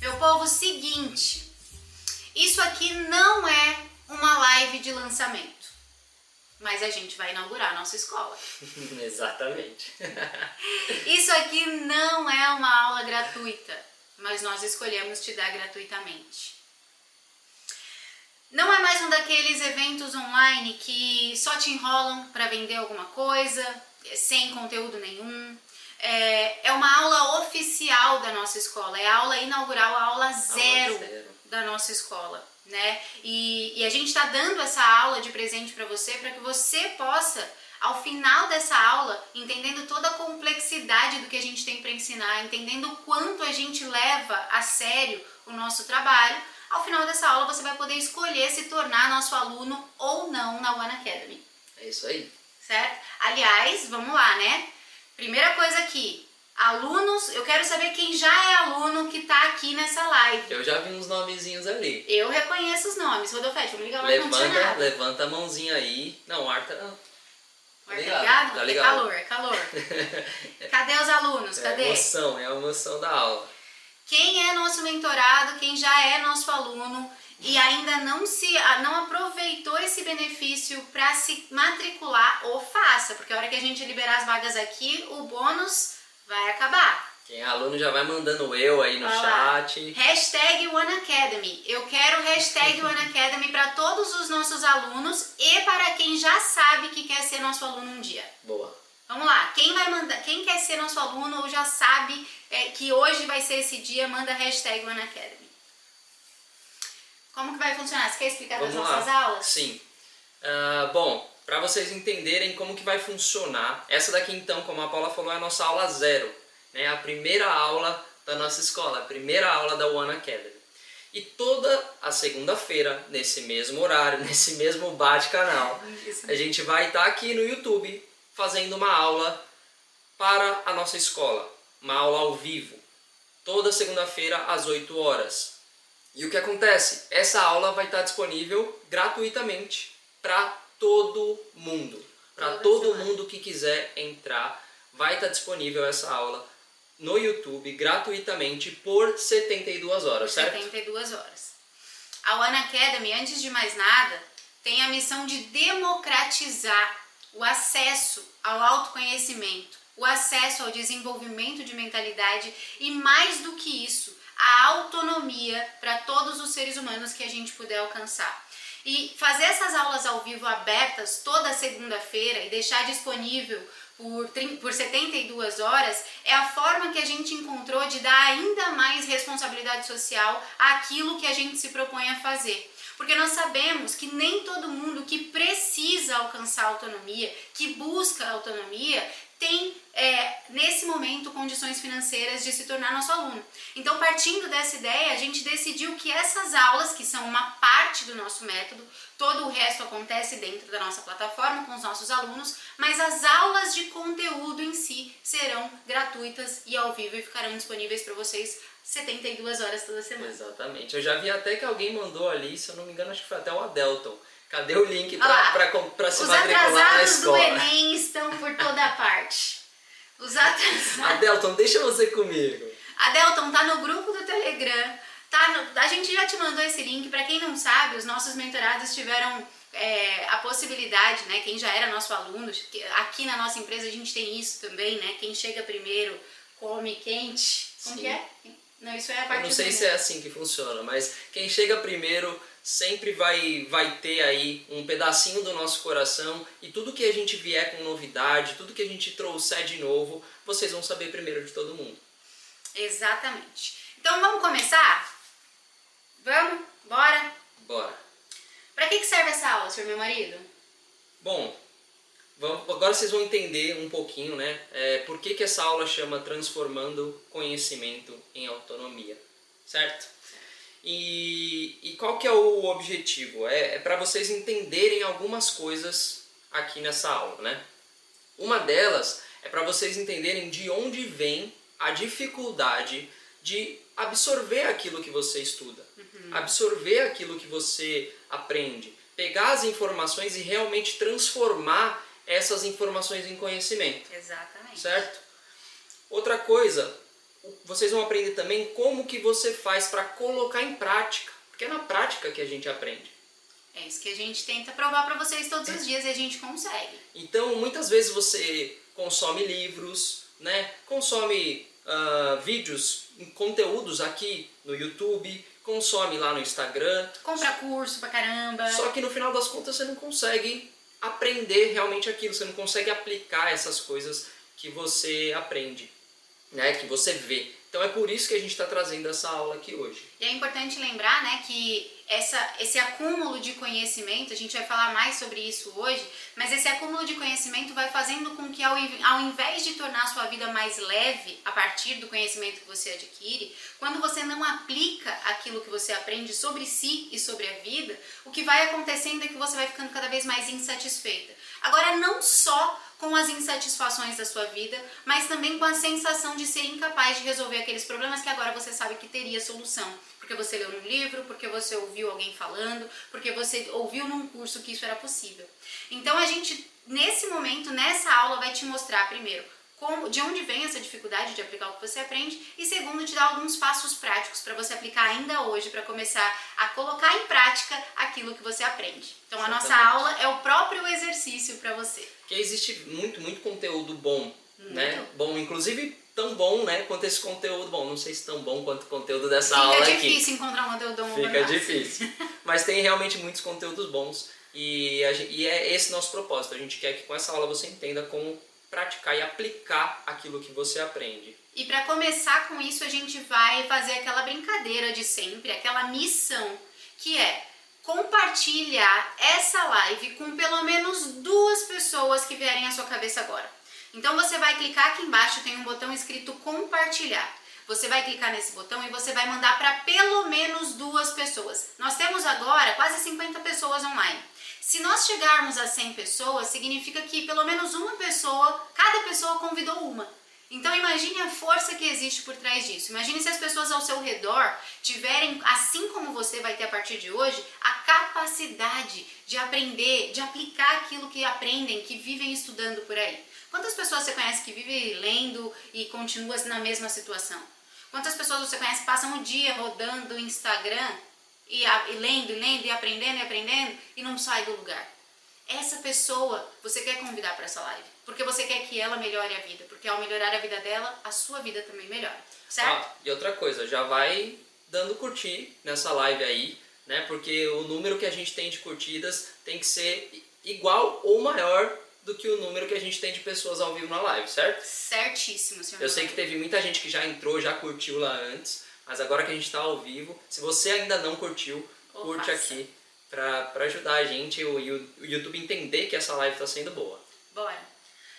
Meu povo, seguinte, isso aqui não é uma live de lançamento, mas a gente vai inaugurar a nossa escola. Exatamente. Isso aqui não é uma aula gratuita, mas nós escolhemos te dar gratuitamente. Não é mais um daqueles eventos online que só te enrolam para vender alguma coisa, sem conteúdo nenhum. É, é uma aula oficial da nossa escola, é a aula inaugural, a aula zero, Aula zero. da nossa escola, né? E, e a gente está dando essa aula de presente para você, para que você possa, ao final dessa aula, entendendo toda a complexidade do que a gente tem para ensinar, entendendo o quanto a gente leva a sério o nosso trabalho, ao final dessa aula você vai poder escolher se tornar nosso aluno ou não na One Academy É isso aí. certo? Aliás, vamos lá, né? Primeira coisa aqui, alunos, eu quero saber quem já é aluno que tá aqui nessa live. Eu já vi uns nomezinhos ali. Eu reconheço os nomes. Rodolfete, vamos ligar lá Levanta, levanta a mãozinha aí. Não, o ar tá. Tá ligado, ligado? tá É ligado. calor, é calor. Cadê os alunos? É Cadê? a emoção, é a emoção da aula. Quem é nosso mentorado, quem já é nosso aluno e ainda não se não aproveitou esse benefício para se matricular, ou faça, porque a hora que a gente liberar as vagas aqui, o bônus vai acabar. Quem é aluno já vai mandando eu aí no Olha lá. chat. Hashtag OneAcademy. Eu quero hashtag OneAcademy para todos os nossos alunos e para quem já sabe que quer ser nosso aluno um dia. Boa. Vamos lá, quem vai mandar, quem quer ser nosso aluno ou já sabe é, que hoje vai ser esse dia, manda hashtag OneAcademy. Como que vai funcionar? Você quer explicar das Vamos nossas lá. aulas? Sim. Ah, bom, para vocês entenderem como que vai funcionar, essa daqui então, como a Paula falou, é a nossa aula zero. Né? A primeira aula da nossa escola, a primeira aula da One Academy. E toda a segunda-feira, nesse mesmo horário, nesse mesmo bate-canal, a gente vai estar aqui no YouTube fazendo uma aula para a nossa escola, uma aula ao vivo, toda segunda-feira às 8 horas. E o que acontece? Essa aula vai estar disponível gratuitamente para todo mundo. Para todo semana. mundo que quiser entrar, vai estar disponível essa aula no YouTube gratuitamente por 72 horas, por certo? 72 horas. A One Academy, antes de mais nada, tem a missão de democratizar o acesso ao autoconhecimento, o acesso ao desenvolvimento de mentalidade e, mais do que isso, a autonomia para todos os seres humanos que a gente puder alcançar. E fazer essas aulas ao vivo abertas toda segunda-feira e deixar disponível por, 30 por 72 horas é a forma que a gente encontrou de dar ainda mais responsabilidade social àquilo que a gente se propõe a fazer. Porque nós sabemos que nem todo mundo que precisa alcançar autonomia, que busca autonomia, tem é, nesse momento condições financeiras de se tornar nosso aluno. Então, partindo dessa ideia, a gente decidiu que essas aulas, que são uma parte do nosso método, todo o resto acontece dentro da nossa plataforma com os nossos alunos, mas as aulas de conteúdo em si serão gratuitas e ao vivo e ficarão disponíveis para vocês 72 horas toda semana. Exatamente. Eu já vi até que alguém mandou ali, se eu não me engano, acho que foi até o Adelton. Cadê o link pra se Os matricular na atrasados do escola? Enem estão por toda parte. Os atrasados. Adelton, deixa você comigo. Adelton, tá no grupo do Telegram. Tá no- a gente já te mandou esse link. Para quem não sabe, os nossos mentorados tiveram é, a possibilidade, né? Quem já era nosso aluno, aqui na nossa empresa a gente tem isso também, né? Quem chega primeiro come quente. Como Sim. que é? Não, isso é a Eu parte não sei se é assim que funciona, mas quem chega primeiro sempre vai, vai ter aí um pedacinho do nosso coração e tudo que a gente vier com novidade, tudo que a gente trouxer de novo, vocês vão saber primeiro de todo mundo. Exatamente. Então vamos começar? Vamos? Bora? Bora. Pra que, que serve essa aula, senhor meu marido? Bom, vamos- agora vocês vão entender um pouquinho, né? é, por que, que essa aula chama Transformando Conhecimento em Autonomia, certo? E, e qual que é o objetivo? É, é para vocês entenderem algumas coisas aqui nessa aula, né? Uma delas é para vocês entenderem de onde vem a dificuldade de absorver aquilo que você estuda, absorver aquilo que você aprende, pegar as informações e realmente transformar essas informações em conhecimento, Exatamente. certo? Outra coisa vocês vão aprender também como que você faz para colocar em prática, porque é na prática que a gente aprende. É isso que a gente tenta provar para vocês todos os dias e a gente consegue. Então, muitas vezes você consome livros, né? Consome uh, vídeos, conteúdos aqui no YouTube, consome lá no Instagram. Compra curso pra caramba. Só que no final das contas você não consegue aprender realmente aquilo, você não consegue aplicar essas coisas que você aprende, né? Que você vê. Então é por isso que a gente está trazendo essa aula aqui hoje. E é importante lembrar, né, que essa, esse acúmulo de conhecimento, a gente vai falar mais sobre isso hoje, mas esse acúmulo de conhecimento vai fazendo com que, ao, ao invés de tornar a sua vida mais leve a partir do conhecimento que você adquire, quando você não aplica aquilo que você aprende sobre si e sobre a vida, o que vai acontecendo é que você vai ficando cada vez mais insatisfeita. Agora, não só com as insatisfações da sua vida, mas também com a sensação de ser incapaz de resolver aqueles problemas que agora você sabe que teria solução. Porque você leu num livro, porque você ouviu alguém falando, porque você ouviu num curso que isso era possível. Então a gente, nesse momento, nessa aula, vai te mostrar primeiro como, de onde vem essa dificuldade de aplicar o que você aprende e segundo te dar alguns passos práticos para você aplicar ainda hoje para começar a colocar em prática aquilo que você aprende. Então a nossa aula é o próprio exercício para você. Que existe muito muito conteúdo bom, muito. né? Bom, inclusive tão bom, né, quanto esse conteúdo bom. Não sei se tão bom quanto o conteúdo dessa Fica aula aqui. Fica difícil encontrar um conteúdo bom. Fica difícil. Mas tem realmente muitos conteúdos bons e, gente, e é esse nosso propósito. A gente quer que com essa aula você entenda como praticar e aplicar aquilo que você aprende. E para começar com isso, a gente vai fazer aquela brincadeira de sempre, aquela missão, que é compartilhar essa live com pelo menos duas pessoas que vierem à sua cabeça agora. Então você vai clicar aqui embaixo, tem um botão escrito compartilhar. Você vai clicar nesse botão e você vai mandar para pelo menos duas pessoas. Nós temos agora quase 50 pessoas online. Se nós chegarmos a 100 pessoas, significa que pelo menos uma pessoa, cada pessoa convidou uma. Então imagine a força que existe por trás disso. Imagine se as pessoas ao seu redor tiverem, assim como você vai ter a partir de hoje, a capacidade de aprender, de aplicar aquilo que aprendem, que vivem estudando por aí. Quantas pessoas você conhece que vivem lendo e continuam na mesma situação? Quantas pessoas você conhece que passam o dia rodando o Instagram e, a, e lendo, e lendo, e aprendendo, e aprendendo, e não sai do lugar. Essa pessoa você quer convidar para essa live, porque você quer que ela melhore a vida, porque ao melhorar a vida dela, a sua vida também melhora, certo? Ah, e outra coisa, já vai dando curtir nessa live aí, né? Porque o número que a gente tem de curtidas tem que ser igual ou maior do que o número que a gente tem de pessoas ao vivo na live, certo? Certíssimo, senhor. Eu sei que teve muita gente que já entrou, já curtiu lá antes. Mas agora que a gente está ao vivo, se você ainda não curtiu, oh, curte faça. aqui para ajudar a gente o, o YouTube entender que essa live está sendo boa. Bora.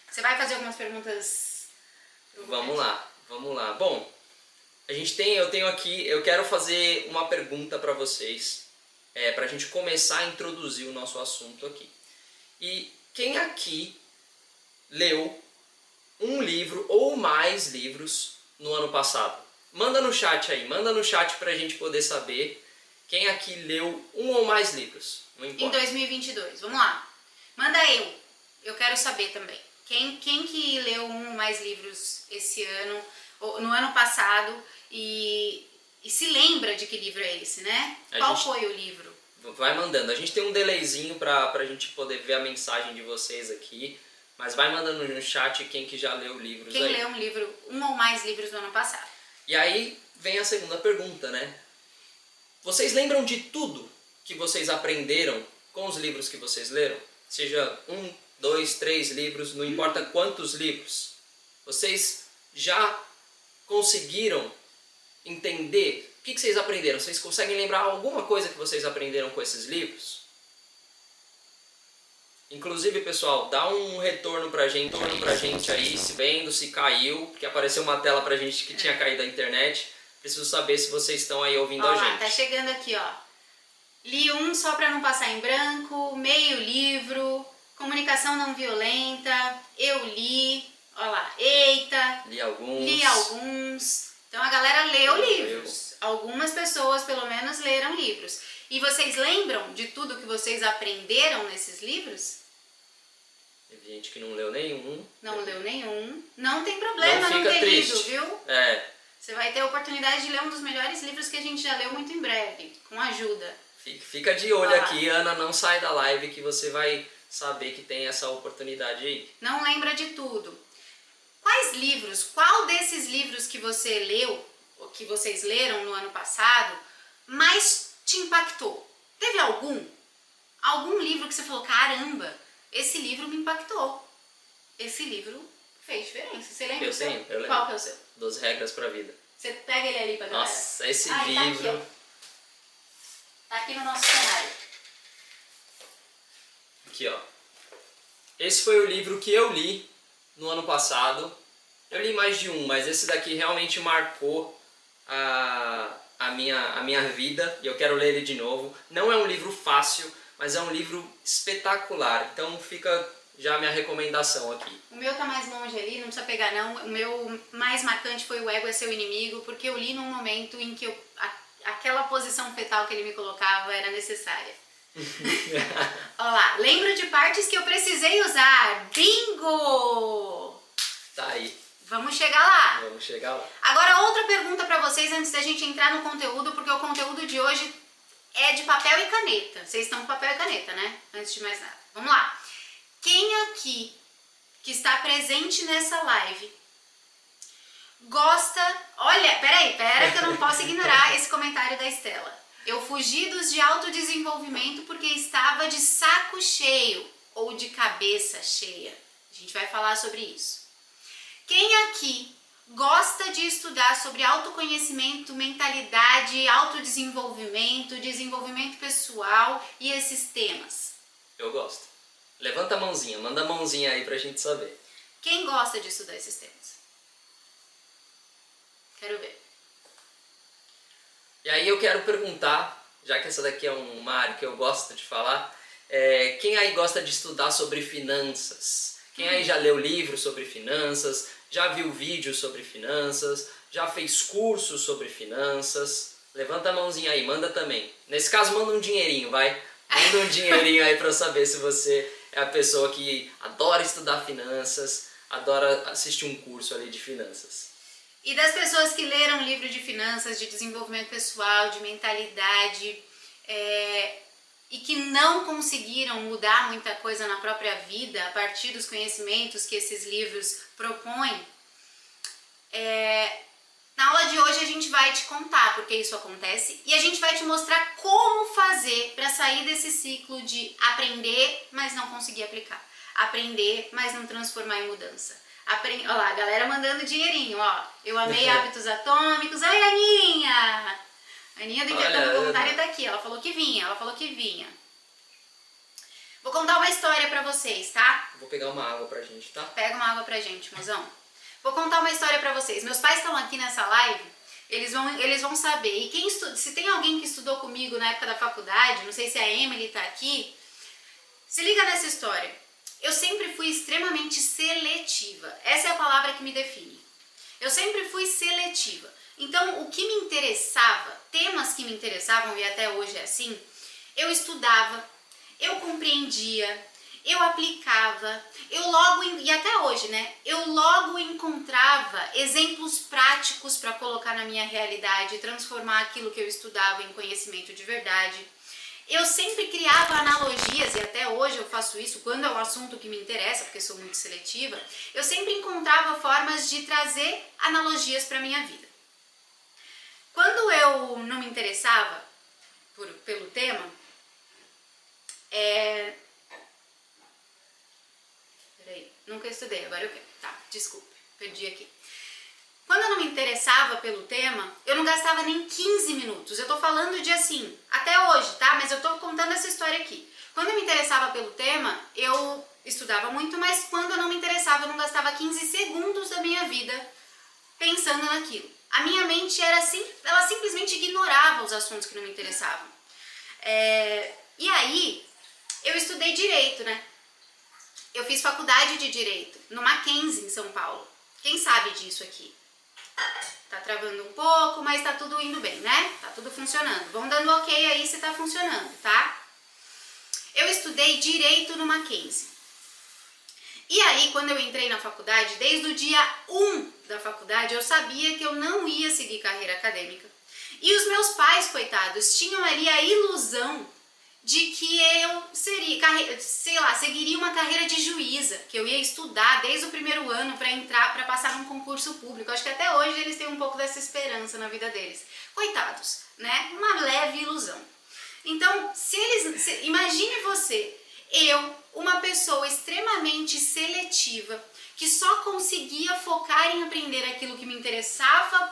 Você vai fazer algumas perguntas? Vamos lá, vamos lá. Bom, a gente tem, eu tenho aqui, eu quero fazer uma pergunta para vocês, é, para a gente começar a introduzir o nosso assunto aqui. E quem aqui leu um livro ou mais livros no ano passado? Manda no chat aí, manda no chat pra gente poder saber quem aqui leu um ou mais livros. Em 2022, vamos lá. Manda eu, eu quero saber também. Quem, quem que leu um ou mais livros esse ano, no ano passado, e, e se lembra de que livro é esse, né? A Qual gente... foi o livro? Vai mandando. A gente tem um delayzinho pra, pra gente poder ver a mensagem de vocês aqui. Mas vai mandando no chat quem que já leu livros quem aí. leu um livro, um ou mais livros do ano passado. E aí vem a segunda pergunta, né? Vocês lembram de tudo que vocês aprenderam com os livros que vocês leram? Seja um, dois, três livros, não importa quantos livros. Vocês já conseguiram entender o que, vocês aprenderam? Vocês conseguem lembrar alguma coisa que vocês aprenderam com esses livros? Inclusive, pessoal, dá um retorno pra gente, retorno pra gente aí, se vendo, se caiu, porque apareceu uma tela pra gente que tinha caído da internet. Preciso saber se vocês estão aí ouvindo ó, a gente. Tá chegando aqui, ó. Li um só pra não passar em branco, meio livro, comunicação não violenta, eu li, ó lá, eita. Li alguns. Li alguns. Então a galera leu livros. Algumas pessoas, pelo menos, leram livros. E vocês lembram de tudo que vocês aprenderam nesses livros? Teve gente que não leu nenhum. Não leu nenhum. Não tem problema não, não ter triste. lido, viu? É. Você vai ter a oportunidade de ler um dos melhores livros que a gente já leu muito em breve, com ajuda. Fica de olho aqui, Ana, não sai da live que você vai saber que tem essa oportunidade aí. Não lembra de tudo. Quais livros, qual desses livros que você leu, ou que vocês leram no ano passado, mais te impactou? Teve algum? Algum livro que você falou, caramba, esse livro me impactou. Esse livro fez diferença. Você lembra? Eu tenho, eu lembro. Qual que é o seu? 12 regras pra vida. Você pega ele ali pra galera. Nossa, esse ah, livro... Tá aqui, tá aqui no nosso cenário. Aqui, ó. Esse foi o livro que eu li no ano passado. Eu li mais de um, mas esse daqui realmente marcou a, a, minha, a minha vida e eu quero ler ele de novo. Não é um livro fácil, mas é um livro espetacular. Então fica já a minha recomendação aqui. O meu tá mais longe ali, não precisa pegar não. O meu mais marcante foi o ego é seu inimigo, porque eu li num momento em que eu, a, aquela posição fetal que ele me colocava era necessária. Olha lá, lembro de partes que eu precisei usar. Bingo! Tá aí. Vamos chegar lá. Vamos chegar lá. Agora outra pergunta para vocês antes da gente entrar no conteúdo, porque o conteúdo de hoje é de papel e caneta. Vocês estão com papel e caneta, né? Antes de mais nada. Vamos lá. Quem aqui que está presente nessa live gosta. Olha, peraí, pera que eu não posso ignorar esse comentário da Estela. Eu fugi dos de autodesenvolvimento porque estava de saco cheio ou de cabeça cheia. A gente vai falar sobre isso. Quem aqui gosta de estudar sobre autoconhecimento, mentalidade, autodesenvolvimento, desenvolvimento pessoal e esses temas? Eu gosto. Levanta a mãozinha, manda a mãozinha aí pra gente saber. Quem gosta de estudar esses temas? Quero ver. E aí eu quero perguntar, já que essa daqui é uma área que eu gosto de falar, é, quem aí gosta de estudar sobre finanças? Quem aí já leu livros sobre finanças? Já viu vídeos sobre finanças? Já fez cursos sobre finanças? Levanta a mãozinha aí, manda também. Nesse caso, manda um dinheirinho, vai. Manda um dinheirinho aí para saber se você é a pessoa que adora estudar finanças, adora assistir um curso ali de finanças. E das pessoas que leram livro de finanças, de desenvolvimento pessoal, de mentalidade, é, e que não conseguiram mudar muita coisa na própria vida a partir dos conhecimentos que esses livros propõem, é, na aula de hoje a gente vai te contar porque isso acontece e a gente vai te mostrar como fazer para sair desse ciclo de aprender, mas não conseguir aplicar. Aprender, mas não transformar em mudança. Aprend... Olha lá, a galera mandando dinheirinho, ó. Eu amei hábitos atômicos. Ai, Aninha! A Aninha do Intercâmbio Voluntário tá aqui, ela falou que vinha, ela falou que vinha. Vou contar uma história pra vocês, tá? Vou pegar uma água pra gente, tá? Pega uma água pra gente, mozão. Vou contar uma história pra vocês. Meus pais estão aqui nessa live, eles vão, eles vão saber. E quem estuda, se tem alguém que estudou comigo na época da faculdade, não sei se a Emily tá aqui, se liga nessa história. Eu sempre fui extremamente seletiva. Essa é a palavra que me define. Eu sempre fui seletiva. Então, o que me interessava, temas que me interessavam, e até hoje é assim, eu estudava, eu compreendia, eu aplicava, eu logo, e até hoje, né? Eu logo encontrava exemplos práticos para colocar na minha realidade, transformar aquilo que eu estudava em conhecimento de verdade. Eu sempre criava analogias, e até hoje eu faço isso quando é um assunto que me interessa, porque sou muito seletiva. Eu sempre encontrava formas de trazer analogias para minha vida. Quando eu não me interessava por, pelo tema, é, Peraí, nunca estudei, agora eu quero. Tá, desculpe, perdi aqui. Quando eu não me interessava pelo tema, eu não gastava nem 15 minutos. Eu tô falando de assim, até hoje, tá? Mas eu tô contando essa história aqui. Quando eu me interessava pelo tema, eu estudava muito, mas quando eu não me interessava, eu não gastava 15 segundos da minha vida pensando naquilo. A minha mente era assim, ela simplesmente ignorava os assuntos que não me interessavam. É, e aí, eu estudei direito, né? Eu fiz faculdade de Direito no Mackenzie, em São Paulo. Quem sabe disso aqui? Tá travando um pouco, mas tá tudo indo bem, né? Tá tudo funcionando. Vão dando ok aí se tá funcionando, tá? Eu estudei Direito no Mackenzie. E aí, quando eu entrei na faculdade, desde o dia 1 da da faculdade, eu sabia que eu não ia seguir carreira acadêmica. E os meus pais, coitados, tinham ali a ilusão de que eu seria, sei lá, seguiria uma carreira de juíza, que eu ia estudar desde o primeiro ano para entrar, para passar num concurso público. Acho que até hoje eles têm um pouco dessa esperança na vida deles. Coitados, né? Uma leve ilusão. Então, se eles, se, imagine você, eu, uma pessoa extremamente seletiva, que só conseguia focar em aprender aquilo que me interessava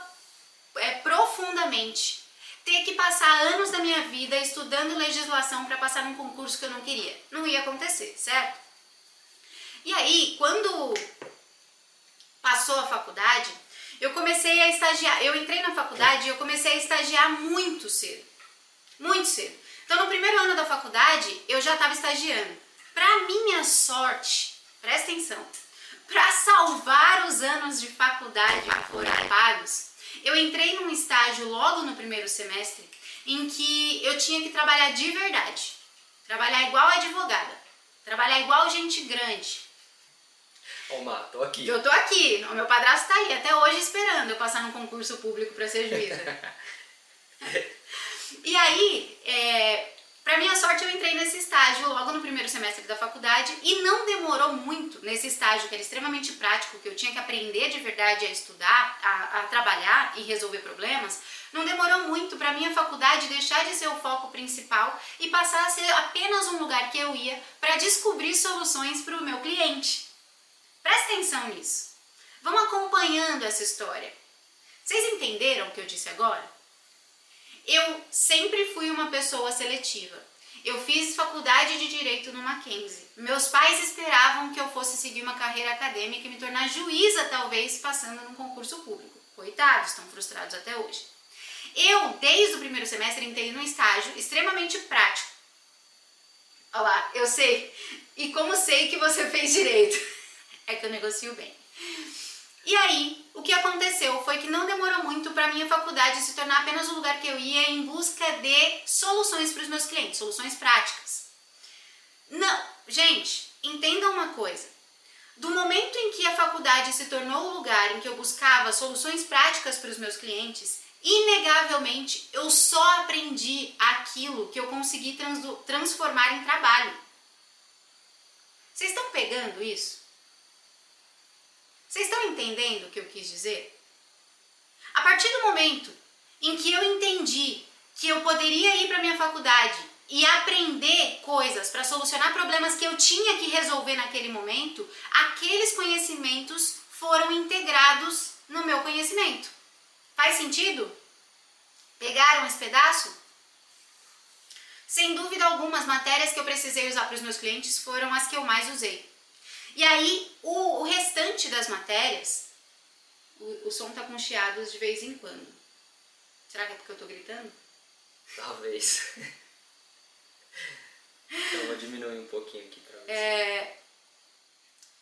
é, profundamente ter que passar anos da minha vida estudando legislação para passar num concurso que eu não queria. Não ia acontecer, certo? E aí, quando passou a faculdade, eu comecei a estagiar. Eu entrei na faculdade e eu comecei a estagiar muito cedo. Muito cedo. Então, no primeiro ano da faculdade, eu já estava estagiando. Para minha sorte, presta atenção, para salvar os anos de faculdade que foram pagos, eu entrei num estágio logo no primeiro semestre em que eu tinha que trabalhar de verdade. Trabalhar igual advogada. Trabalhar igual gente grande. Ô, Má, tô aqui. Eu tô aqui. O meu padrasto tá aí até hoje esperando eu passar num concurso público para ser juíza. e aí, é, para minha sorte, eu entrei nesse estágio logo no primeiro semestre da faculdade e não demorou muito nesse estágio, que era extremamente prático, que eu tinha que aprender de verdade a estudar, a, a trabalhar e resolver problemas. Não demorou muito para minha faculdade deixar de ser o foco principal e passar a ser apenas um lugar que eu ia para descobrir soluções para o meu cliente. Presta atenção nisso. Vamos acompanhando essa história. Vocês entenderam o que eu disse agora? Eu sempre fui uma pessoa seletiva. Eu fiz faculdade de direito no Mackenzie. Meus pais esperavam que eu fosse seguir uma carreira acadêmica e me tornar juíza, talvez, passando num concurso público. Coitados, estão frustrados até hoje. Eu, desde o primeiro semestre, entrei num estágio extremamente prático. Olha lá, eu sei. E como sei que você fez direito? É que eu negocio bem. E aí, o que aconteceu foi que não demorou muito para minha faculdade se tornar apenas o lugar que eu ia em busca de soluções para os meus clientes, soluções práticas. Não, gente, entendam uma coisa. Do momento em que a faculdade se tornou o lugar em que eu buscava soluções práticas para os meus clientes, inegavelmente eu só aprendi aquilo que eu consegui trans transformar em trabalho. Vocês estão pegando isso? Vocês estão entendendo o que eu quis dizer? A partir do momento em que eu entendi que eu poderia ir para minha faculdade e aprender coisas para solucionar problemas que eu tinha que resolver naquele momento, aqueles conhecimentos foram integrados no meu conhecimento. Faz sentido? Pegaram esse pedaço? Sem dúvida alguma, as matérias que eu precisei usar para os meus clientes foram as que eu mais usei. E aí, o, o restante das matérias, o, o som tá com chiados de vez em quando. Será que é porque eu tô gritando? Talvez. então vou diminuir um pouquinho aqui pra você. É...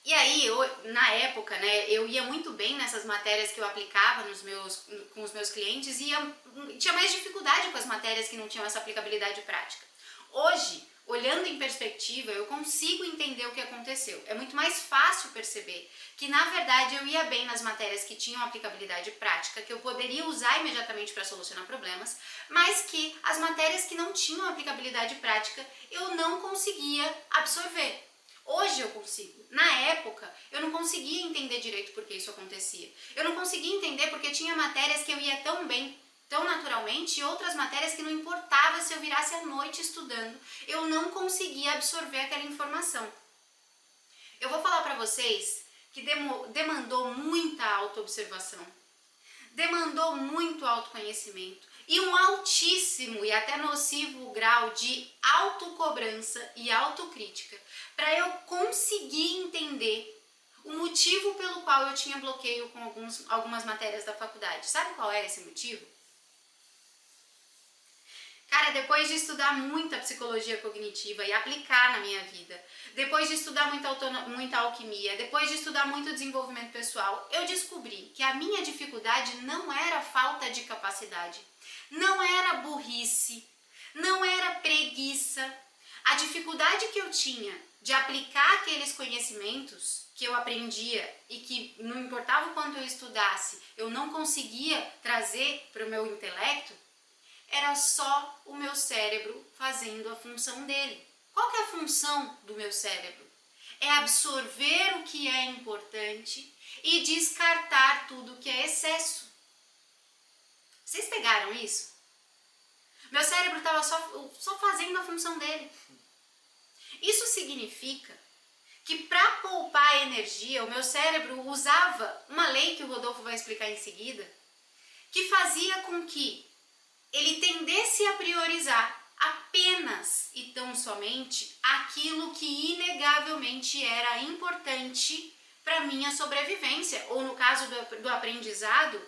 E aí, eu, na época, né, eu ia muito bem nessas matérias que eu aplicava nos meus, com os meus clientes e ia, tinha mais dificuldade com as matérias que não tinham essa aplicabilidade prática. Hoje, olhando em perspectiva, eu consigo entender o que aconteceu. É muito mais fácil perceber que, na verdade, eu ia bem nas matérias que tinham aplicabilidade prática, que eu poderia usar imediatamente para solucionar problemas, mas que as matérias que não tinham aplicabilidade prática eu não conseguia absorver. Hoje eu consigo. Na época, eu não conseguia entender direito por que isso acontecia. Eu não conseguia entender porque tinha matérias que eu ia tão bem tão naturalmente e outras matérias que não importava se eu virasse à noite estudando, eu não conseguia absorver aquela informação. Eu vou falar para vocês que demandou muita autoobservação, demandou muito autoconhecimento e um altíssimo e até nocivo grau de autocobrança e autocrítica para eu conseguir entender o motivo pelo qual eu tinha bloqueio com alguns, algumas matérias da faculdade. Sabe qual era esse motivo? Cara, depois de estudar muita psicologia cognitiva e aplicar na minha vida, depois de estudar muita, muita alquimia, depois de estudar muito desenvolvimento pessoal, eu descobri que a minha dificuldade não era falta de capacidade, não era burrice, não era preguiça. a dificuldade que eu tinha de aplicar aqueles conhecimentos que eu aprendia e que não importava o quanto eu estudasse, eu não conseguia trazer para o meu intelecto, era só o meu cérebro fazendo a função dele. Qual é a função do meu cérebro? É absorver o que é importante e descartar tudo que é excesso. Vocês pegaram isso? Meu cérebro estava só, só fazendo a função dele. Isso significa que para poupar energia, o meu cérebro usava uma lei que o Rodolfo vai explicar em seguida, que fazia com que ele tendesse a priorizar apenas e tão somente aquilo que inegavelmente era importante para minha sobrevivência, ou no caso do, do aprendizado,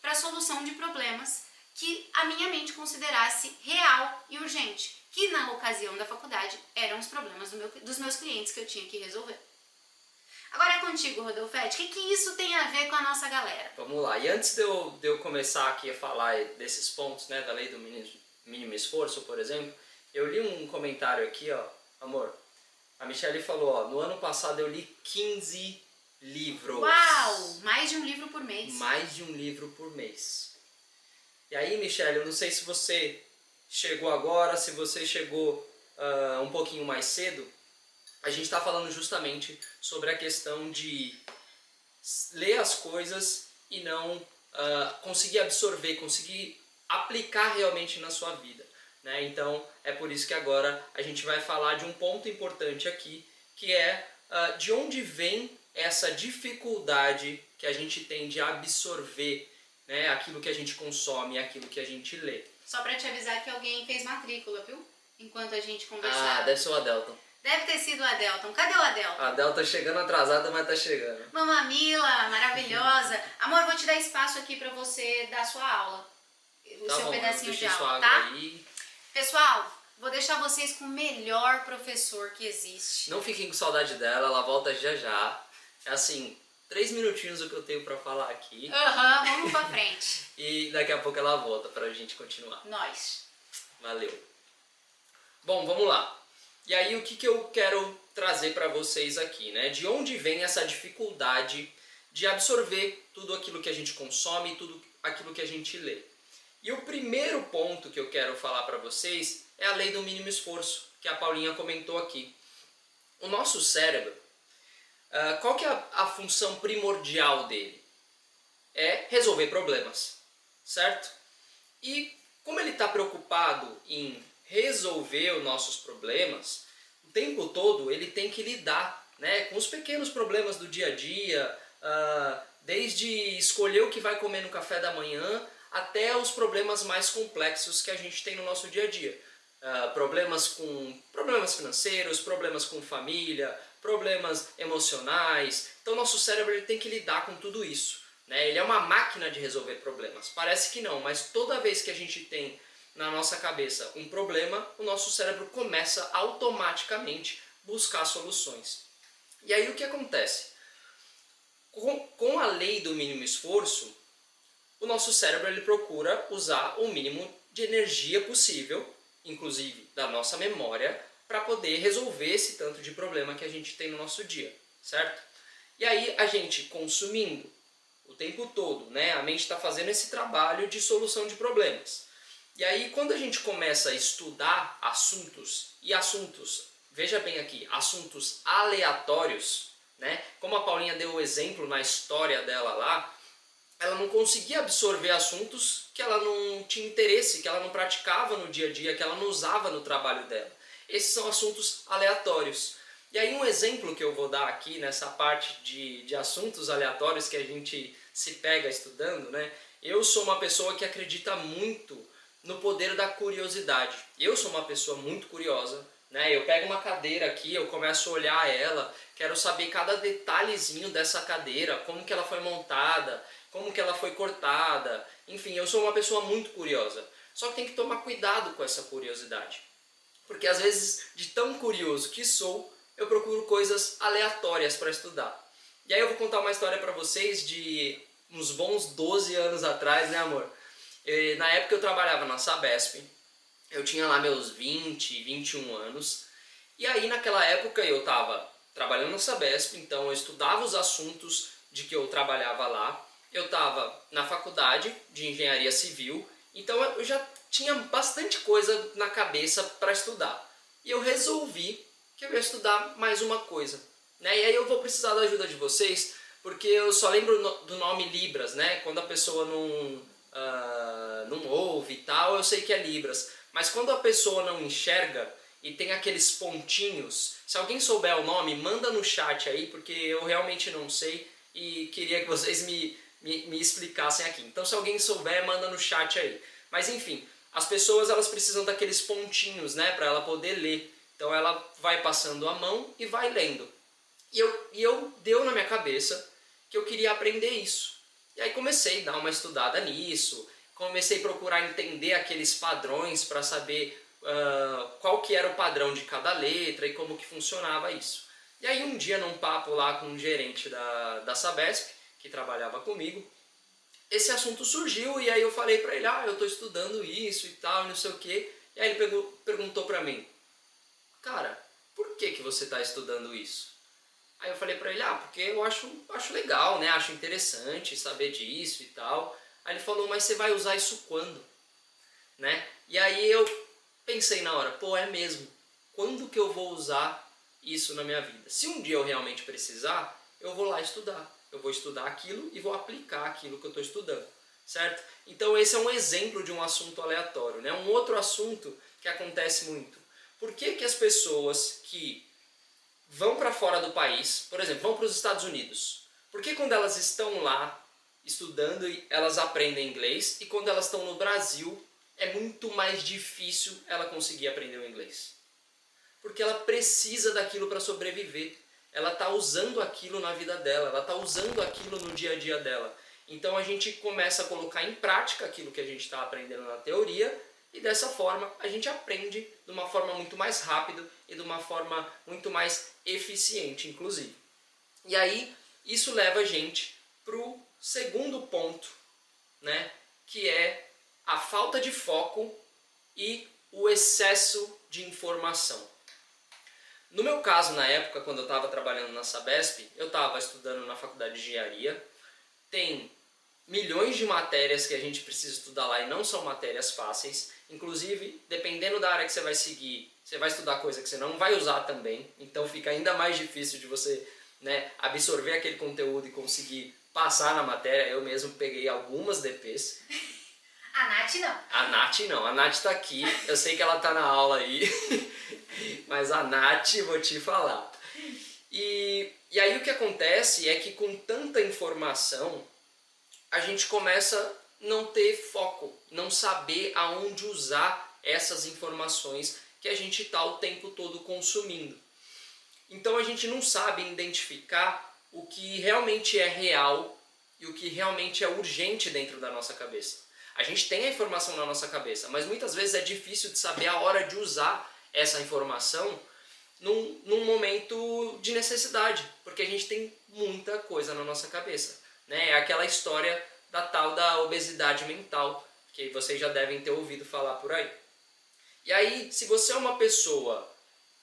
para a solução de problemas que a minha mente considerasse real e urgente, que na ocasião da faculdade eram os problemas do meu, dos meus clientes que eu tinha que resolver. Agora é contigo, Rodolfete. O que, que isso tem a ver com a nossa galera? Vamos lá. E antes de eu, de eu começar aqui a falar desses pontos, né, da lei do mínimo, mínimo esforço, por exemplo, eu li um comentário aqui, ó, amor. A Michelle falou, ó, no ano passado eu li 15 livros. Uau! Mais de um livro por mês. Mais de um livro por mês. E aí, Michelle, eu não sei se você chegou agora, se você chegou uh, um pouquinho mais cedo, a gente está falando justamente sobre a questão de ler as coisas e não uh, conseguir absorver, conseguir aplicar realmente na sua vida. Né? Então é por isso que agora a gente vai falar de um ponto importante aqui, que é uh, de onde vem essa dificuldade que a gente tem de absorver né, aquilo que a gente consome, aquilo que a gente lê. Só para te avisar que alguém fez matrícula, viu? Enquanto a gente conversava. Ah, deve ser o Adelton. Deve ter sido o Adelton. Cadê o Adelton? A Adelton tá chegando atrasada, mas tá chegando. Mamamila, maravilhosa. Amor, vou te dar espaço aqui para você dar sua aula. O tá seu bom, pedacinho de aula, tá? Aí. Pessoal, vou deixar vocês com o melhor professor que existe. Não fiquem com saudade dela, ela volta já já. É assim, três minutinhos o que eu tenho para falar aqui. Aham, uhum, vamos pra frente. e daqui a pouco ela volta pra gente continuar. Nós. Valeu. Bom, vamos lá. E aí o que, que eu quero trazer para vocês aqui, né? De onde vem essa dificuldade de absorver tudo aquilo que a gente consome, tudo aquilo que a gente lê. E o primeiro ponto que eu quero falar para vocês é a lei do mínimo esforço, que a Paulinha comentou aqui. O nosso cérebro, uh, qual que é a, a função primordial dele? É resolver problemas, certo? E como ele está preocupado em resolver os nossos problemas, o tempo todo ele tem que lidar né, com os pequenos problemas do dia a dia, uh, desde escolher o que vai comer no café da manhã até os problemas mais complexos que a gente tem no nosso dia a dia. Uh, problemas com problemas financeiros, problemas com família, problemas emocionais. Então nosso cérebro ele tem que lidar com tudo isso. Né? Ele é uma máquina de resolver problemas. Parece que não, mas toda vez que a gente tem na nossa cabeça um problema, o nosso cérebro começa automaticamente buscar soluções. E aí o que acontece? Com, com a lei do mínimo esforço, o nosso cérebro ele procura usar o mínimo de energia possível, inclusive da nossa memória, para poder resolver esse tanto de problema que a gente tem no nosso dia, certo? E aí a gente consumindo o tempo todo, né? A mente está fazendo esse trabalho de solução de problemas. E aí, quando a gente começa a estudar assuntos, e assuntos, veja bem aqui, assuntos aleatórios, né? Como a Paulinha deu o exemplo na história dela lá, ela não conseguia absorver assuntos que ela não tinha interesse, que ela não praticava no dia a dia, que ela não usava no trabalho dela. Esses são assuntos aleatórios. E aí um exemplo que eu vou dar aqui nessa parte de, de assuntos aleatórios que a gente se pega estudando, né? Eu sou uma pessoa que acredita muito no poder da curiosidade. Eu sou uma pessoa muito curiosa, né? Eu pego uma cadeira aqui, eu começo a olhar ela, quero saber cada detalhezinho dessa cadeira, como que ela foi montada, como que ela foi cortada. Enfim, eu sou uma pessoa muito curiosa. Só que tem que tomar cuidado com essa curiosidade. Porque às vezes, de tão curioso que sou, eu procuro coisas aleatórias para estudar. E aí eu vou contar uma história para vocês de uns bons 12 anos atrás, né, amor? Na época eu trabalhava na Sabesp, eu tinha lá meus 20, 21 anos, E aí naquela época eu estava trabalhando na Sabesp, então eu estudava os assuntos de que eu trabalhava lá. Eu estava na faculdade de engenharia civil, então eu já tinha bastante coisa na cabeça para estudar. E eu resolvi que eu ia estudar mais uma coisa. Né? E aí eu vou precisar da ajuda de vocês, porque eu só lembro do nome Libras, né? Quando a pessoa não, uh, não ouve e tal, eu sei que é Libras. Mas quando a pessoa não enxerga e tem aqueles pontinhos, se alguém souber o nome, manda no chat aí, porque eu realmente não sei e queria que vocês me, me, me explicassem aqui. Então se alguém souber, manda no chat aí. Mas enfim, as pessoas elas precisam daqueles pontinhos, né, para ela poder ler. Então ela vai passando a mão e vai lendo. E eu, e eu deu na minha cabeça que eu queria aprender isso. E aí comecei a dar uma estudada nisso, comecei a procurar entender aqueles padrões para saber uh, qual que era o padrão de cada letra e como que funcionava isso. E aí um dia num papo lá com um gerente da, da Sabesp, que trabalhava comigo, esse assunto surgiu e aí eu falei para ele, ah, eu estou estudando isso e tal, não sei o quê. E aí ele pegou, perguntou para mim, cara, por que, que você está estudando isso? Aí eu falei para ele, ah, porque eu acho, acho legal, né? Acho interessante saber disso e tal. Aí ele falou, mas você vai usar isso quando? Né? E aí eu pensei na hora, pô, é mesmo. Quando que eu vou usar isso na minha vida? Se um dia eu realmente precisar, eu vou lá estudar. Eu vou estudar aquilo e vou aplicar aquilo que eu estou estudando, certo? Então esse é um exemplo de um assunto aleatório, né? Um outro assunto que acontece muito. Por que, que as pessoas que vão para fora do país, por exemplo, vão para os Estados Unidos, por que quando elas estão lá estudando elas aprendem inglês e quando elas estão no Brasil é muito mais difícil ela conseguir aprender o inglês? Porque ela precisa daquilo para sobreviver ela está usando aquilo na vida dela, ela está usando aquilo no dia a dia dela. Então a gente começa a colocar em prática aquilo que a gente está aprendendo na teoria e dessa forma a gente aprende de uma forma muito mais rápida e de uma forma muito mais eficiente, inclusive. E aí isso leva a gente para o segundo ponto, né, que é a falta de foco e o excesso de informação. No meu caso, na época, quando eu estava trabalhando na Sabesp, eu estava estudando na faculdade de engenharia. Tem milhões de matérias que a gente precisa estudar lá e não são matérias fáceis. Inclusive, dependendo da área que você vai seguir, você vai estudar coisa que você não vai usar também. Então fica ainda mais difícil de você né, absorver aquele conteúdo e conseguir passar na matéria. Eu mesmo peguei algumas DPs. A Nath não. A Nath não. A Nath está aqui. Eu sei que ela está na aula aí. Mas a Nath, vou te falar. E, e aí o que acontece é que com tanta informação, a gente começa a não ter foco, não saber aonde usar essas informações que a gente está o tempo todo consumindo. Então a gente não sabe identificar o que realmente é real e o que realmente é urgente dentro da nossa cabeça. A gente tem a informação na nossa cabeça, mas muitas vezes é difícil de saber a hora de usar essa informação num, num momento de necessidade, porque a gente tem muita coisa na nossa cabeça. Né? É aquela história da tal da obesidade mental, que vocês já devem ter ouvido falar por aí. E aí, se você é uma pessoa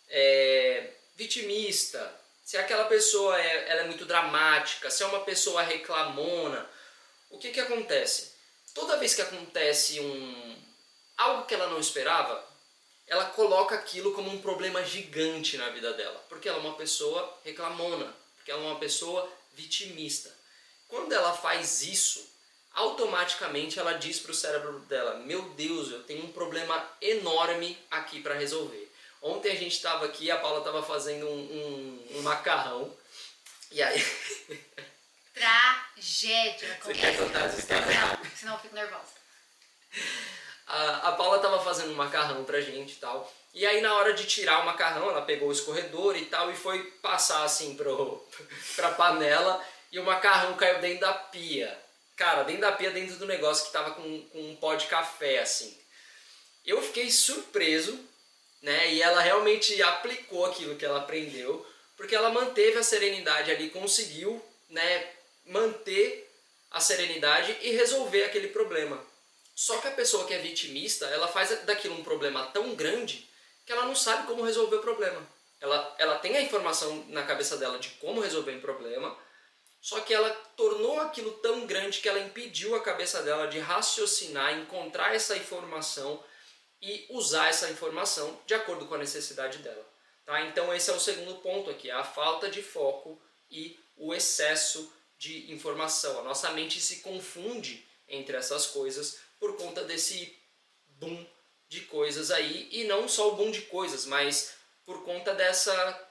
é, vitimista, se aquela pessoa é, ela é muito dramática, se é uma pessoa reclamona, o que, que acontece? Toda vez que acontece um algo que ela não esperava, ela coloca aquilo como um problema gigante na vida dela, porque ela é uma pessoa reclamona, porque ela é uma pessoa vitimista. Quando ela faz isso, automaticamente ela diz para o cérebro dela: Meu Deus, eu tenho um problema enorme aqui para resolver. Ontem a gente estava aqui, a Paula estava fazendo um, um, um, macarrão, e aí. Tragédia! Você quer contar essa história? Não, senão eu fico nervosa. A, a Paula tava fazendo um macarrão pra gente e tal. E aí na hora de tirar o macarrão, ela pegou o escorredor e tal e foi passar assim pro, pra panela e o macarrão caiu dentro da pia. Cara, dentro da pia, dentro do negócio que tava com, com um pó de café assim. Eu fiquei surpreso, né? E ela realmente aplicou aquilo que ela aprendeu, porque ela manteve a serenidade ali, conseguiu, né, manter a serenidade e resolver aquele problema. Só que a pessoa que é vitimista, ela faz daquilo um problema tão grande que ela não sabe como resolver o problema. Ela, ela tem a informação na cabeça dela de como resolver um problema, só que ela tornou aquilo tão grande que ela impediu a cabeça dela de raciocinar, encontrar essa informação e usar essa informação de acordo com a necessidade dela. Tá? Então esse é o segundo ponto aqui, a falta de foco e o excesso de informação. A nossa mente se confunde entre essas coisas por conta desse boom de coisas aí, e não só o boom de coisas, mas por conta dessa,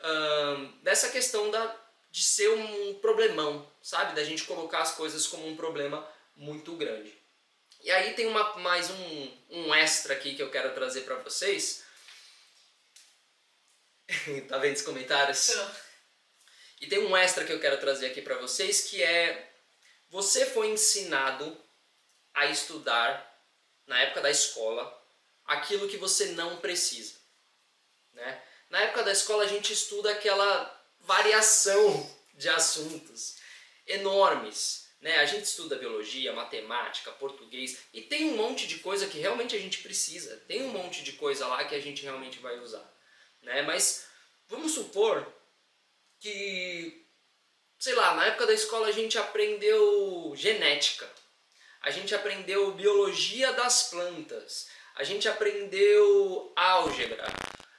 uh, dessa questão da, de ser um problemão, sabe? Da gente colocar as coisas como um problema muito grande. E aí tem uma, mais um, um extra aqui que eu quero trazer para vocês. tá vendo os comentários? E tem um extra que eu quero trazer aqui para vocês que é você foi ensinado a estudar na época da escola aquilo que você não precisa, né? Na época da escola a gente estuda aquela variação de assuntos enormes, né? A gente estuda biologia, matemática, português e tem um monte de coisa que realmente a gente precisa. Tem um monte de coisa lá que a gente realmente vai usar, né? Mas vamos supor que sei lá, na época da escola a gente aprendeu genética a gente aprendeu biologia das plantas, a gente aprendeu álgebra,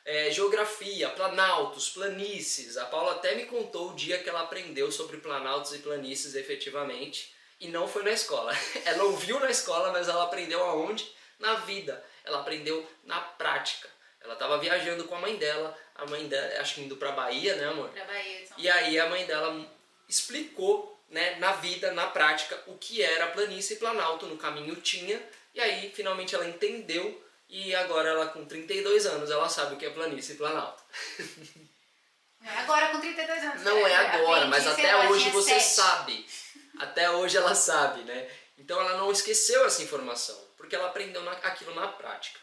é, geografia, planaltos, planícies. A Paula até me contou o dia que ela aprendeu sobre planaltos e planícies efetivamente e não foi na escola. Ela ouviu na escola, mas ela aprendeu aonde? Na vida. Ela aprendeu na prática. Ela estava viajando com a mãe dela, a mãe dela, acho que indo para Bahia, né, amor? Pra Bahia. E aí a mãe dela explicou né, na vida, na prática, o que era planície e planalto, no caminho tinha, e aí finalmente ela entendeu e agora ela com 32 anos ela sabe o que é planície e planalto. É agora com 32 anos. Não é, é agora, mas até hoje você 7. sabe. Até hoje ela sabe, né? Então ela não esqueceu essa informação, porque ela aprendeu na, aquilo na prática.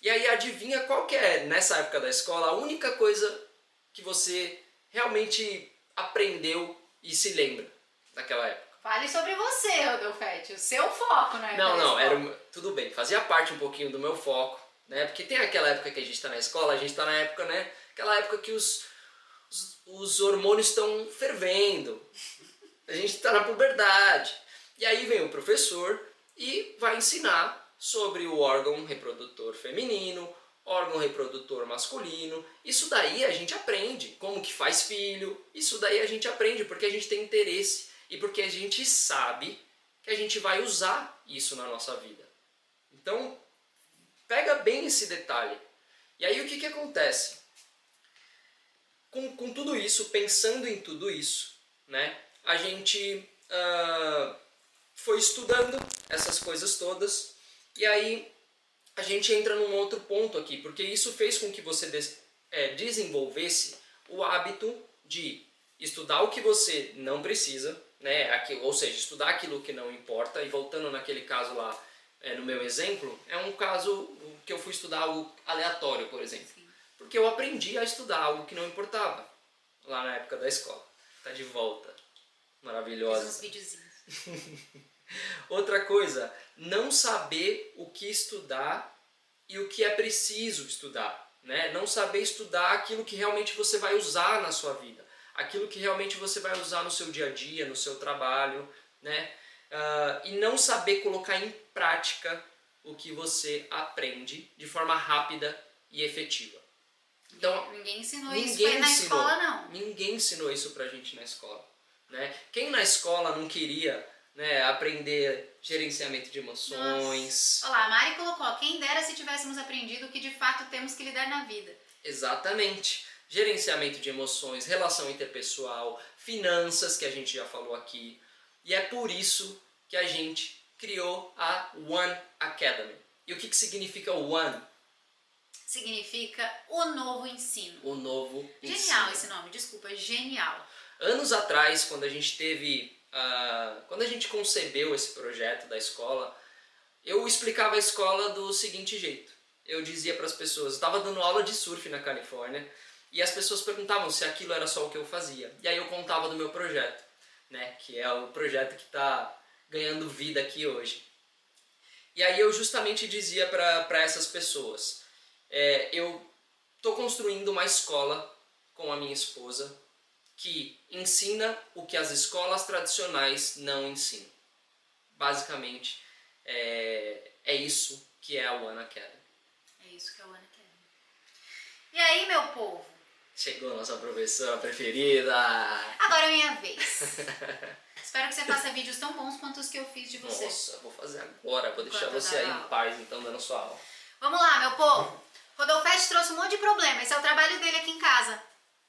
E aí adivinha qual que é, nessa época da escola, a única coisa que você realmente aprendeu e se lembra? naquela época? Fale sobre você, Rodolfete, o seu foco, né? Não, não, era tudo bem, fazia parte um pouquinho do meu foco, né? Porque tem aquela época que a gente está na escola, a gente está na época, né? Aquela época que os, os, os hormônios estão fervendo, a gente está na puberdade. E aí vem o professor e vai ensinar sobre o órgão reprodutor feminino, órgão reprodutor masculino. Isso daí a gente aprende, como que faz filho. Isso daí a gente aprende porque a gente tem interesse e porque a gente sabe que a gente vai usar isso na nossa vida. Então, pega bem esse detalhe. E aí o que, que acontece? Com, com tudo isso, pensando em tudo isso, né, a gente uh, foi estudando essas coisas todas e aí a gente entra num outro ponto aqui, porque isso fez com que você des, é, desenvolvesse o hábito de estudar o que você não precisa, né? Aquilo, ou seja, estudar aquilo que não importa. E voltando naquele caso lá, é, no meu exemplo, é um caso que eu fui estudar algo aleatório, por exemplo. Sim. Porque eu aprendi a estudar algo que não importava lá na época da escola. Tá de volta. Maravilhosa. Fiz uns videozinhos. Outra coisa, não saber o que estudar e o que é preciso estudar. Né? Não saber estudar aquilo que realmente você vai usar na sua vida aquilo que realmente você vai usar no seu dia a dia, no seu trabalho, né? Uh, e não saber colocar em prática o que você aprende de forma rápida e efetiva. Então, ninguém ensinou ninguém isso na ensinou, escola, não. Ninguém ensinou isso pra gente na escola. Né? Quem na escola não queria né, aprender gerenciamento de emoções? Nossa. Olá, a Mari colocou, quem dera se tivéssemos aprendido o que de fato temos que lidar na vida. Exatamente gerenciamento de emoções, relação interpessoal, finanças, que a gente já falou aqui. E é por isso que a gente criou a One Academy. E o que, que significa One? Significa o novo ensino. O novo genial ensino. Genial esse nome, desculpa, genial. Anos atrás, quando a gente teve. Uh, quando a gente concebeu esse projeto da escola, eu explicava a escola do seguinte jeito. Eu dizia para as pessoas, eu estava dando aula de surf na Califórnia, e as pessoas perguntavam se aquilo era só o que eu fazia. E aí eu contava do meu projeto, né? Que é o projeto que está ganhando vida aqui hoje. E aí eu justamente dizia para essas pessoas, é, eu Estou construindo uma escola com a minha esposa que ensina o que as escolas tradicionais não ensinam. Basicamente, é, é isso que é a One Academy. É isso que é a One Academy. E aí, meu povo? Chegou a nossa professora preferida! Agora é minha vez. Espero que você faça vídeos tão bons quanto os que eu fiz de você. Nossa, vou fazer agora. Vou deixar você aí em paz, então, dando sua aula. Vamos lá, meu povo. Rodolfete trouxe um monte de problema. Esse é o trabalho dele aqui em casa,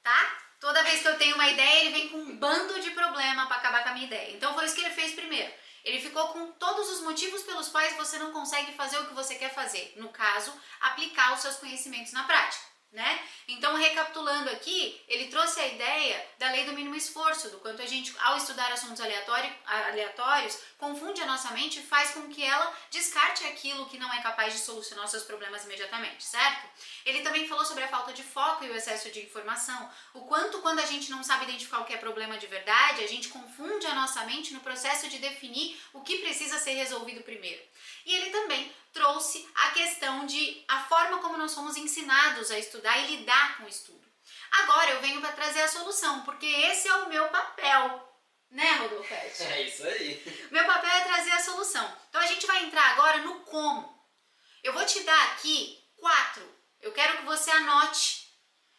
tá? Toda vez que eu tenho uma ideia, ele vem com um bando de problema para acabar com a minha ideia. Então foi isso que ele fez primeiro. Ele ficou com todos os motivos pelos quais você não consegue fazer o que você quer fazer. No caso, aplicar os seus conhecimentos na prática né? Então, recapitulando aqui, ele trouxe a ideia da lei do mínimo esforço, do quanto a gente, ao estudar assuntos aleatórios, confunde a nossa mente e faz com que ela descarte aquilo que não é capaz de solucionar seus problemas imediatamente, certo? Ele também falou sobre a falta de foco e o excesso de informação, o quanto quando a gente não sabe identificar o que é problema de verdade, a gente confunde a nossa mente no processo de definir o que precisa ser resolvido primeiro. E ele também trouxe a questão de a forma como nós somos ensinados a estudar e lidar com o estudo. Agora eu venho para trazer a solução, porque esse é o meu papel. Né, Rodolfo? É isso aí. Meu papel é trazer a solução. Então a gente vai entrar agora no como. Eu vou te dar aqui quatro. Eu quero que você anote.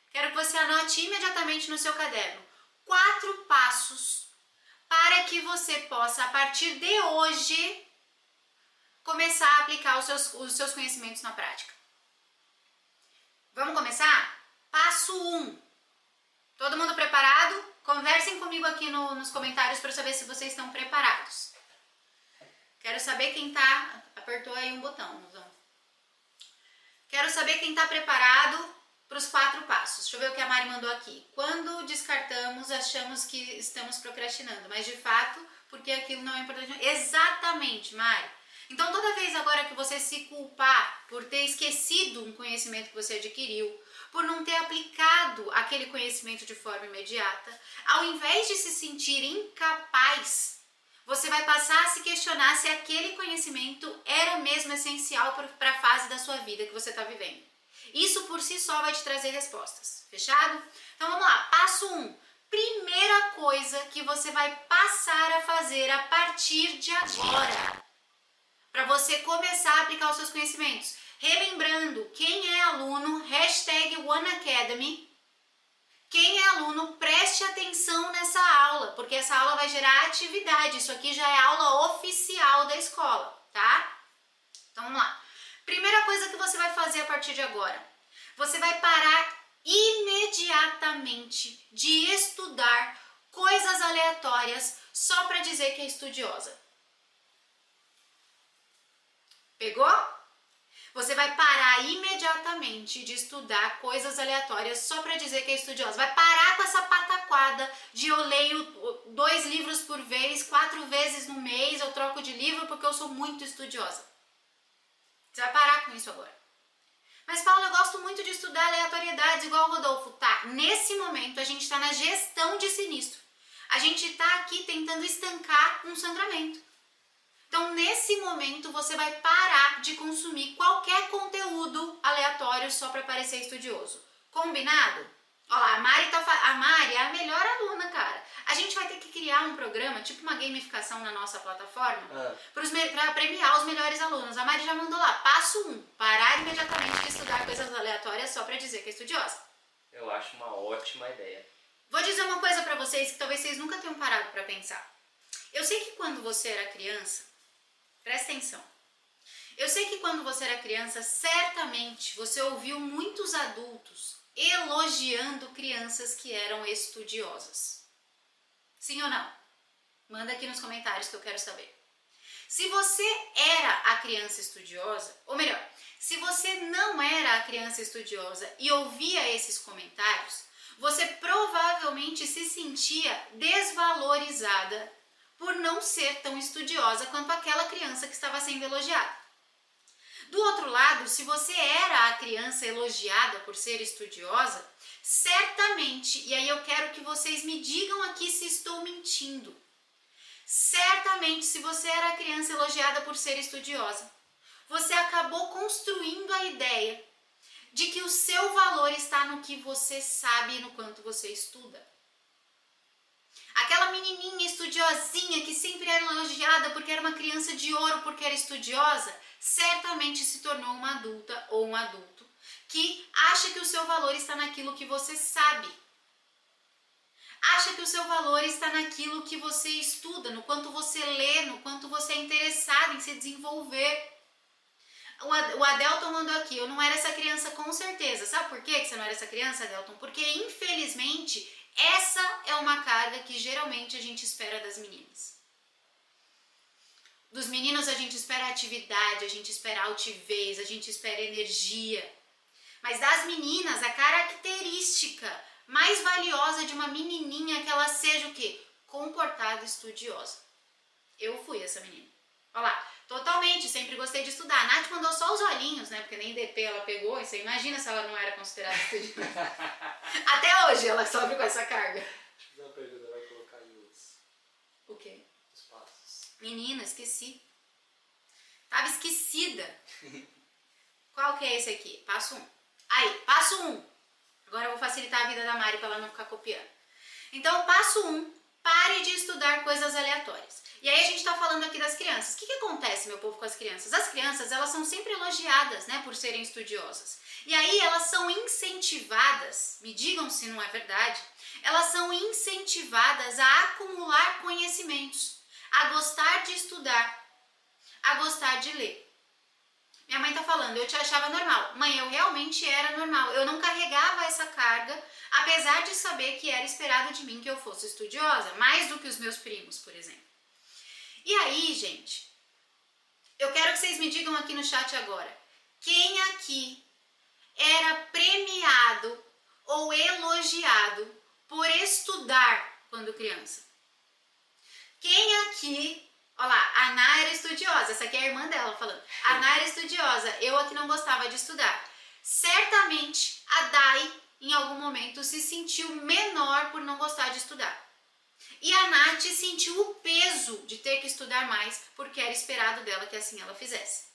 Quero que você anote imediatamente no seu caderno. Quatro passos para que você possa, a partir de hoje, começar a aplicar os seus, os seus conhecimentos na prática. Vamos começar? Passo 1. Um. Todo mundo preparado? Conversem comigo aqui no, nos comentários para saber se vocês estão preparados. Quero saber quem tá. Apertou aí um botão, Quero saber quem está preparado para os quatro passos. Deixa eu ver o que a Mari mandou aqui. Quando descartamos, achamos que estamos procrastinando, mas de fato, porque aquilo não é importante. Exatamente, Mari. Então, toda vez agora que você se culpar por ter esquecido um conhecimento que você adquiriu, por não ter aplicado aquele conhecimento de forma imediata, ao invés de se sentir incapaz, você vai passar a se questionar se aquele conhecimento era mesmo essencial para a fase da sua vida que você está vivendo. Isso por si só vai te trazer respostas. Fechado? Então vamos lá. Passo 1. Um. Primeira coisa que você vai passar a fazer a partir de agora para você começar a aplicar os seus conhecimentos. Relembrando, quem é aluno, hashtag OneAcademy. Quem é aluno, preste atenção nessa aula, porque essa aula vai gerar atividade. Isso aqui já é aula oficial da escola, tá? Então vamos lá. Primeira coisa que você vai fazer a partir de agora. Você vai parar imediatamente de estudar coisas aleatórias só para dizer que é estudiosa. Pegou? Você vai parar imediatamente de estudar coisas aleatórias só para dizer que é estudiosa. Vai parar com essa pataquada de eu leio dois livros por vez, quatro vezes no mês, eu troco de livro porque eu sou muito estudiosa. Você vai parar com isso agora. Mas, Paulo, eu gosto muito de estudar aleatoriedades igual o Rodolfo. Tá, nesse momento a gente está na gestão de sinistro. A gente está aqui tentando estancar um sangramento. Então, nesse momento, você vai parar de consumir qualquer conteúdo aleatório só para parecer estudioso. Combinado? Olha lá, a Mari, tá, a Mari é a melhor aluna, cara. A gente vai ter que criar um programa, tipo uma gamificação na nossa plataforma, ah. para premiar os melhores alunos. A Mari já mandou lá, passo 1, um, parar imediatamente de estudar coisas aleatórias só para dizer que é estudiosa. Eu acho uma ótima ideia. Vou dizer uma coisa para vocês que talvez vocês nunca tenham parado para pensar. Eu sei que quando você era criança, Presta atenção. Eu sei que quando você era criança, certamente você ouviu muitos adultos elogiando crianças que eram estudiosas. Sim ou não? Manda aqui nos comentários que eu quero saber. Se você era a criança estudiosa, ou melhor, se você não era a criança estudiosa e ouvia esses comentários, você provavelmente se sentia desvalorizada por não ser tão estudiosa quanto aquela criança que estava sendo elogiada. Do outro lado, se você era a criança elogiada por ser estudiosa, certamente, e aí eu quero que vocês me digam aqui se estou mentindo. Certamente, se você era a criança elogiada por ser estudiosa, você acabou construindo a ideia de que o seu valor está no que você sabe e no quanto você estuda. Aquela menininha estudiosinha que sempre era elogiada porque era uma criança de ouro, porque era estudiosa, certamente se tornou uma adulta ou um adulto que acha que o seu valor está naquilo que você sabe. Acha que o seu valor está naquilo que você estuda, no quanto você lê, no quanto você é interessado em se desenvolver. O Adelton mandou aqui, eu não era essa criança com certeza. Sabe por que você não era essa criança, Adelton? Porque infelizmente essa é uma carga que geralmente a gente espera das meninas. Dos meninos a gente espera atividade, a gente espera altivez, a gente espera energia. Mas das meninas, a característica mais valiosa de uma menininha é que ela seja o quê? Comportada estudiosa. Eu fui essa menina. Olha lá, totalmente, sempre gostei de estudar. A Nath mandou só os olhinhos, né? Porque nem DP ela pegou, e você imagina se ela não era considerada estudiosa. Até hoje ela sofre com essa carga. Não, pergunta, vai colocar aí os... O quê? Os passos. Menina, esqueci. Tava esquecida. Qual que é esse aqui? Passo 1. Um. Aí, passo 1. Um. Agora eu vou facilitar a vida da Mari para ela não ficar copiando. Então, passo 1. Um, pare de estudar coisas aleatórias. E aí a gente está falando aqui das crianças. O que, que acontece, meu povo, com as crianças? As crianças, elas são sempre elogiadas, né, por serem estudiosas. E aí elas são incentivadas, me digam se não é verdade, elas são incentivadas a acumular conhecimentos, a gostar de estudar, a gostar de ler. Minha mãe tá falando, eu te achava normal. Mãe, eu realmente era normal. Eu não carregava essa carga, apesar de saber que era esperado de mim que eu fosse estudiosa, mais do que os meus primos, por exemplo. E aí, gente, eu quero que vocês me digam aqui no chat agora, quem aqui era premiado ou elogiado por estudar quando criança? Quem aqui Olha lá, a Ana era estudiosa, essa aqui é a irmã dela falando. A Ana era estudiosa, eu aqui não gostava de estudar. Certamente a Dai, em algum momento, se sentiu menor por não gostar de estudar. E a Nath sentiu o peso de ter que estudar mais, porque era esperado dela que assim ela fizesse.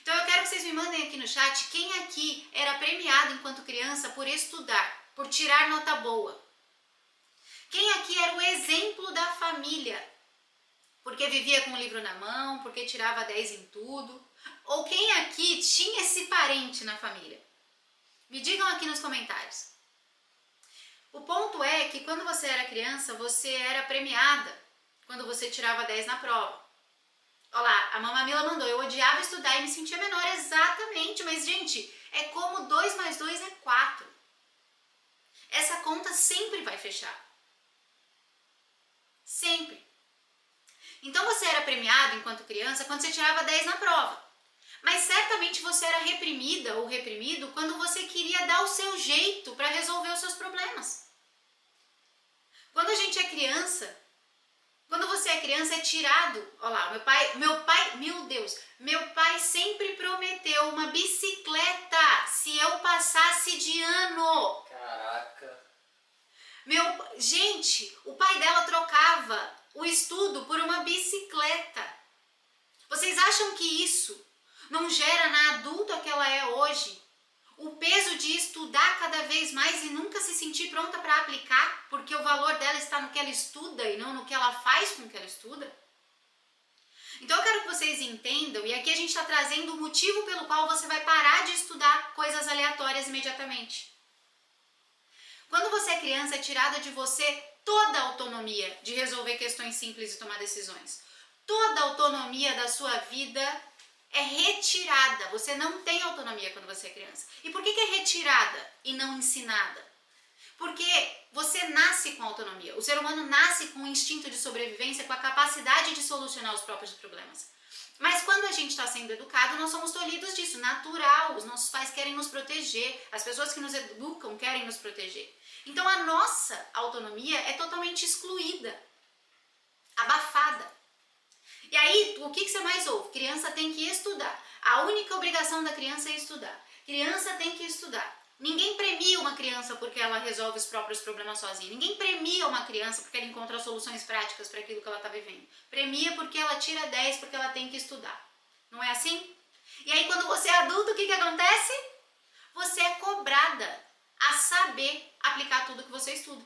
Então eu quero que vocês me mandem aqui no chat quem aqui era premiado enquanto criança por estudar, por tirar nota boa. Quem aqui era o exemplo da família, porque vivia com o livro na mão, porque tirava 10 em tudo. Ou quem aqui tinha esse parente na família? Me digam aqui nos comentários. O ponto é que quando você era criança, você era premiada quando você tirava 10 na prova. Olha lá, a Mamamila mandou, eu odiava estudar e me sentia menor. Exatamente, mas gente, é como 2 mais 2 é 4. Essa conta sempre vai fechar. Sempre. Então você era premiado enquanto criança quando você tirava 10 na prova. Mas certamente você era reprimida ou reprimido quando você queria dar o seu jeito para resolver os seus problemas. Quando a gente é criança, quando você é criança é tirado. Olha lá, meu pai, meu pai, meu Deus, meu pai sempre prometeu uma bicicleta se eu passasse de ano. Caraca. Meu, gente, o pai dela trocava o estudo por uma bicicleta. Vocês acham que isso não gera na adulta que ela é hoje o peso de estudar cada vez mais e nunca se sentir pronta para aplicar, porque o valor dela está no que ela estuda e não no que ela faz com o que ela estuda? Então eu quero que vocês entendam, e aqui a gente está trazendo o motivo pelo qual você vai parar de estudar coisas aleatórias imediatamente. Quando você é criança, é tirada de você toda a autonomia de resolver questões simples e tomar decisões. Toda a autonomia da sua vida é retirada. Você não tem autonomia quando você é criança. E por que, que é retirada e não ensinada? Porque você nasce com autonomia. O ser humano nasce com o instinto de sobrevivência, com a capacidade de solucionar os próprios problemas. Mas quando a gente está sendo educado, nós somos tolhidos disso, natural. Os nossos pais querem nos proteger, as pessoas que nos educam querem nos proteger. Então a nossa autonomia é totalmente excluída, abafada. E aí, o que, que você mais ouve? Criança tem que estudar. A única obrigação da criança é estudar. Criança tem que estudar. Ninguém premia uma criança porque ela resolve os próprios problemas sozinha. Ninguém premia uma criança porque ela encontra soluções práticas para aquilo que ela está vivendo. Premia porque ela tira 10 porque ela tem que estudar. Não é assim? E aí, quando você é adulto, o que, que acontece? você é cobrada a saber aplicar tudo que você estuda.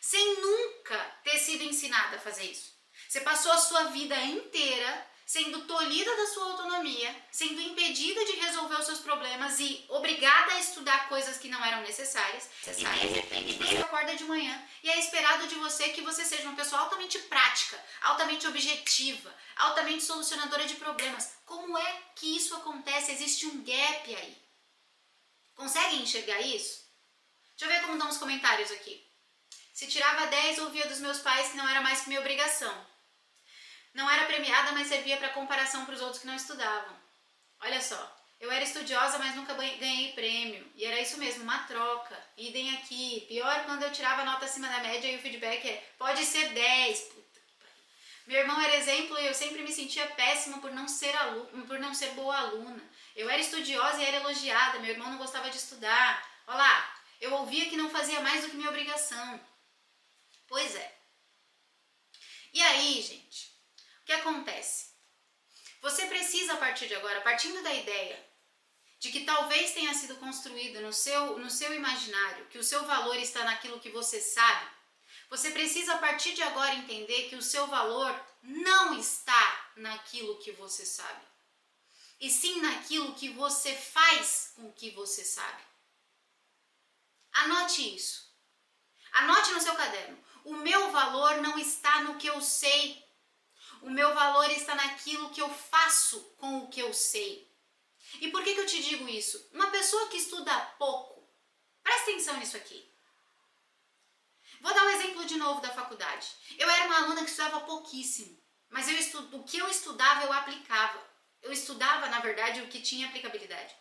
Sem nunca ter sido ensinada a fazer isso. Você passou a sua vida inteira sendo tolhida da sua autonomia, sendo impedida de resolver os seus problemas e obrigada a estudar coisas que não eram necessárias. Você acorda de manhã e é esperado de você que você seja uma pessoa altamente prática, altamente objetiva, altamente solucionadora de problemas. Como é que isso acontece? Existe um gap aí. Conseguem enxergar isso? Deixa eu ver como estão os comentários aqui. Se tirava 10, ouvia dos meus pais que não era mais que minha obrigação. Não era premiada, mas servia para comparação para os outros que não estudavam. Olha só, eu era estudiosa, mas nunca ganhei prêmio. E era isso mesmo, uma troca. Idem aqui. Pior quando eu tirava nota acima da média e o feedback é: pode ser 10. Puta Meu irmão era exemplo e eu sempre me sentia péssima por não ser aluno, por não ser boa aluna. Eu era estudiosa e era elogiada. Meu irmão não gostava de estudar. Olha lá, eu ouvia que não fazia mais do que minha obrigação. Pois é. E aí, gente, o que acontece? Você precisa, a partir de agora, partindo da ideia de que talvez tenha sido construído no seu, no seu imaginário, que o seu valor está naquilo que você sabe, você precisa, a partir de agora, entender que o seu valor não está naquilo que você sabe, e sim naquilo que você faz com o que você sabe. Anote isso. Anote no seu caderno. O meu valor não está no que eu sei, o meu valor está naquilo que eu faço com o que eu sei. E por que, que eu te digo isso? Uma pessoa que estuda pouco, presta atenção nisso aqui. Vou dar um exemplo de novo da faculdade. Eu era uma aluna que estudava pouquíssimo, mas eu o que eu estudava eu aplicava. Eu estudava, na verdade, o que tinha aplicabilidade.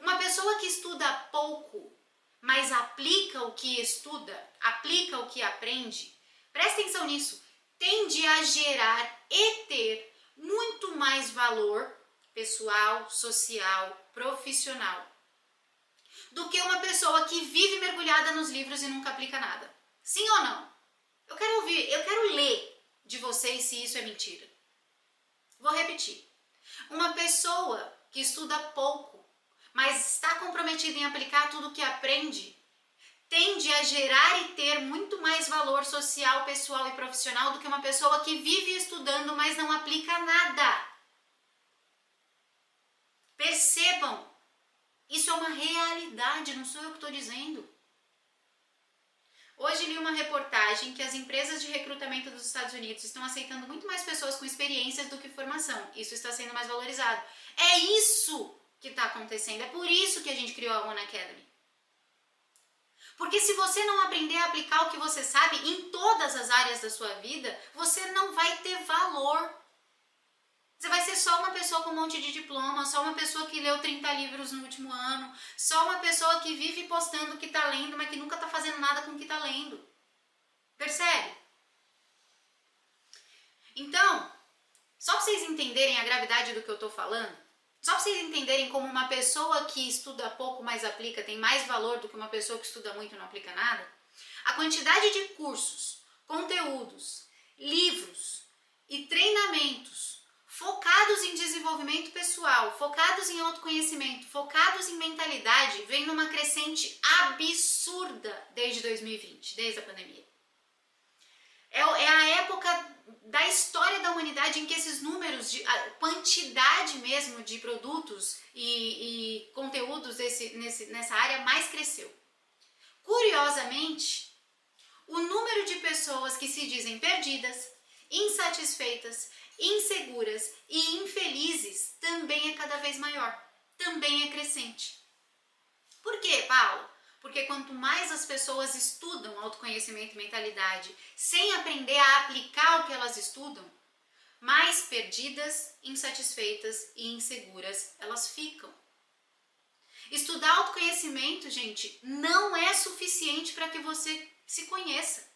Uma pessoa que estuda pouco, mas aplica o que estuda, aplica o que aprende, presta atenção nisso tende a gerar e ter muito mais valor pessoal, social, profissional do que uma pessoa que vive mergulhada nos livros e nunca aplica nada. Sim ou não? Eu quero ouvir, eu quero ler de vocês se isso é mentira. Vou repetir. Uma pessoa que estuda pouco, mas está comprometida em aplicar tudo o que aprende, tende a gerar e ter muito mais valor social, pessoal e profissional do que uma pessoa que vive estudando, mas não aplica nada. Percebam, isso é uma realidade, não sou eu que estou dizendo. Hoje li uma reportagem que as empresas de recrutamento dos Estados Unidos estão aceitando muito mais pessoas com experiências do que formação. Isso está sendo mais valorizado. É isso que está acontecendo. É por isso que a gente criou a One Academy. Porque se você não aprender a aplicar o que você sabe em todas as áreas da sua vida, você não vai ter valor. Você vai ser só uma pessoa com um monte de diploma, só uma pessoa que leu 30 livros no último ano, só uma pessoa que vive postando o que está lendo, mas que nunca está fazendo nada com o que está lendo. Percebe? Então, só para vocês entenderem a gravidade do que eu estou falando, só para vocês entenderem como uma pessoa que estuda pouco, mas aplica, tem mais valor do que uma pessoa que estuda muito e não aplica nada, a quantidade de cursos, conteúdos, livros e treinamentos focados em desenvolvimento pessoal, focados em autoconhecimento, focados em mentalidade, vem numa crescente absurda desde 2020, desde a pandemia. É, é a época da história da humanidade em que esses números, de a quantidade mesmo de produtos e, e conteúdos desse, nesse, nessa área mais cresceu. Curiosamente, o número de pessoas que se dizem perdidas, insatisfeitas, inseguras e infelizes também é cada vez maior, também é crescente. Por quê, Paulo? Porque quanto mais as pessoas estudam autoconhecimento e mentalidade sem aprender a aplicar o que elas estudam, mais perdidas, insatisfeitas e inseguras elas ficam. Estudar autoconhecimento, gente, não é suficiente para que você se conheça.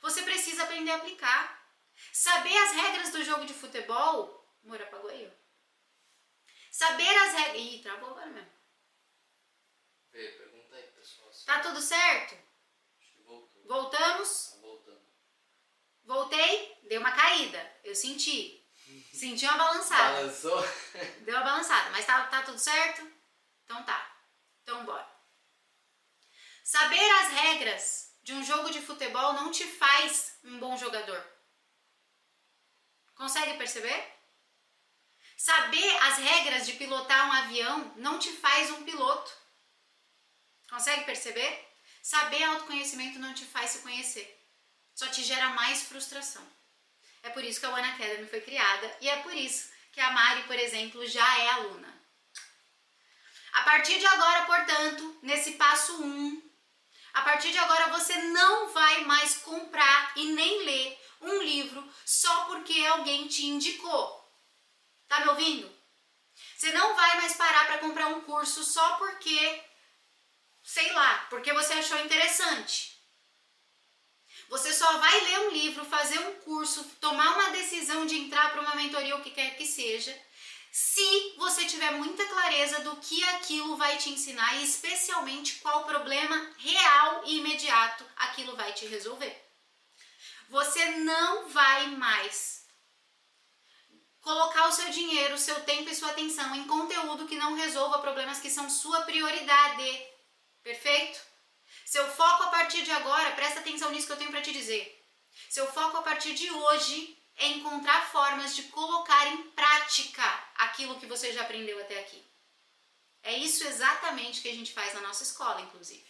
Você precisa aprender a aplicar. Saber as regras do jogo de futebol. Mora apagou aí. Saber as regras. Ih, travou agora mesmo. Vê, Tá tudo certo? Voltamos? Tá. Voltei, deu uma caída. Eu senti. Senti uma balançada. Balançou? Deu uma balançada, mas tá, tá tudo certo? Então tá. Então, bora. Saber as regras de um jogo de futebol não te faz um bom jogador. Consegue perceber? Saber as regras de pilotar um avião não te faz um piloto. Consegue perceber? Saber autoconhecimento não te faz se conhecer. Só te gera mais frustração. É por isso que a One Academy foi criada e é por isso que a Mari, por exemplo, já é aluna. A partir de agora, portanto, nesse passo 1, um, a partir de agora você não vai mais comprar e nem ler um livro só porque alguém te indicou. Tá me ouvindo? Você não vai mais parar para comprar um curso só porque, sei lá, porque você achou interessante. Você só vai ler um livro, fazer um curso, tomar uma decisão de entrar para uma mentoria ou o que quer que seja, se você tiver muita clareza do que aquilo vai te ensinar e especialmente qual problema real e imediato aquilo vai te resolver. Você não vai mais colocar o seu dinheiro, o seu tempo e sua atenção em conteúdo que não resolva problemas que são sua prioridade. Perfeito? Seu foco a partir de agora, presta atenção nisso que eu tenho para te dizer. Seu foco a partir de hoje é encontrar formas de colocar em prática aquilo que você já aprendeu até aqui. É isso exatamente que a gente faz na nossa escola, inclusive.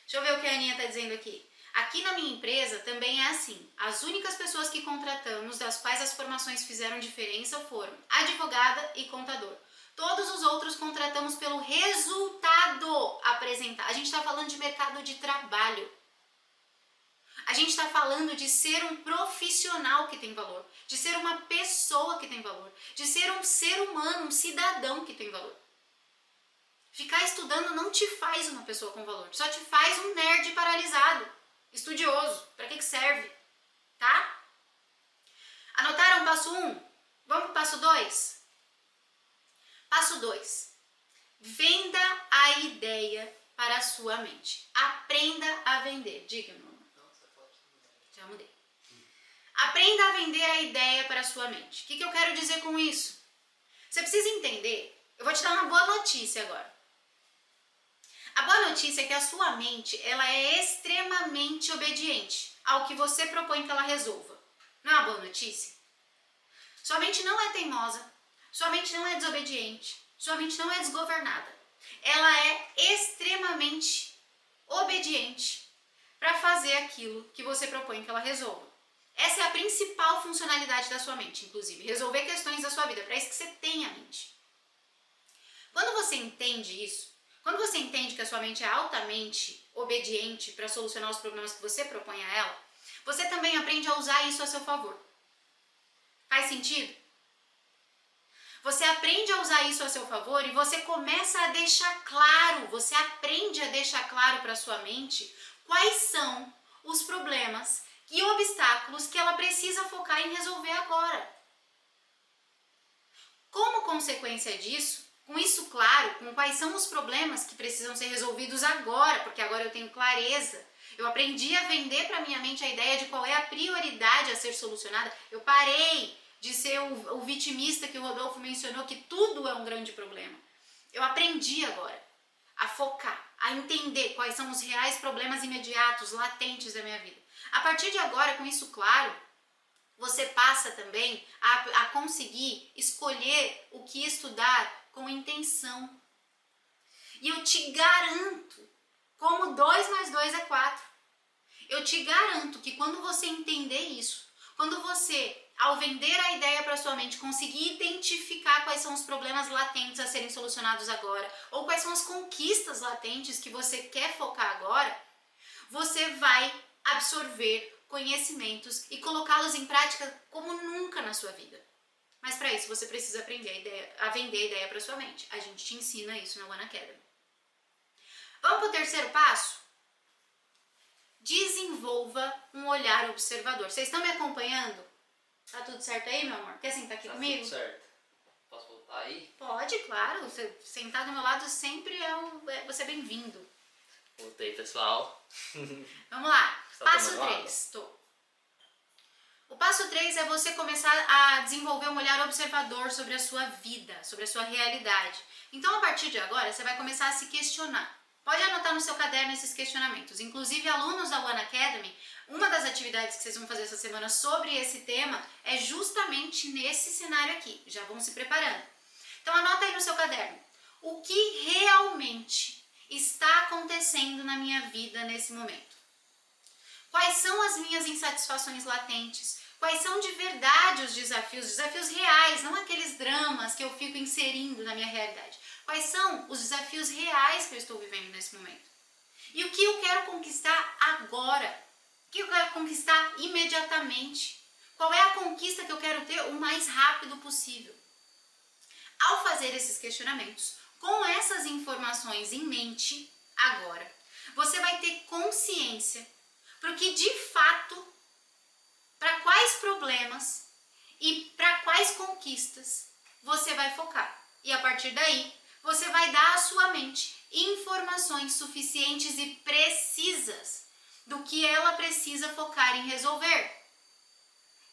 Deixa eu ver o que a Aninha está dizendo aqui. Aqui na minha empresa também é assim. As únicas pessoas que contratamos, das quais as formações fizeram diferença, foram advogada e contador. Todos os outros contratamos pelo resultado apresentado. A gente está falando de mercado de trabalho. A gente está falando de ser um profissional que tem valor, de ser uma pessoa que tem valor, de ser um ser humano, um cidadão que tem valor. Ficar estudando não te faz uma pessoa com valor, só te faz um nerd paralisado, estudioso. Para que, que serve? Tá? Anotaram o passo 1? Um? Vamos para o passo 2? Passo 2. Venda a ideia para a sua mente. Aprenda a vender. Diga-me. Já mudei. Aprenda a vender a ideia para a sua mente. O que, que eu quero dizer com isso? Você precisa entender. Eu vou te dar uma boa notícia agora. A boa notícia é que a sua mente ela é extremamente obediente ao que você propõe que ela resolva. Não é uma boa notícia? Sua mente não é teimosa, sua mente não é desobediente, sua mente não é desgovernada. Ela é extremamente obediente para fazer aquilo que você propõe que ela resolva. Essa é a principal funcionalidade da sua mente, inclusive, resolver questões da sua vida. Para isso que você tem a mente. Quando você entende isso, quando você entende que a sua mente é altamente obediente para solucionar os problemas que você propõe a ela, você também aprende a usar isso a seu favor. Faz sentido? Você aprende a usar isso a seu favor e você começa a deixar claro, você aprende a deixar claro para sua mente quais são os problemas e obstáculos que ela precisa focar em resolver agora. Como consequência disso, com isso claro, com quais são os problemas que precisam ser resolvidos agora, porque agora eu tenho clareza, eu aprendi a vender para minha mente a ideia de qual é a prioridade a ser solucionada. Eu parei de ser o, o vitimista que o Rodolfo mencionou, que tudo é um grande problema. Eu aprendi agora a focar a entender quais são os reais problemas imediatos, latentes da minha vida. A partir de agora, com isso claro, você passa também a, a conseguir escolher o que estudar com intenção. E eu te garanto, como 2 mais 2 é 4, eu te garanto que quando você entender isso, quando você ao vender a ideia para sua mente, conseguir identificar quais são os problemas latentes a serem solucionados agora, ou quais são as conquistas latentes que você quer focar agora, você vai absorver conhecimentos e colocá-los em prática como nunca na sua vida. Mas para isso você precisa aprender a, ideia, a vender a ideia para sua mente. A gente te ensina isso na One Academy. Vamos para o terceiro passo? Desenvolva um olhar observador. Vocês estão me acompanhando? Tá tudo certo aí, meu amor? Quer sentar aqui tá comigo? Tudo certo. Posso voltar aí? Pode, claro. Você sentar do meu lado sempre é, um, é você bem-vindo. Voltei, pessoal. Vamos lá. Você tá Passo tomando 3. Tô. O passo 3 é você começar a desenvolver um olhar observador sobre a sua vida, sobre a sua realidade. Então, a partir de agora, você vai começar a se questionar. Pode anotar no seu caderno esses questionamentos. Inclusive, alunos da One Academy, uma das atividades que vocês vão fazer essa semana sobre esse tema é justamente nesse cenário aqui. Já vão se preparando. Então, anota aí no seu caderno. O que realmente está acontecendo na minha vida nesse momento? Quais são as minhas insatisfações latentes? Quais são de verdade os desafios, desafios reais, não aqueles dramas que eu fico inserindo na minha realidade. Quais são os desafios reais que eu estou vivendo nesse momento? E o que eu quero conquistar agora? O que eu quero conquistar imediatamente? Qual é a conquista que eu quero ter o mais rápido possível? Ao fazer esses questionamentos, com essas informações em mente agora, você vai ter consciência para o que de fato, para quais problemas e para quais conquistas você vai focar. E a partir daí, você vai dar à sua mente informações suficientes e precisas do que ela precisa focar em resolver.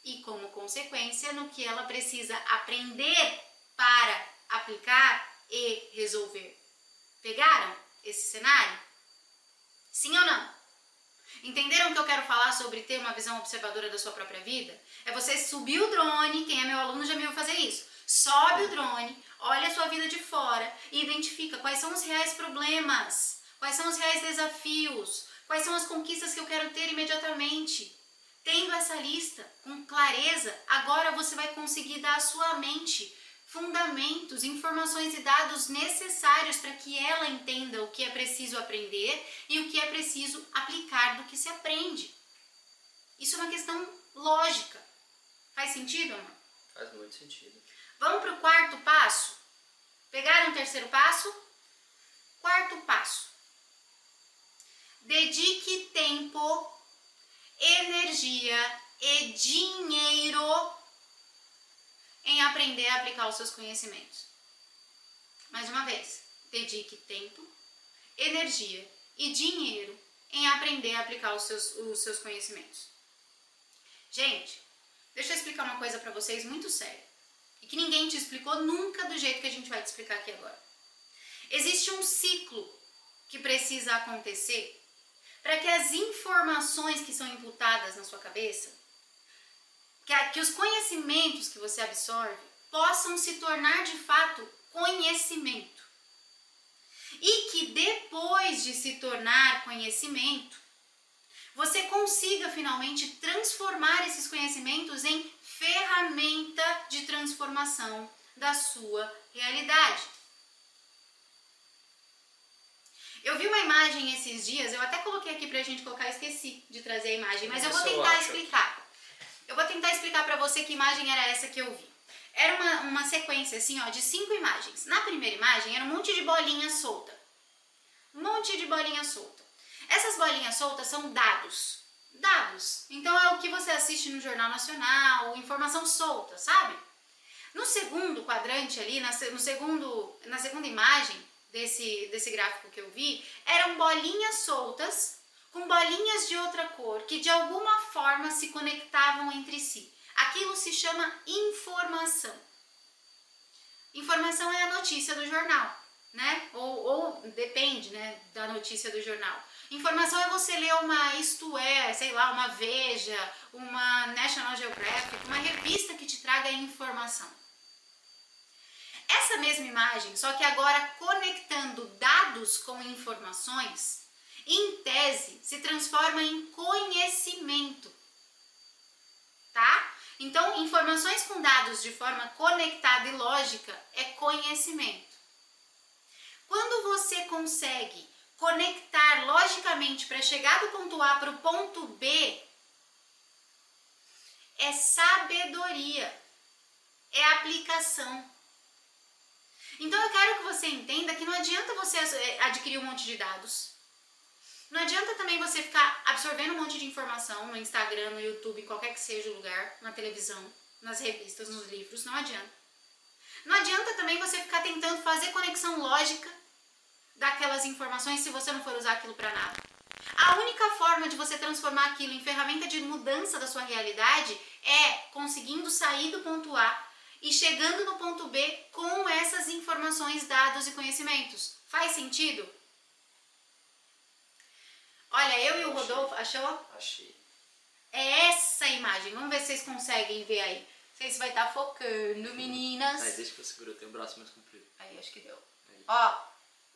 E como consequência, no que ela precisa aprender para aplicar e resolver. Pegaram esse cenário? Sim ou não? Entenderam que eu quero falar sobre ter uma visão observadora da sua própria vida? É você subir o drone, quem é meu aluno já me viu fazer isso. Sobe o drone, olha a sua vida de fora e identifica quais são os reais problemas, quais são os reais desafios, quais são as conquistas que eu quero ter imediatamente. Tendo essa lista com clareza, agora você vai conseguir dar à sua mente fundamentos, informações e dados necessários para que ela entenda o que é preciso aprender e o que é preciso aplicar do que se aprende. Isso é uma questão lógica. Faz sentido, amor? Faz muito sentido. Vamos para o quarto passo? Pegaram o terceiro passo? Quarto passo. Dedique tempo, energia e dinheiro em aprender a aplicar os seus conhecimentos. Mais uma vez, dedique tempo, energia e dinheiro em aprender a aplicar os seus, os seus conhecimentos. Gente, deixa eu explicar uma coisa para vocês muito séria e que ninguém te explicou nunca do jeito que a gente vai te explicar aqui agora. Existe um ciclo que precisa acontecer para que as informações que são imputadas na sua cabeça que, a, que os conhecimentos que você absorve possam se tornar de fato conhecimento. E que depois de se tornar conhecimento, você consiga finalmente transformar esses conhecimentos em ferramenta de transformação da sua realidade. Eu vi uma imagem esses dias, eu até coloquei aqui pra gente colocar, esqueci de trazer a imagem, mas eu vou tentar explicar. Eu vou tentar explicar para você que imagem era essa que eu vi. Era uma, uma sequência assim, ó, de cinco imagens. Na primeira imagem era um monte de bolinha solta. Um monte de bolinha solta. Essas bolinhas soltas são dados. Dados. Então é o que você assiste no Jornal Nacional, informação solta, sabe? No segundo quadrante ali, na, no segundo, na segunda imagem desse, desse gráfico que eu vi, eram bolinhas soltas com bolinhas de outra cor que de alguma forma se conectavam entre si. Aquilo se chama informação. Informação é a notícia do jornal, né? Ou, ou depende, né, da notícia do jornal. Informação é você ler uma Isto É, sei lá, uma Veja, uma National Geographic, uma revista que te traga informação. Essa mesma imagem, só que agora conectando dados com informações, em tese, se transforma em conhecimento. Tá? Então, informações com dados de forma conectada e lógica é conhecimento. Quando você consegue conectar logicamente para chegar do ponto A para o ponto B, é sabedoria, é aplicação. Então eu quero que você entenda que não adianta você adquirir um monte de dados, não adianta também você ficar absorvendo um monte de informação no Instagram, no YouTube, qualquer que seja o lugar, na televisão, nas revistas, nos livros, não adianta. Não adianta também você ficar tentando fazer conexão lógica daquelas informações se você não for usar aquilo para nada. A única forma de você transformar aquilo em ferramenta de mudança da sua realidade é conseguindo sair do ponto A e chegando no ponto B com essas informações, dados e conhecimentos. Faz sentido? Olha, eu e o Rodolfo, achou? Achei. É essa imagem. Vamos ver se vocês conseguem ver aí. Não sei se vai estar focando, meninas. Mas deixa que eu seguro, eu tenho o braço mais comprido. Aí, acho que deu. Ó,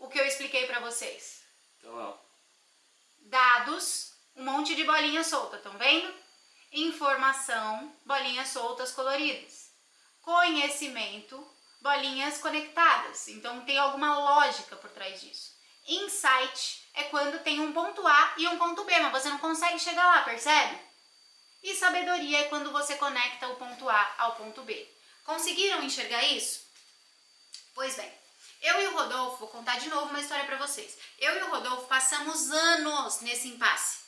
o que eu expliquei pra vocês. Então. Dados, um monte de bolinha solta, estão vendo? Informação, bolinhas soltas coloridas. Conhecimento, bolinhas conectadas. Então tem alguma lógica por trás disso. Insight é quando tem um ponto A e um ponto B, mas você não consegue chegar lá, percebe? E sabedoria é quando você conecta o ponto A ao ponto B. Conseguiram enxergar isso? Pois bem, eu e o Rodolfo, vou contar de novo uma história para vocês. Eu e o Rodolfo passamos anos nesse impasse.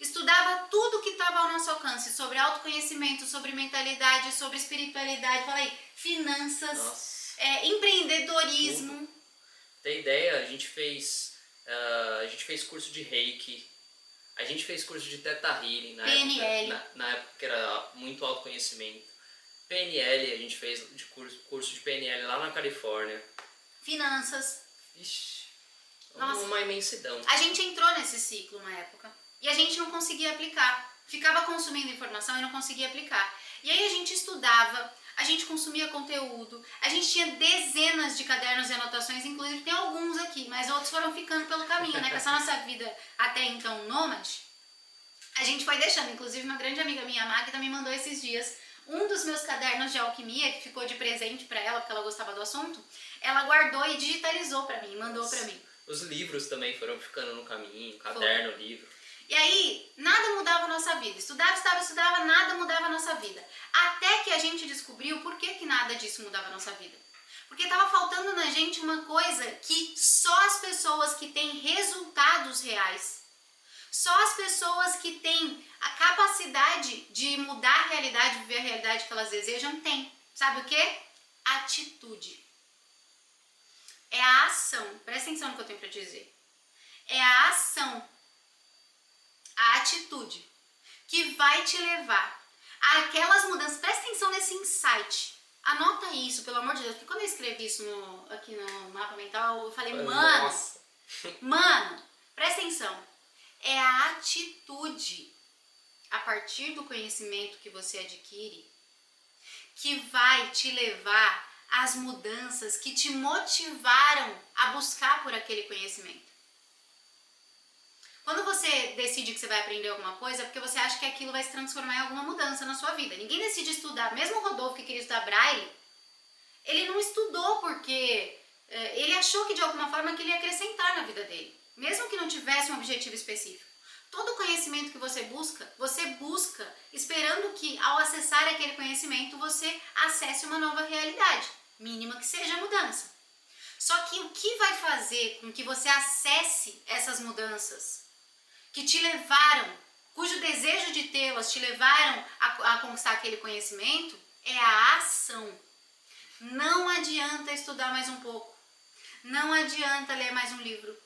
Estudava tudo que estava ao nosso alcance sobre autoconhecimento, sobre mentalidade, sobre espiritualidade, falei, finanças, é, empreendedorismo. Tem ideia? A gente fez. ah, a gente fez curso de reiki. A gente fez curso de Teta Healing na PNL. época, na, na época que era muito autoconhecimento. PNL, a gente fez de curso, curso de PNL lá na Califórnia. Finanças. Ixi, Nossa. uma imensidão. A gente entrou nesse ciclo uma época e a gente não conseguia aplicar. Ficava consumindo informação e não conseguia aplicar. E aí a gente estudava, a gente consumia conteúdo, a gente tinha dezenas de cadernos e anotações, inclusive tem alguns aqui, mas outros foram ficando pelo caminho, né? Com essa nossa vida até então nômade, a gente foi deixando. Inclusive, uma grande amiga minha, a Magda, me mandou esses dias um dos meus cadernos de alquimia, que ficou de presente para ela, porque ela gostava do assunto. Ela guardou e digitalizou para mim, mandou para mim. Os livros também foram ficando no caminho, caderno, livro. E aí, nada mudava a nossa vida. Estudava, estudava, estudava, nada mudava a nossa vida. Até que a gente descobriu por que, que nada disso mudava a nossa vida. Porque estava faltando na gente uma coisa que só as pessoas que têm resultados reais, só as pessoas que têm a capacidade de mudar a realidade, viver a realidade que elas desejam, têm. Sabe o que? Atitude. É a ação. Presta atenção no que eu tenho para dizer. É a ação a atitude que vai te levar àquelas mudanças. Presta atenção nesse insight. Anota isso, pelo amor de Deus, porque quando eu escrevi isso no- aqui no mapa mental, eu falei, mano, Nossa. mano, presta atenção. É a atitude a partir do conhecimento que você adquire que vai te levar às mudanças que te motivaram a buscar por aquele conhecimento. Quando você decide que você vai aprender alguma coisa, é porque você acha que aquilo vai se transformar em alguma mudança na sua vida. Ninguém decide estudar, mesmo o Rodolfo que queria estudar Braille, ele não estudou porque eh, ele achou que de alguma forma aquilo ia acrescentar na vida dele, mesmo que não tivesse um objetivo específico. Todo conhecimento que você busca, você busca esperando que ao acessar aquele conhecimento você acesse uma nova realidade, mínima que seja a mudança. Só que o que vai fazer com que você acesse essas mudanças que te levaram, cujo desejo de tê-las te levaram a, a conquistar aquele conhecimento, é a ação. Não adianta estudar mais um pouco. Não adianta ler mais um livro.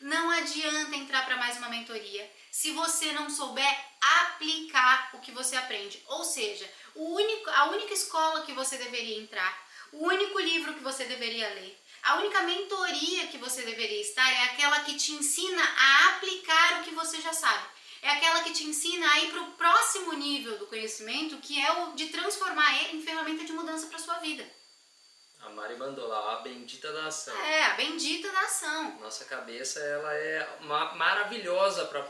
Não adianta entrar para mais uma mentoria se você não souber aplicar o que você aprende. Ou seja, único, a única escola que você deveria entrar, o único livro que você deveria ler, a única mentoria que você deveria estar é aquela que te ensina a aplicar o que você já sabe. É aquela que te ensina a ir para o próximo nível do conhecimento, que é o de transformar ele em ferramenta de mudança para sua vida. A Mari mandou lá, a bendita da ação. É, a bendita da ação. Nossa cabeça, ela é ma- maravilhosa para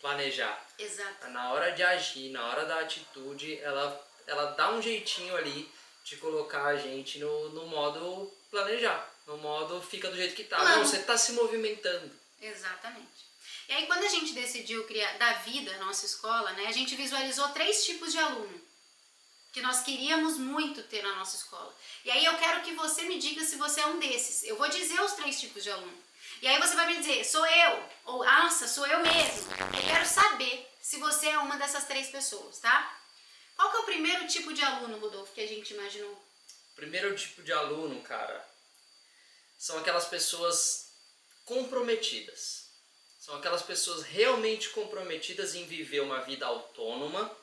planejar. Exato. Na hora de agir, na hora da atitude, ela, ela dá um jeitinho ali de colocar a gente no, no modo planejar. No modo fica do jeito que tá. Não, você tá se movimentando. Exatamente. E aí, quando a gente decidiu criar da vida a nossa escola, né, a gente visualizou três tipos de aluno que nós queríamos muito ter na nossa escola. E aí eu quero que você me diga se você é um desses. Eu vou dizer os três tipos de aluno. E aí você vai me dizer, sou eu, ou nossa, sou eu mesmo. Eu quero saber se você é uma dessas três pessoas, tá? Qual que é o primeiro tipo de aluno, Rodolfo, que a gente imaginou? Primeiro tipo de aluno, cara, são aquelas pessoas comprometidas. São aquelas pessoas realmente comprometidas em viver uma vida autônoma,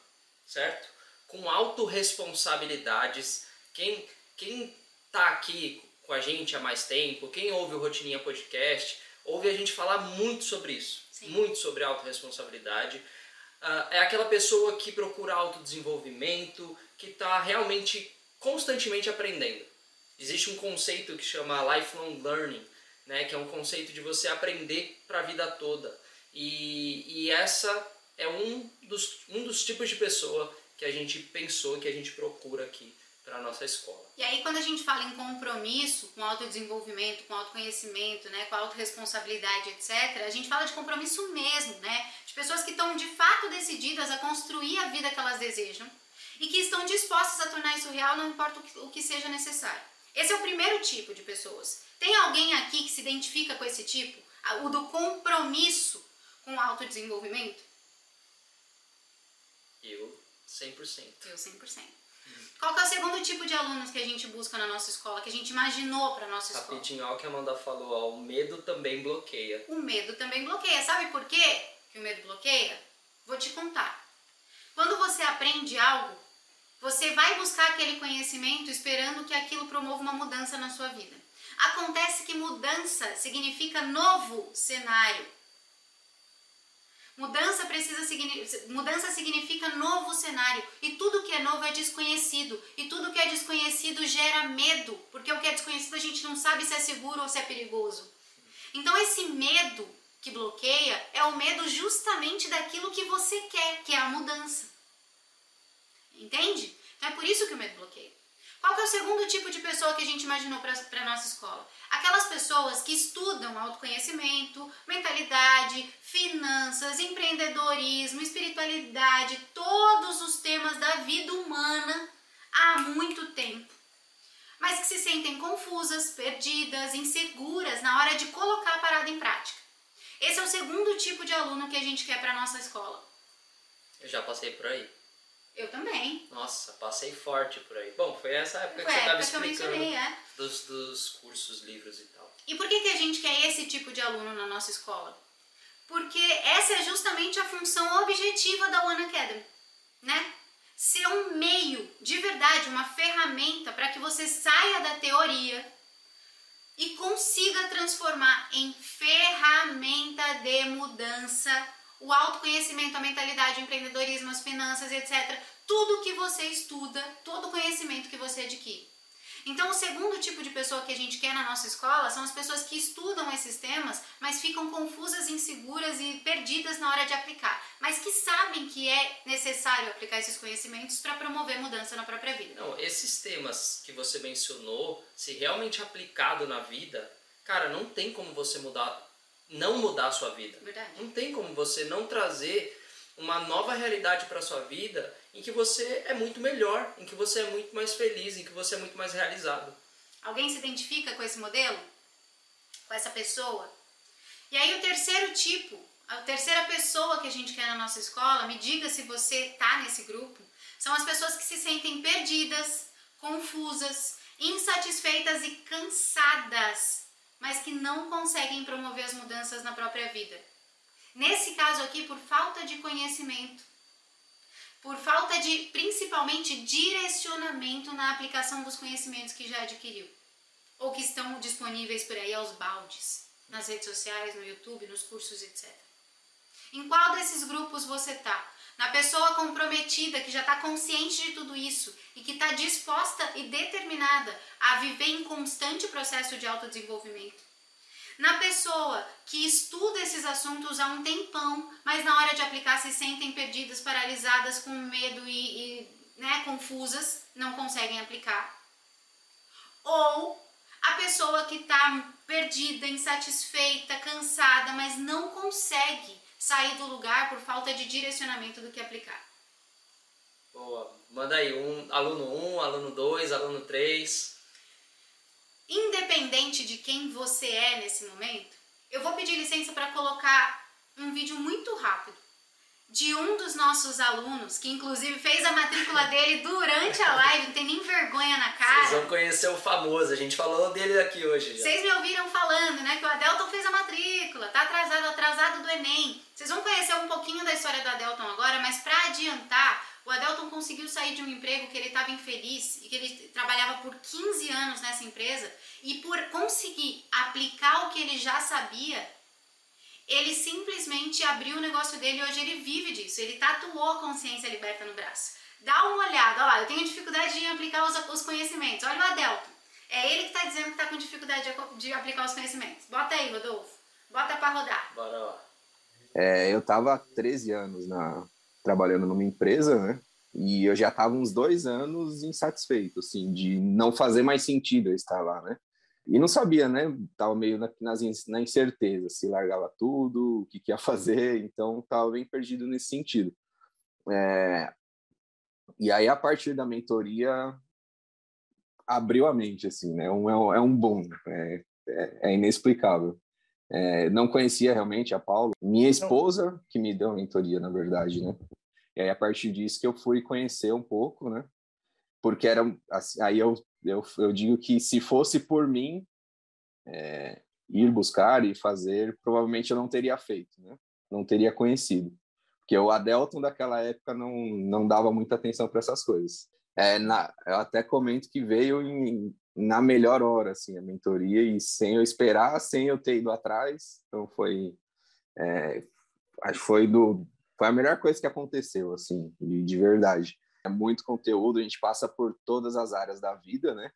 certo? Com autorresponsabilidades. Quem, quem tá aqui com a gente há mais tempo, quem ouve o Rotininha Podcast, ouve a gente falar muito sobre isso. Sim. Muito sobre autorresponsabilidade. Uh, é aquela pessoa que procura autodesenvolvimento, que está realmente constantemente aprendendo. Existe um conceito que chama lifelong learning, né, que é um conceito de você aprender para a vida toda. E, e essa é um dos, um dos tipos de pessoa que a gente pensou, que a gente procura aqui para a nossa escola. E aí quando a gente fala em compromisso com autodesenvolvimento, com autoconhecimento, né, com autorresponsabilidade, etc., a gente fala de compromisso mesmo, né? De pessoas que estão de fato decididas a construir a vida que elas desejam e que estão dispostas a tornar isso real, não importa o que, o que seja necessário. Esse é o primeiro tipo de pessoas. Tem alguém aqui que se identifica com esse tipo? O do compromisso com o autodesenvolvimento? Eu, 100%. Eu, 100%. Qual é o segundo tipo de alunos que a gente busca na nossa escola, que a gente imaginou para nossa escola? Rapidinho, ao que a Amanda falou, ó, o medo também bloqueia. O medo também bloqueia. Sabe por quê que o medo bloqueia? Vou te contar. Quando você aprende algo, você vai buscar aquele conhecimento esperando que aquilo promova uma mudança na sua vida. Acontece que mudança significa novo cenário. Mudança precisa mudança significa novo cenário e tudo que é novo é desconhecido e tudo que é desconhecido gera medo, porque o que é desconhecido a gente não sabe se é seguro ou se é perigoso. Então esse medo que bloqueia é o medo justamente daquilo que você quer, que é a mudança. Entende? Então é por isso que o medo bloqueia. Qual que é o segundo tipo de pessoa que a gente imaginou para a nossa escola? Aquelas pessoas que estudam autoconhecimento, mentalidade, finanças, empreendedorismo, espiritualidade, todos os temas da vida humana há muito tempo. Mas que se sentem confusas, perdidas, inseguras na hora de colocar a parada em prática. Esse é o segundo tipo de aluno que a gente quer para nossa escola. Eu já passei por aí. Eu também. Nossa, passei forte por aí. Bom, foi essa época Foi que você estava explicando mencionei, é. dos, dos cursos, livros e tal. E por que, que a gente quer esse tipo de aluno na nossa escola? Porque essa é justamente a função objetiva da One Academy, né? Ser um meio, de verdade, uma ferramenta para que você saia da teoria e consiga transformar em ferramenta de mudança o autoconhecimento, a mentalidade, o empreendedorismo, as finanças, etc. Tudo que você estuda, todo conhecimento que você adquire. Então, o segundo tipo de pessoa que a gente quer na nossa escola são as pessoas que estudam esses temas, mas ficam confusas, inseguras e perdidas na hora de aplicar, mas que sabem que é necessário aplicar esses conhecimentos para promover mudança na própria vida. Não, esses temas que você mencionou, se realmente aplicado na vida, cara, não tem como você mudar, não mudar a sua vida. Verdade. Não tem como você não trazer uma nova realidade para sua vida em que você é muito melhor, em que você é muito mais feliz, em que você é muito mais realizado. Alguém se identifica com esse modelo? Com essa pessoa? E aí o terceiro tipo, a terceira pessoa que a gente quer na nossa escola, me diga se você está nesse grupo, são as pessoas que se sentem perdidas, confusas, insatisfeitas e cansadas, mas que não conseguem promover as mudanças na própria vida. Nesse caso aqui, por falta de conhecimento, por falta de, principalmente, direcionamento na aplicação dos conhecimentos que já adquiriu ou que estão disponíveis por aí aos baldes, nas redes sociais, no YouTube, nos cursos, etc. Em qual desses grupos você está? Na pessoa comprometida que já está consciente de tudo isso e que está disposta e determinada a viver em constante processo de autodesenvolvimento na pessoa que estuda esses assuntos há um tempão, mas na hora de aplicar se sentem perdidas, paralisadas, com medo e, e né, confusas, não conseguem aplicar. Ou a pessoa que está perdida, insatisfeita, cansada, mas não consegue sair do lugar por falta de direcionamento do que aplicar. Boa. Manda aí, um, aluno 1, um, aluno 2, aluno 3 independente de quem você é nesse momento, eu vou pedir licença para colocar um vídeo muito rápido de um dos nossos alunos, que inclusive fez a matrícula dele durante a live, não tem nem vergonha na cara. Vocês vão conhecer o famoso. A gente falou dele aqui hoje já. Vocês me ouviram falando, né? Que o Adelton fez a matrícula, tá atrasado, atrasado do Enem. Vocês vão conhecer um pouquinho da história do Adelton agora, mas para adiantar, o Adelton conseguiu sair de um emprego que ele estava infeliz e que ele trabalhava por 15 anos nessa empresa e por conseguir aplicar o que ele já sabia, ele simplesmente abriu o negócio dele e hoje ele vive disso. Ele tatuou a consciência liberta no braço. Dá uma olhada, olha lá, eu tenho dificuldade de aplicar os, os conhecimentos. Olha o Adelton. É ele que está dizendo que está com dificuldade de, de, aplicar os conhecimentos. Bota aí, Rodolfo. Bota para rodar. Bora lá. É, eu estava há 13 anos na, trabalhando numa empresa, né? E eu já estava uns dois anos insatisfeito, assim, de não fazer mais sentido eu estar lá, né? E não sabia, né? Tava meio na, na incerteza, se largava tudo, o que, que ia fazer, então tava bem perdido nesse sentido. É... E aí, a partir da mentoria, abriu a mente, assim, né? Um, é, um é bom, é, é, é inexplicável. É, não conhecia realmente a Paulo. Minha esposa, que me deu a mentoria, na verdade, né? E aí, a partir disso que eu fui conhecer um pouco, né? Porque era, assim, aí eu, eu, eu digo que se fosse por mim, é, ir buscar e fazer, provavelmente eu não teria feito, né? Não teria conhecido. Porque o Adelton daquela época não, não dava muita atenção para essas coisas. É, na, eu até comento que veio em, na melhor hora, assim, a mentoria, e sem eu esperar, sem eu ter ido atrás. Então foi, é, foi do, foi a melhor coisa que aconteceu, assim, de, de, verdade. É muito conteúdo, a gente passa por todas as áreas da vida, né?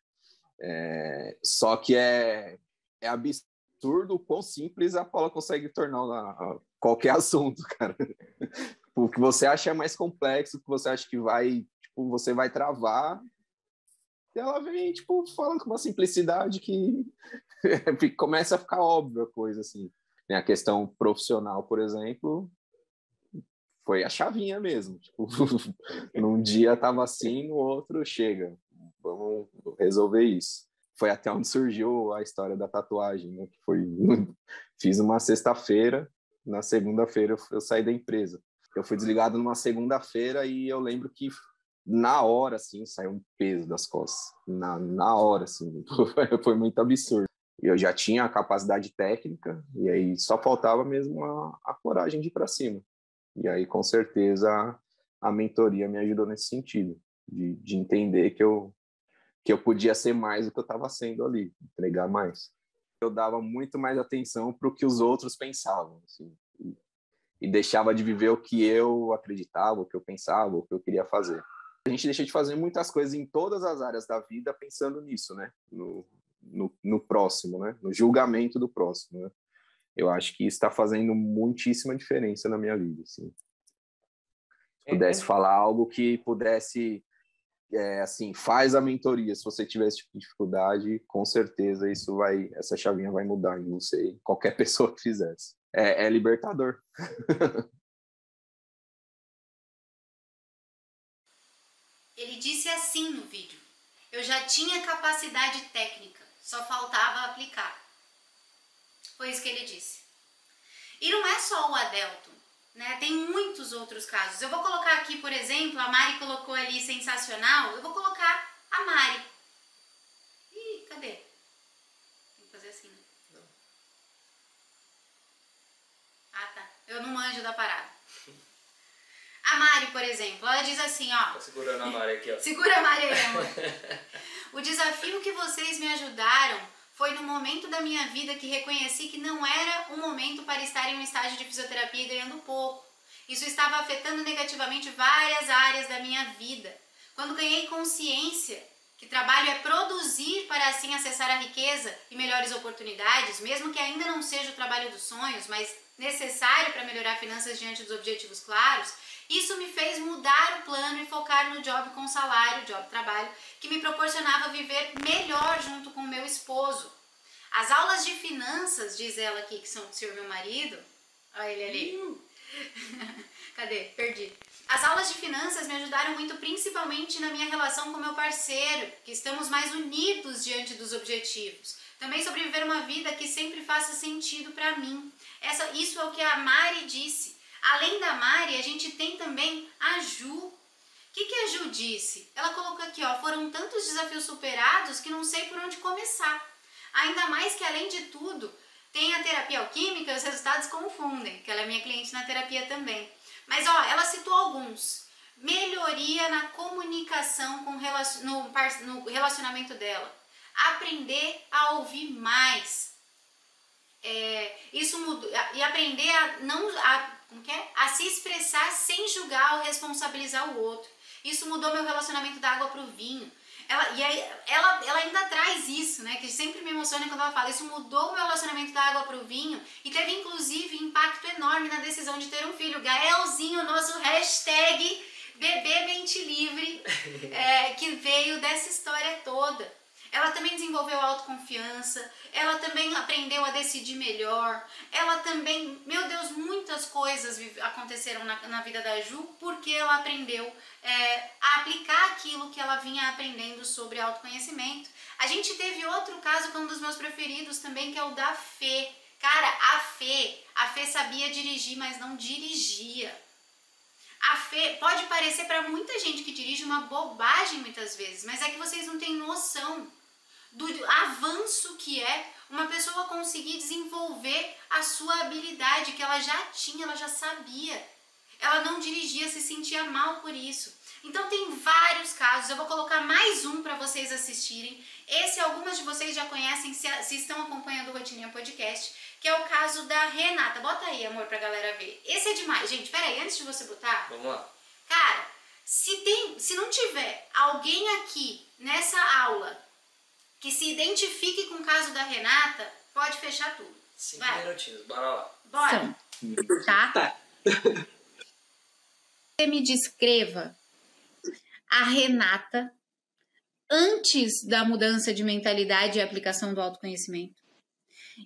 É, só que é, é absurdo o quão simples a Paula consegue tornar a, qualquer assunto, cara. o que você acha é mais complexo, o que você acha que vai, tipo, você vai travar, ela vem, tipo, falando com uma simplicidade que começa a ficar óbvia a coisa, assim. A questão profissional, por exemplo, foi a chavinha mesmo. Tipo, num dia tava assim, no outro chega, vamos resolver isso. Foi até onde surgiu a história da tatuagem, né? Que foi, fiz uma sexta-feira, na segunda-feira eu, eu saí da empresa. Eu fui desligado numa segunda-feira e eu lembro que na hora, assim, saiu um peso das costas. Na, na hora, assim, foi muito absurdo. Eu já tinha a capacidade técnica, e aí só faltava mesmo a, a coragem de ir para cima. E aí, com certeza, a mentoria me ajudou nesse sentido, de, de entender que eu, que eu podia ser mais do que eu estava sendo ali, entregar mais. Eu dava muito mais atenção para o que os outros pensavam, assim, e, e deixava de viver o que eu acreditava, o que eu pensava, o que eu queria fazer a gente deixa de fazer muitas coisas em todas as áreas da vida pensando nisso, né? No, no, no próximo, né? No julgamento do próximo, né? Eu acho que isso está fazendo muitíssima diferença na minha vida, assim. Se pudesse é, é... falar algo que pudesse, é, assim, faz a mentoria. Se você tiver esse tipo de dificuldade, com certeza isso vai, essa chavinha vai mudar em você, qualquer pessoa que fizesse. É, é libertador. Ele disse assim no vídeo: Eu já tinha capacidade técnica, só faltava aplicar. Foi isso que ele disse. E não é só o Adelton, né? Tem muitos outros casos. Eu vou colocar aqui, por exemplo, a Mari colocou ali sensacional. Eu vou colocar a Mari. Ih, cadê? Tem que fazer assim, né? Não. Ah, tá. Eu não manjo da parada. A Mari, por exemplo, ela diz assim, ó. Tô segurando a Mari aqui, ó. Segura a Mari aí, amor. o desafio que vocês me ajudaram foi no momento da minha vida que reconheci que não era o momento para estar em um estágio de fisioterapia e ganhando pouco. Isso estava afetando negativamente várias áreas da minha vida. Quando ganhei consciência que trabalho é produzir para assim acessar a riqueza e melhores oportunidades, mesmo que ainda não seja o trabalho dos sonhos, mas necessário para melhorar finanças diante dos objetivos claros, isso me fez mudar o plano e focar no job com salário, job trabalho, que me proporcionava viver melhor junto com o meu esposo. As aulas de finanças, diz ela aqui, que são do senhor meu marido, olha ele ali. Cadê? Perdi. As aulas de finanças me ajudaram muito, principalmente na minha relação com meu parceiro, que estamos mais unidos diante dos objetivos. Também sobreviver uma vida que sempre faça sentido para mim. Essa, isso é o que a Mari disse. Além da Mari, a gente tem também a Ju, O que, que a Ju disse? Ela colocou aqui, ó, foram tantos desafios superados que não sei por onde começar. Ainda mais que, além de tudo, tem a terapia alquímica e os resultados confundem, que ela é minha cliente na terapia também. Mas, ó, ela citou alguns. Melhoria na comunicação com no, no relacionamento dela. Aprender a ouvir mais. É, isso mudou. E aprender a não. A, como que é? A se expressar sem julgar ou responsabilizar o outro. Isso mudou meu relacionamento da água para o vinho. Ela, e aí, ela, ela ainda traz isso, né? Que sempre me emociona quando ela fala. Isso mudou o meu relacionamento da água para o vinho e teve, inclusive, impacto enorme na decisão de ter um filho. Gaelzinho, nosso hashtag bebê mente livre, é, que veio dessa história toda. Ela também desenvolveu autoconfiança, ela também aprendeu a decidir melhor, ela também, meu Deus, muitas coisas aconteceram na, na vida da Ju porque ela aprendeu é, a aplicar aquilo que ela vinha aprendendo sobre autoconhecimento. A gente teve outro caso que é um dos meus preferidos também, que é o da Fê. Cara, a Fê, a Fê sabia dirigir, mas não dirigia. A Fê pode parecer para muita gente que dirige uma bobagem muitas vezes, mas é que vocês não têm noção do avanço que é uma pessoa conseguir desenvolver a sua habilidade que ela já tinha, ela já sabia. Ela não dirigia, se sentia mal por isso. Então tem vários casos, eu vou colocar mais um para vocês assistirem. Esse algumas de vocês já conhecem se, se estão acompanhando o Rotininha Podcast, que é o caso da Renata. Bota aí, amor, pra galera ver. Esse é demais. Gente, peraí, antes de você botar. Vamos lá. Cara, se, tem, se não tiver alguém aqui nessa aula que se identifique com o caso da Renata, pode fechar tudo. Cinco Vai. minutinhos, bora lá. Bora. Tá? Tá. Você me descreva a Renata antes da mudança de mentalidade e aplicação do autoconhecimento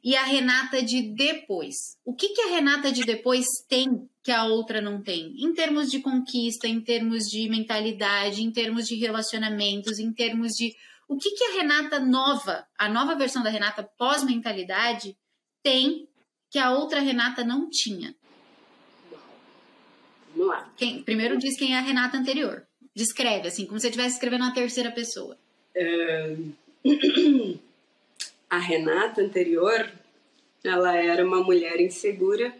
e a Renata de depois. O que, que a Renata de depois tem que a outra não tem? Em termos de conquista, em termos de mentalidade, em termos de relacionamentos, em termos de o que, que a Renata nova, a nova versão da Renata pós-mentalidade, tem que a outra Renata não tinha? Vamos lá. Quem, primeiro diz quem é a Renata anterior. Descreve, assim, como se você estivesse escrevendo uma terceira pessoa. É... a Renata anterior, ela era uma mulher insegura,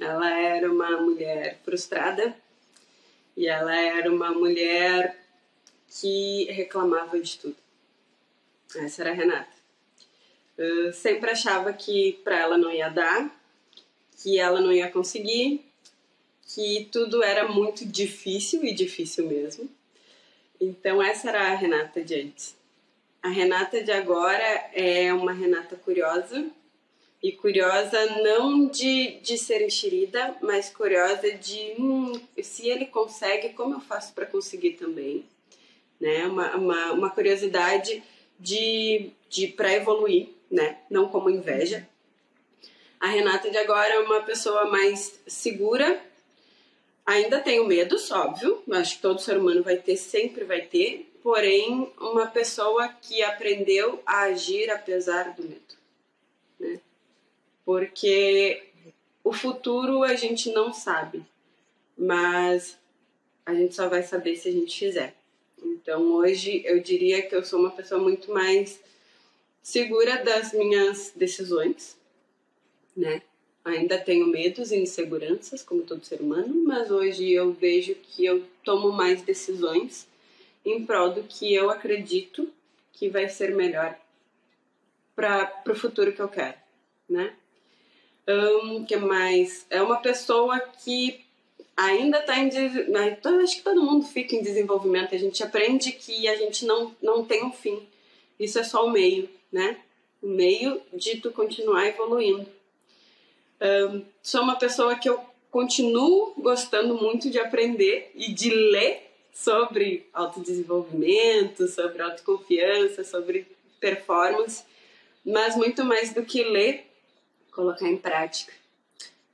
ela era uma mulher frustrada e ela era uma mulher que reclamava de tudo. Essa era a Renata. Eu sempre achava que para ela não ia dar, que ela não ia conseguir, que tudo era muito difícil e difícil mesmo. Então essa era a Renata de antes. A Renata de agora é uma Renata curiosa, e curiosa não de, de ser enxerida, mas curiosa de hum, se ele consegue, como eu faço para conseguir também né? Uma, uma, uma curiosidade de, de para evoluir, né? Não como inveja. A Renata de agora é uma pessoa mais segura. Ainda tenho medos, óbvio. Acho que todo ser humano vai ter, sempre vai ter. Porém, uma pessoa que aprendeu a agir apesar do medo, né? Porque o futuro a gente não sabe, mas a gente só vai saber se a gente fizer. Então hoje eu diria que eu sou uma pessoa muito mais segura das minhas decisões, né? Ainda tenho medos e inseguranças, como todo ser humano, mas hoje eu vejo que eu tomo mais decisões em prol do que eu acredito que vai ser melhor para o futuro que eu quero, né? Um, que mais? É uma pessoa que ainda está em então, acho que todo mundo fica em desenvolvimento a gente aprende que a gente não não tem um fim. Isso é só o meio né? O meio de tu continuar evoluindo. Um, sou uma pessoa que eu continuo gostando muito de aprender e de ler sobre autodesenvolvimento sobre autoconfiança sobre performance mas muito mais do que ler colocar em prática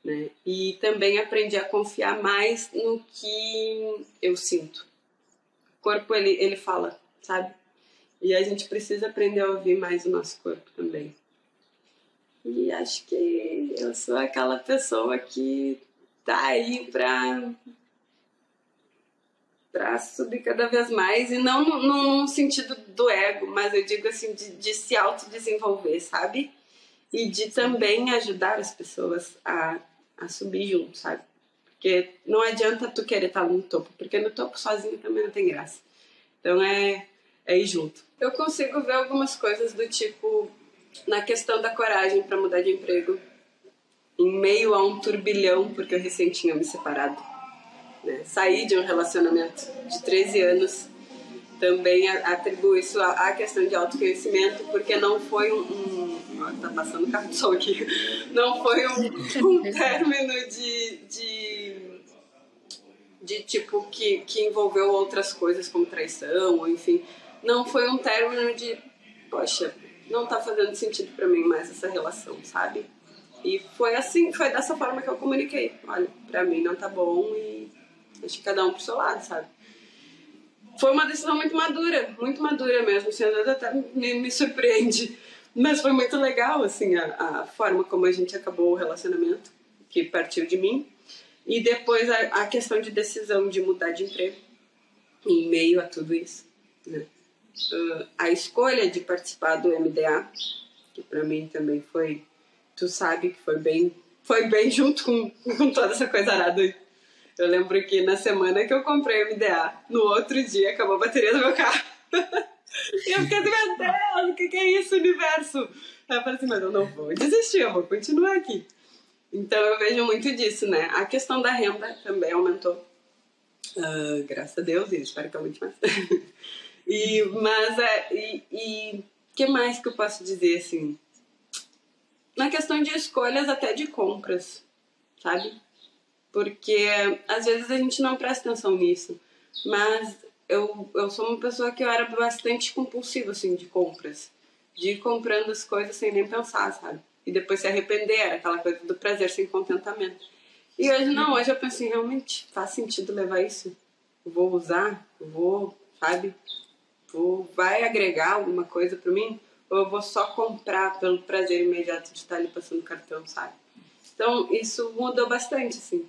né? E também aprendi a confiar mais no que eu sinto. O corpo, ele, ele fala, sabe? E a gente precisa aprender a ouvir mais o nosso corpo também. E acho que eu sou aquela pessoa que tá aí pra, para subir cada vez mais e não no, sentido do ego, mas eu digo assim de, de se autodesenvolver, sabe? E de também ajudar as pessoas a, a subir junto, sabe? Porque não adianta tu querer estar no topo, porque no topo sozinho também não tem graça. Então é, é ir junto. Eu consigo ver algumas coisas do tipo na questão da coragem para mudar de emprego em meio a um turbilhão, porque eu recém tinha me separado. Né? Saí de um relacionamento de 13 anos. Também atribuo isso à questão de autoconhecimento, porque não foi um. um tá passando carro de sol aqui. Não foi um, um término de, de, de tipo que, que envolveu outras coisas como traição, ou enfim. Não foi um término de, poxa, não tá fazendo sentido para mim mais essa relação, sabe? E foi assim, foi dessa forma que eu comuniquei. Olha, pra mim não tá bom e acho que cada um pro seu lado, sabe? Foi uma decisão muito madura, muito madura mesmo, assim, até me, me surpreende. Mas foi muito legal, assim, a, a, forma como a gente acabou o relacionamento, que partiu de mim. E depois a, a questão de decisão de mudar de emprego, em meio a tudo isso. Né? Uh, a escolha de participar do MDA, que para mim também foi tu sabe que foi bem, foi bem junto com, com toda essa coisa arada. Eu lembro que na semana que eu comprei o MDA, no outro dia acabou a bateria do meu carro. e eu fiquei assim, meu Deus, o que, é isso, universo? Aí eu falei assim, mas eu não vou desistir, eu vou continuar aqui. Então eu vejo muito disso, né? A questão da renda também aumentou. Uh, graças a Deus, e espero que aumente mais. e, mas, é, e o que mais que eu posso dizer, assim? na questão de escolhas até de compras, sabe? Porque às vezes a gente não presta atenção nisso, mas eu, eu sou uma pessoa que eu era bastante compulsiva, assim, de compras. De ir comprando as coisas sem nem pensar, sabe? E depois se arrepender, aquela coisa do prazer sem contentamento. E hoje não, hoje eu penso assim, realmente faz sentido levar isso? Vou usar? Vou, sabe? Vou, vai agregar alguma coisa para mim? ou eu vou só comprar pelo prazer imediato de estar ali passando cartão, sabe? Então, isso mudou bastante, assim.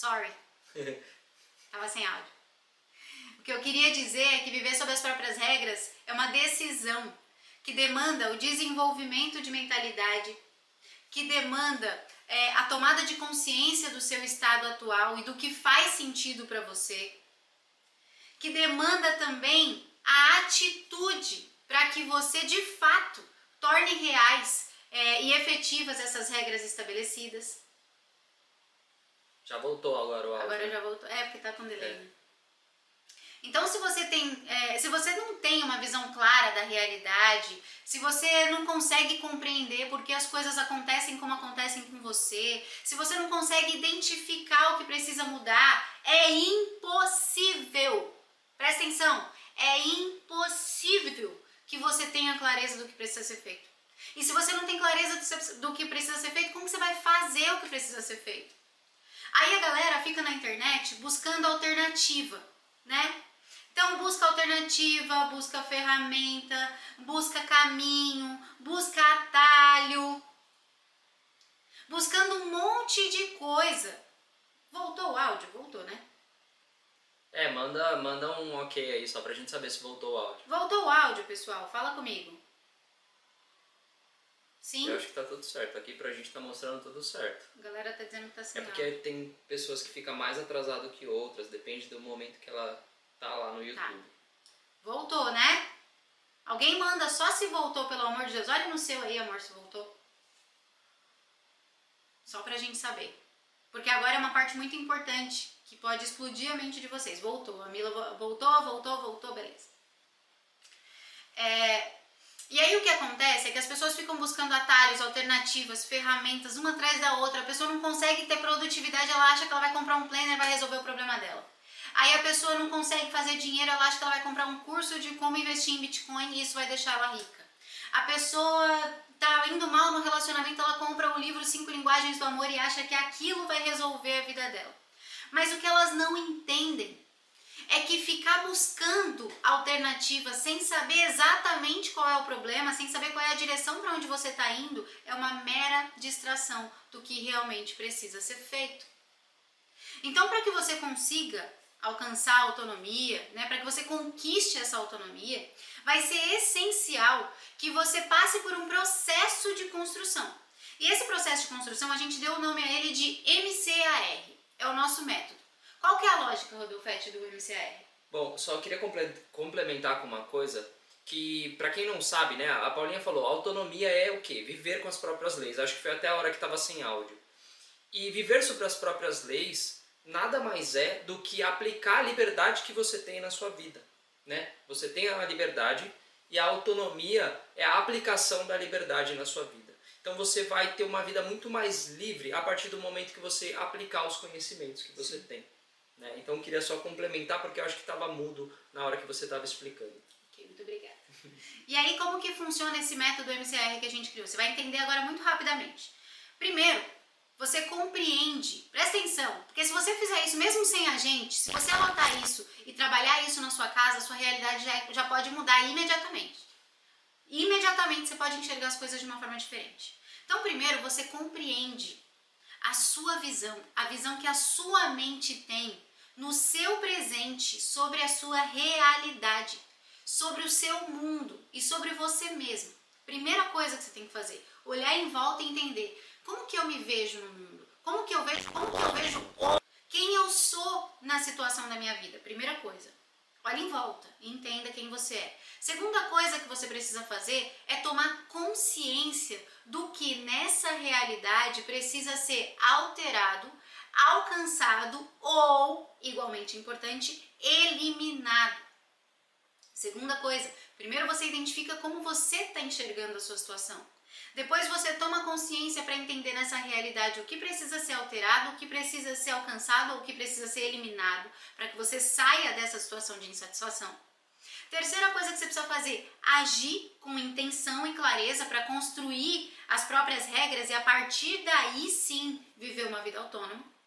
Sorry. Tava sem áudio. O que eu queria dizer é que viver sob as próprias regras é uma decisão que demanda o desenvolvimento de mentalidade, que demanda é, a tomada de consciência do seu estado atual e do que faz sentido para você, que demanda também a atitude para que você de fato torne reais é, e efetivas essas regras estabelecidas. Já voltou agora o áudio. Agora já voltou. É, porque tá com delay. É. Então, se você tem, é, se você não tem uma visão clara da realidade, se você não consegue compreender por que as coisas acontecem como acontecem com você, se você não consegue identificar o que precisa mudar, é impossível. Presta atenção, é impossível que você tenha clareza do que precisa ser feito. E se você não tem clareza do que precisa ser feito, como você vai fazer o que precisa ser feito? Aí a galera fica na internet buscando alternativa, né? Então busca alternativa, busca ferramenta, busca caminho, busca atalho, buscando um monte de coisa. Voltou o áudio? Voltou, né? É, manda, manda um ok aí, só pra gente saber se voltou o áudio. Voltou o áudio, pessoal. Fala comigo. Sim. Eu acho que tá tudo certo. Aqui pra gente tá mostrando tudo certo. A galera tá dizendo que tá sem É porque tem pessoas que ficam mais atrasado que outras, depende do momento que ela tá lá no tá. YouTube. Tá. Voltou, né? Alguém manda só se voltou, pelo amor de Deus. Olha no seu aí, amor, se voltou. Só pra gente saber. Porque agora é uma parte muito importante que pode explodir a mente de vocês. Voltou, a Mila voltou, voltou, voltou, beleza. É, e aí o que acontece é que as pessoas ficam buscando atalhos, alternativas, ferramentas, uma atrás da outra. A pessoa não consegue ter produtividade, ela acha que ela vai comprar um planner e vai resolver o problema dela. Aí a pessoa não consegue fazer dinheiro, ela acha que ela vai comprar um curso de como investir em Bitcoin e isso vai deixar ela rica. A pessoa tá indo mal no relacionamento, ela compra o livro Cinco Linguagens do Amor e acha que aquilo vai resolver a vida dela. Mas o que elas não entendem é que ficar buscando alternativas sem saber exatamente qual é o problema, sem saber qual é a direção para onde você está indo, é uma mera distração do que realmente precisa ser feito. Então, para que você consiga alcançar a autonomia, né, para que você conquiste essa autonomia, vai ser essencial que você passe por um processo de construção. E esse processo de construção, a gente deu o nome a ele de MCAR, é o nosso método. Qual que é a lógica, Rodolfete, do MCAR? Bom, só queria complementar com uma coisa que, para quem não sabe, né, a Paulinha falou, autonomia é o quê? Viver com as próprias leis. Acho que foi até a hora que estava sem áudio. E viver sobre as próprias leis nada mais é do que aplicar a liberdade que você tem na sua vida, né? Você tem a liberdade e a autonomia é a aplicação da liberdade na sua vida. Então você vai ter uma vida muito mais livre a partir do momento que você aplicar os conhecimentos que você Sim. tem. Né? Então eu queria só complementar porque eu acho que estava mudo na hora que você estava explicando. Ok, muito obrigada. e aí como que funciona esse método MCR que a gente criou? Você vai entender agora muito rapidamente. Primeiro, você compreende, presta atenção, porque se você fizer isso mesmo sem a gente, se você anotar isso e trabalhar isso na sua casa, a sua realidade já, já pode mudar imediatamente. Imediatamente você pode enxergar as coisas de uma forma diferente. Então, primeiro, você compreende a sua visão, a visão que a sua mente tem no seu presente sobre a sua realidade, sobre o seu mundo e sobre você mesmo. Primeira coisa que você tem que fazer, olhar em volta e entender como que eu me vejo no mundo? Como que eu vejo? Como que eu vejo quem eu sou na situação da minha vida? Primeira coisa. Olhe em volta e entenda quem você é. Segunda coisa que você precisa fazer é tomar consciência do que nessa realidade precisa ser alterado, alcançado ou, igualmente importante, eliminado. Segunda coisa, primeiro você identifica como você está enxergando a sua situação. Depois você toma consciência para entender nessa realidade o que precisa ser alterado, o que precisa ser alcançado ou o que precisa ser eliminado, para que você saia dessa situação de insatisfação. Terceira coisa que você precisa fazer, agir com intenção e clareza para construir as próprias regras e a partir daí sim viver uma vida autônoma.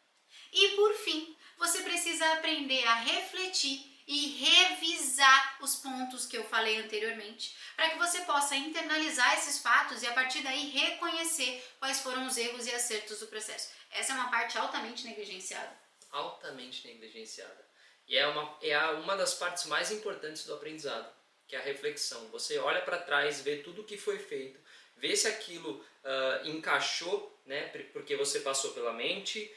E por fim, você precisa aprender a refletir e revisar os pontos que eu falei anteriormente, para que você possa internalizar esses fatos e a partir daí reconhecer quais foram os erros e acertos do processo. Essa é uma parte altamente negligenciada. Altamente negligenciada. E é uma, é uma das partes mais importantes do aprendizado, que é a reflexão. Você olha para trás, vê tudo o que foi feito, vê se aquilo uh, encaixou, né, porque você passou pela mente,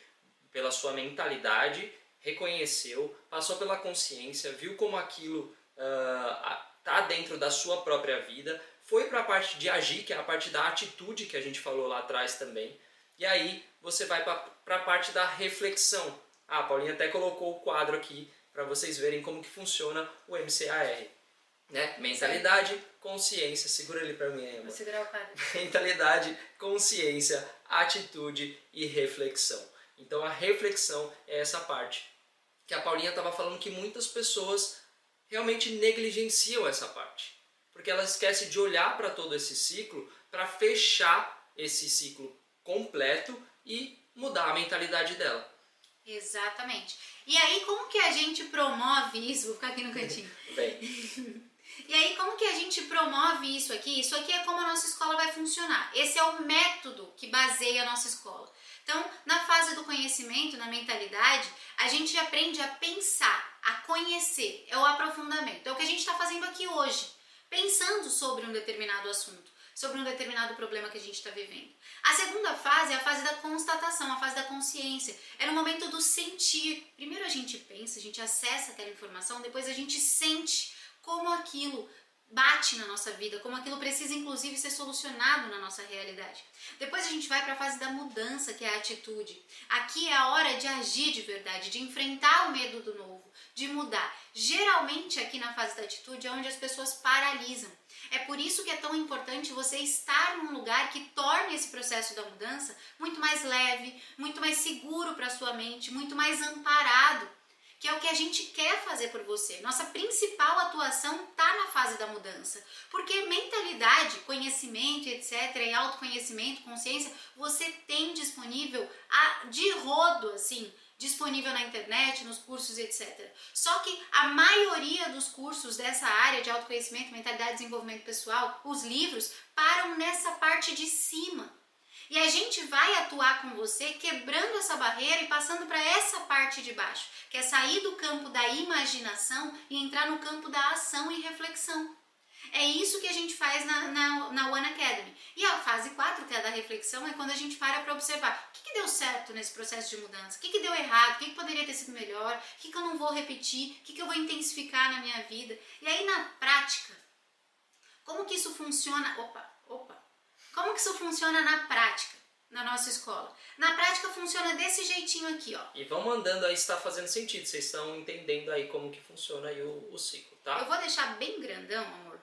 pela sua mentalidade reconheceu, passou pela consciência, viu como aquilo está uh, dentro da sua própria vida, foi para a parte de agir, que é a parte da atitude que a gente falou lá atrás também, e aí você vai para a parte da reflexão. Ah, a Paulinha até colocou o quadro aqui para vocês verem como que funciona o MCAR. Né? Mentalidade, consciência, segura ele para mim, Emma. Vou segurar o quadro. Mentalidade, consciência, atitude e reflexão. Então a reflexão é essa parte que a Paulinha estava falando que muitas pessoas realmente negligenciam essa parte, porque elas esquecem de olhar para todo esse ciclo para fechar esse ciclo completo e mudar a mentalidade dela. Exatamente. E aí como que a gente promove isso? Vou ficar aqui no cantinho. Bem. E aí, como que a gente promove isso aqui? Isso aqui é como a nossa escola vai funcionar. Esse é o método que baseia a nossa escola. Então, na fase do conhecimento, na mentalidade, a gente aprende a pensar, a conhecer, é o aprofundamento. É o que a gente está fazendo aqui hoje, pensando sobre um determinado assunto, sobre um determinado problema que a gente está vivendo. A segunda fase é a fase da constatação, a fase da consciência. É no momento do sentir. Primeiro a gente pensa, a gente acessa aquela informação, depois a gente sente como aquilo bate na nossa vida, como aquilo precisa inclusive ser solucionado na nossa realidade. Depois a gente vai para a fase da mudança, que é a atitude. Aqui é a hora de agir de verdade, de enfrentar o medo do novo, de mudar. Geralmente aqui na fase da atitude é onde as pessoas paralisam. É por isso que é tão importante você estar num lugar que torne esse processo da mudança muito mais leve, muito mais seguro para sua mente, muito mais amparado, que é o que a gente quer fazer por você. Nossa principal atuação está na fase da mudança, porque mentalidade, conhecimento, etc, e autoconhecimento, consciência, você tem disponível a, de rodo assim disponível na internet, nos cursos, etc. Só que a maioria dos cursos dessa área de autoconhecimento, mentalidade desenvolvimento pessoal, os livros, param nessa parte de cima. E a gente vai atuar com você quebrando essa barreira e passando para essa parte de baixo, que é sair do campo da imaginação e entrar no campo da ação e reflexão. É isso que a gente faz na, na, na One Academy. E a fase 4, que é a da reflexão, é quando a gente para para observar o que, que, deu certo nesse processo de mudança, o que, que deu errado, o que, que poderia ter sido melhor, o que, eu não vou repetir, o que, eu vou intensificar na minha vida. E aí na prática, como que isso funciona? Opa. Como que isso funciona na prática? na nossa escola. Na prática funciona desse jeitinho aqui, ó. E vão mandando aí está fazendo sentido, vocês estão entendendo aí como que funciona aí o, o ciclo, tá? Eu vou deixar bem grandão, amor,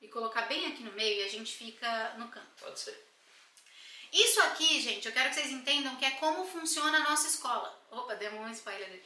e colocar bem aqui no meio e a gente fica no canto. Pode ser. Isso aqui, gente, eu quero que vocês entendam que é como funciona a nossa escola. Opa, deu um spoiler.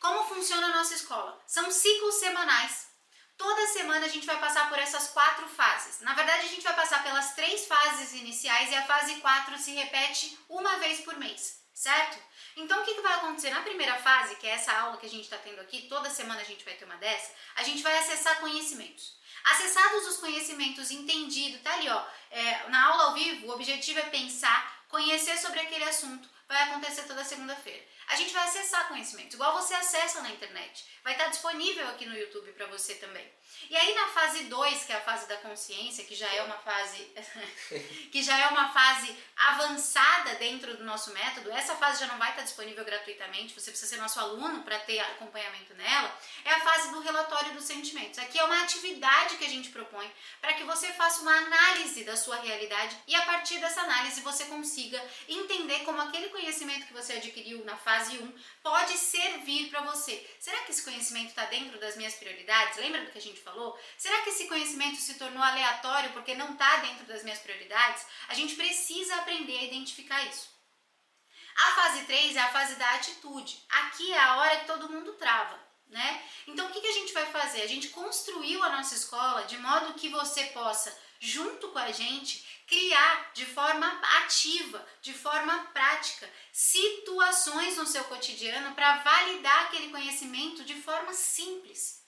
Como funciona a nossa escola? São ciclos semanais. Toda semana a gente vai passar por essas quatro fases. Na verdade, a gente vai passar pelas três fases iniciais e a fase 4 se repete uma vez por mês, certo? Então, o que, vai acontecer? Na primeira fase, que é essa aula que a gente está tendo aqui, toda semana a gente vai ter uma dessa, a gente vai acessar conhecimentos. Acessados os conhecimentos, entendido, tá ali, ó. É, na aula ao vivo, o objetivo é pensar, conhecer sobre aquele assunto. Vai acontecer toda segunda-feira. A gente vai acessar conhecimento, igual você acessa na internet. Vai estar disponível aqui no YouTube para você também. E aí na fase 2, que é a fase da consciência, que já é uma fase que já é uma fase avançada dentro do nosso método, essa fase já não vai estar disponível gratuitamente, você precisa ser nosso aluno para ter acompanhamento nela, é a fase do relatório dos sentimentos. Aqui é uma atividade que a gente propõe para que você faça uma análise da sua realidade e a partir dessa análise você consiga entender como aquele conhecimento que você adquiriu na fase 1 pode servir para você. Será que esse conhecimento está dentro das minhas prioridades? Lembra do que a gente falou? Será que esse conhecimento se tornou aleatório porque não está dentro das minhas prioridades? A gente precisa aprender a identificar isso. A fase 3 é a fase da atitude. Aqui é a hora que todo mundo trava. Né? Então, o que, que a gente vai fazer? A gente construiu a nossa escola de modo que você possa, junto com a gente, criar de forma ativa, de forma prática, situações no seu cotidiano para validar aquele conhecimento de forma simples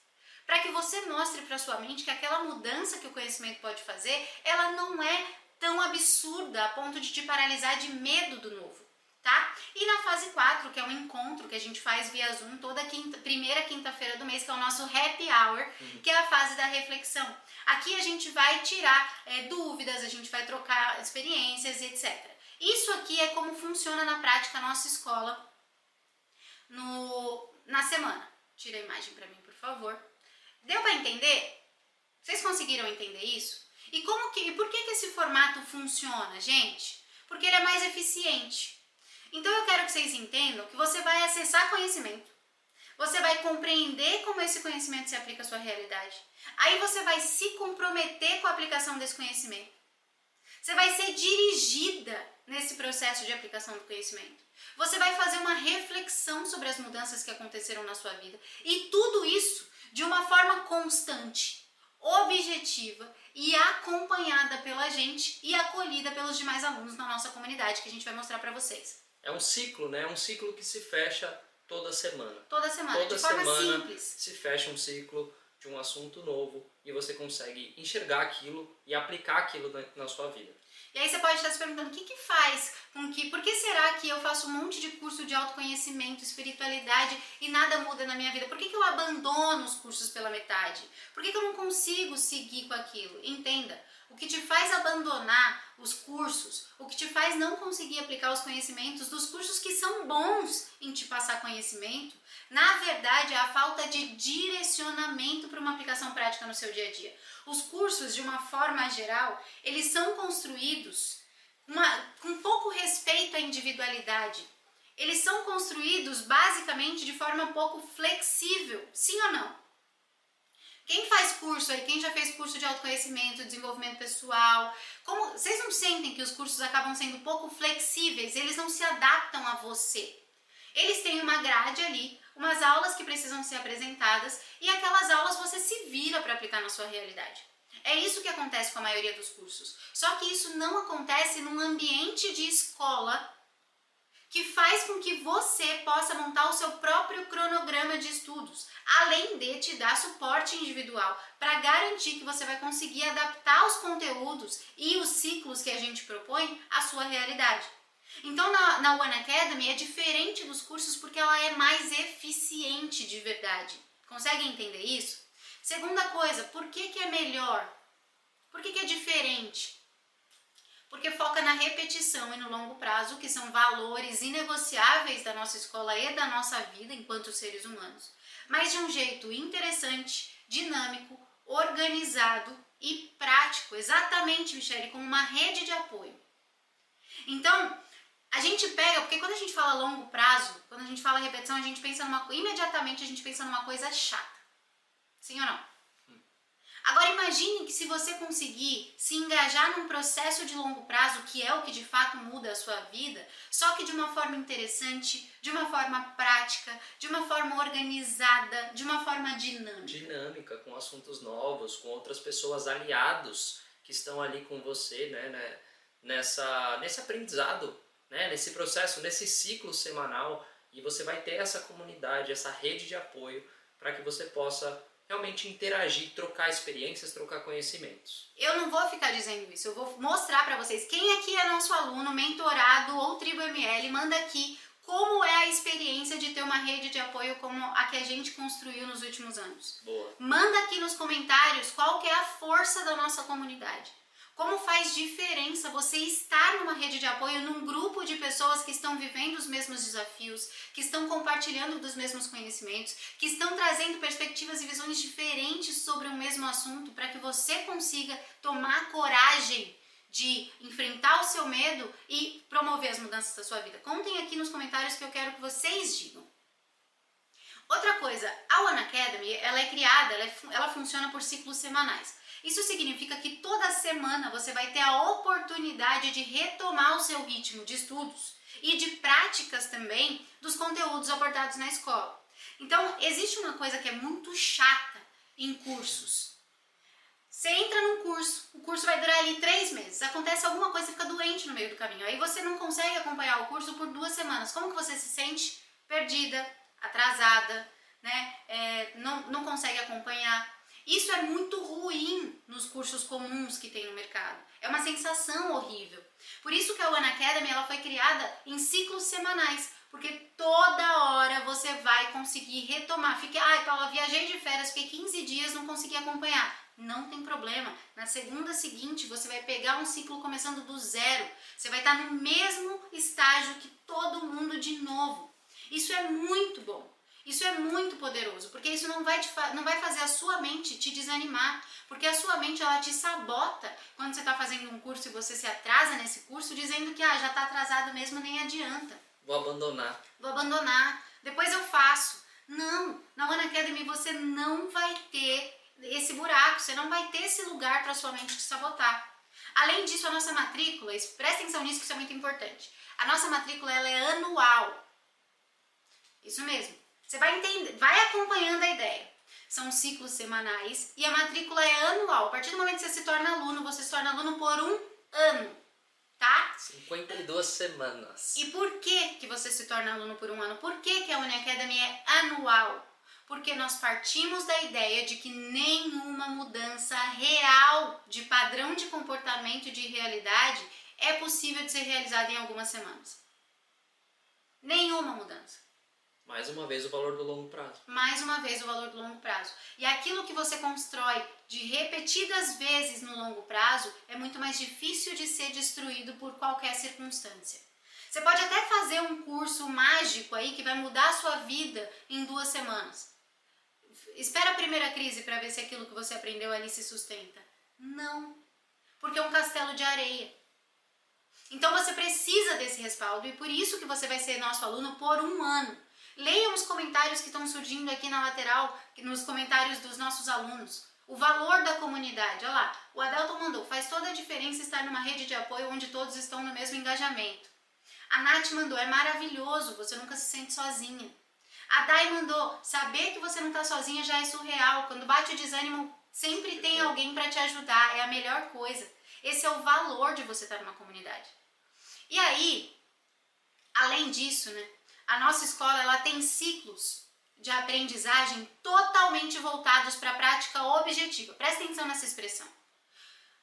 para que você mostre para sua mente que aquela mudança que o conhecimento pode fazer, ela não é tão absurda a ponto de te paralisar de medo do novo, tá? E na fase 4, que é um encontro que a gente faz via Zoom toda quinta, primeira quinta-feira do mês, que é o nosso happy hour, uhum. que é a fase da reflexão. Aqui a gente vai tirar é, dúvidas, a gente vai trocar experiências, etc. Isso aqui é como funciona na prática a nossa escola no, na semana. Tira a imagem para mim, por favor. Deu para entender? Vocês conseguiram entender isso? E como que, e por que, que esse formato funciona, gente? Porque ele é mais eficiente. Então eu quero que vocês entendam que você vai acessar conhecimento. Você vai compreender como esse conhecimento se aplica à sua realidade. Aí você vai se comprometer com a aplicação desse conhecimento. Você vai ser dirigida nesse processo de aplicação do conhecimento. Você vai fazer uma reflexão sobre as mudanças que aconteceram na sua vida. E tudo isso de uma forma constante, objetiva e acompanhada pela gente e acolhida pelos demais alunos na nossa comunidade que a gente vai mostrar para vocês. É um ciclo, né? É um ciclo que se fecha toda semana. Toda semana, toda de forma semana simples. Se fecha um ciclo de um assunto novo e você consegue enxergar aquilo e aplicar aquilo na sua vida. E aí você pode estar se perguntando o que, que faz com que. Por que será que eu faço um monte de curso de autoconhecimento, espiritualidade e nada muda na minha vida? Por que, que eu abandono os cursos pela metade? Por que, que eu não consigo seguir com aquilo? Entenda. O que te faz abandonar os cursos, o que te faz não conseguir aplicar os conhecimentos dos cursos que são bons em te passar conhecimento, na verdade é a falta de direcionamento para uma aplicação prática no seu dia a dia. Os cursos, de uma forma geral, eles são construídos uma, com pouco respeito à individualidade. Eles são construídos basicamente de forma pouco flexível, sim ou não? Quem faz curso aí, quem já fez curso de autoconhecimento, desenvolvimento pessoal, como vocês não sentem que os cursos acabam sendo pouco flexíveis? Eles não se adaptam a você. Eles têm uma grade ali, umas aulas que precisam ser apresentadas e aquelas aulas você se vira para aplicar na sua realidade. É isso que acontece com a maioria dos cursos. Só que isso não acontece num ambiente de escola que faz com que você possa montar o seu próprio cronograma de estudos, além de te dar suporte individual para garantir que você vai conseguir adaptar os conteúdos e os ciclos que a gente propõe à sua realidade. Então, na, na One Academy é diferente dos cursos porque ela é mais eficiente de verdade. Conseguem entender isso? Segunda coisa, por que, que é melhor? Por que, que é diferente? porque foca na repetição e no longo prazo, que são valores inegociáveis da nossa escola e da nossa vida enquanto seres humanos, mas de um jeito interessante, dinâmico, organizado e prático, exatamente, Michele, como uma rede de apoio. Então, a gente pega, porque quando a gente fala longo prazo, quando a gente fala repetição, a gente pensa numa imediatamente a gente pensa numa coisa chata. Sim ou não? Agora imagine que se você conseguir se engajar num processo de longo prazo, que é o que de fato muda a sua vida, só que de uma forma interessante, de uma forma prática, de uma forma organizada, de uma forma dinâmica. Dinâmica, com assuntos novos, com outras pessoas aliados que estão ali com você, né, né nessa, nesse aprendizado, né, nesse processo, nesse ciclo semanal, e você vai ter essa comunidade, essa rede de apoio para que você possa realmente interagir, trocar experiências, trocar conhecimentos. Eu não vou ficar dizendo isso, eu vou mostrar para vocês. Quem aqui é nosso aluno, mentorado ou Tribo ML, manda aqui como é a experiência de ter uma rede de apoio como a que a gente construiu nos últimos anos. Boa. Manda aqui nos comentários qual que é a força da nossa comunidade. Como faz diferença você estar numa rede de apoio, num grupo de pessoas que estão vivendo os mesmos desafios, que estão compartilhando dos mesmos conhecimentos, que estão trazendo perspectivas e visões diferentes sobre o mesmo assunto para que você consiga tomar coragem de enfrentar o seu medo e promover as mudanças da sua vida. Contem aqui nos comentários que eu quero que vocês digam. Outra coisa, a One Academy, ela é criada, ela, é, ela funciona por ciclos semanais. Isso significa que toda semana você vai ter a oportunidade de retomar o seu ritmo de estudos e de práticas também dos conteúdos abordados na escola. Então, existe uma coisa que é muito chata em cursos. Você entra num curso, o curso vai durar ali três meses. Acontece alguma coisa, fica doente no meio do caminho. Aí você não consegue acompanhar o curso por duas semanas. Como que você se sente? Perdida, atrasada, né? É, não, não consegue acompanhar. Isso é muito ruim nos cursos comuns que tem no mercado. É uma sensação horrível. Por isso que a One Academy ela foi criada em ciclos semanais, porque toda hora você vai conseguir retomar. Fique, ai, Paula, viajei de férias, fiquei 15 dias, não consegui acompanhar. Não tem problema. Na segunda seguinte, você vai pegar um ciclo começando do zero. Você vai estar no mesmo estágio que todo mundo de novo. Isso é muito bom. Isso é muito poderoso, porque isso não vai, não vai fazer a sua mente te desanimar, porque a sua mente ela te sabota quando você está fazendo um curso e você se atrasa nesse curso, dizendo que ah, já está atrasado mesmo, nem adianta. Vou abandonar. Vou abandonar, depois eu faço. Não, na One Academy você não vai ter esse buraco, você não vai ter esse lugar para sua mente te sabotar. Além disso, a nossa matrícula, presta atenção nisso que isso é muito importante. A nossa matrícula ela é anual. Isso mesmo. Você vai entender, vai acompanhando a ideia. São ciclos semanais e a matrícula é anual. A partir do momento que você se torna aluno, você se torna aluno por um ano, tá? 52 semanas. E por que, que você se torna aluno por um ano? Por que, que a Uniacademy é anual? Porque nós partimos da ideia de que nenhuma mudança real de padrão de comportamento e de realidade é possível de ser realizada em algumas semanas. Nenhuma mudança. Mais uma vez o valor do longo prazo. Mais uma vez o valor do longo prazo. E aquilo que você constrói de repetidas vezes no longo prazo é muito mais difícil de ser destruído por qualquer circunstância. Você pode até fazer um curso mágico aí que vai mudar a sua vida em duas semanas. Espera a primeira crise para ver se aquilo que você aprendeu ali se sustenta. Não, porque é um castelo de areia. Então você precisa desse respaldo e por isso que você vai ser nosso aluno por um ano. Leiam os comentários que estão surgindo aqui na lateral, nos comentários dos nossos alunos. O valor da comunidade. Olha lá, o Adelton mandou. Faz toda a diferença estar numa rede de apoio onde todos estão no mesmo engajamento. A Nath mandou. É maravilhoso, você nunca se sente sozinha. A Dai mandou. Saber que você não está sozinha já é surreal. Quando bate o desânimo, sempre tem alguém para te ajudar. É a melhor coisa. Esse é o valor de você estar numa comunidade. E aí, além disso, né? A nossa escola ela tem ciclos de aprendizagem totalmente voltados para a prática objetiva. Presta atenção nessa expressão.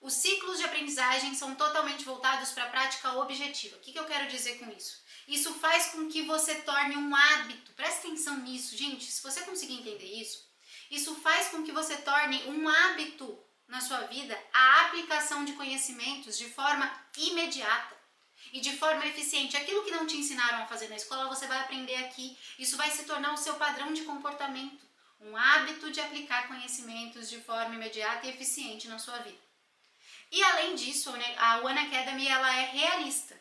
Os ciclos de aprendizagem são totalmente voltados para a prática objetiva. O que, que eu quero dizer com isso? Isso faz com que você torne um hábito. Presta atenção nisso, gente. Se você conseguir entender isso, isso faz com que você torne um hábito na sua vida a aplicação de conhecimentos de forma imediata e de forma eficiente. Aquilo que não te ensinaram a fazer na escola, você vai aprender aqui. Isso vai se tornar o seu padrão de comportamento, um hábito de aplicar conhecimentos de forma imediata e eficiente na sua vida. E além disso, né, a One Academy ela é realista.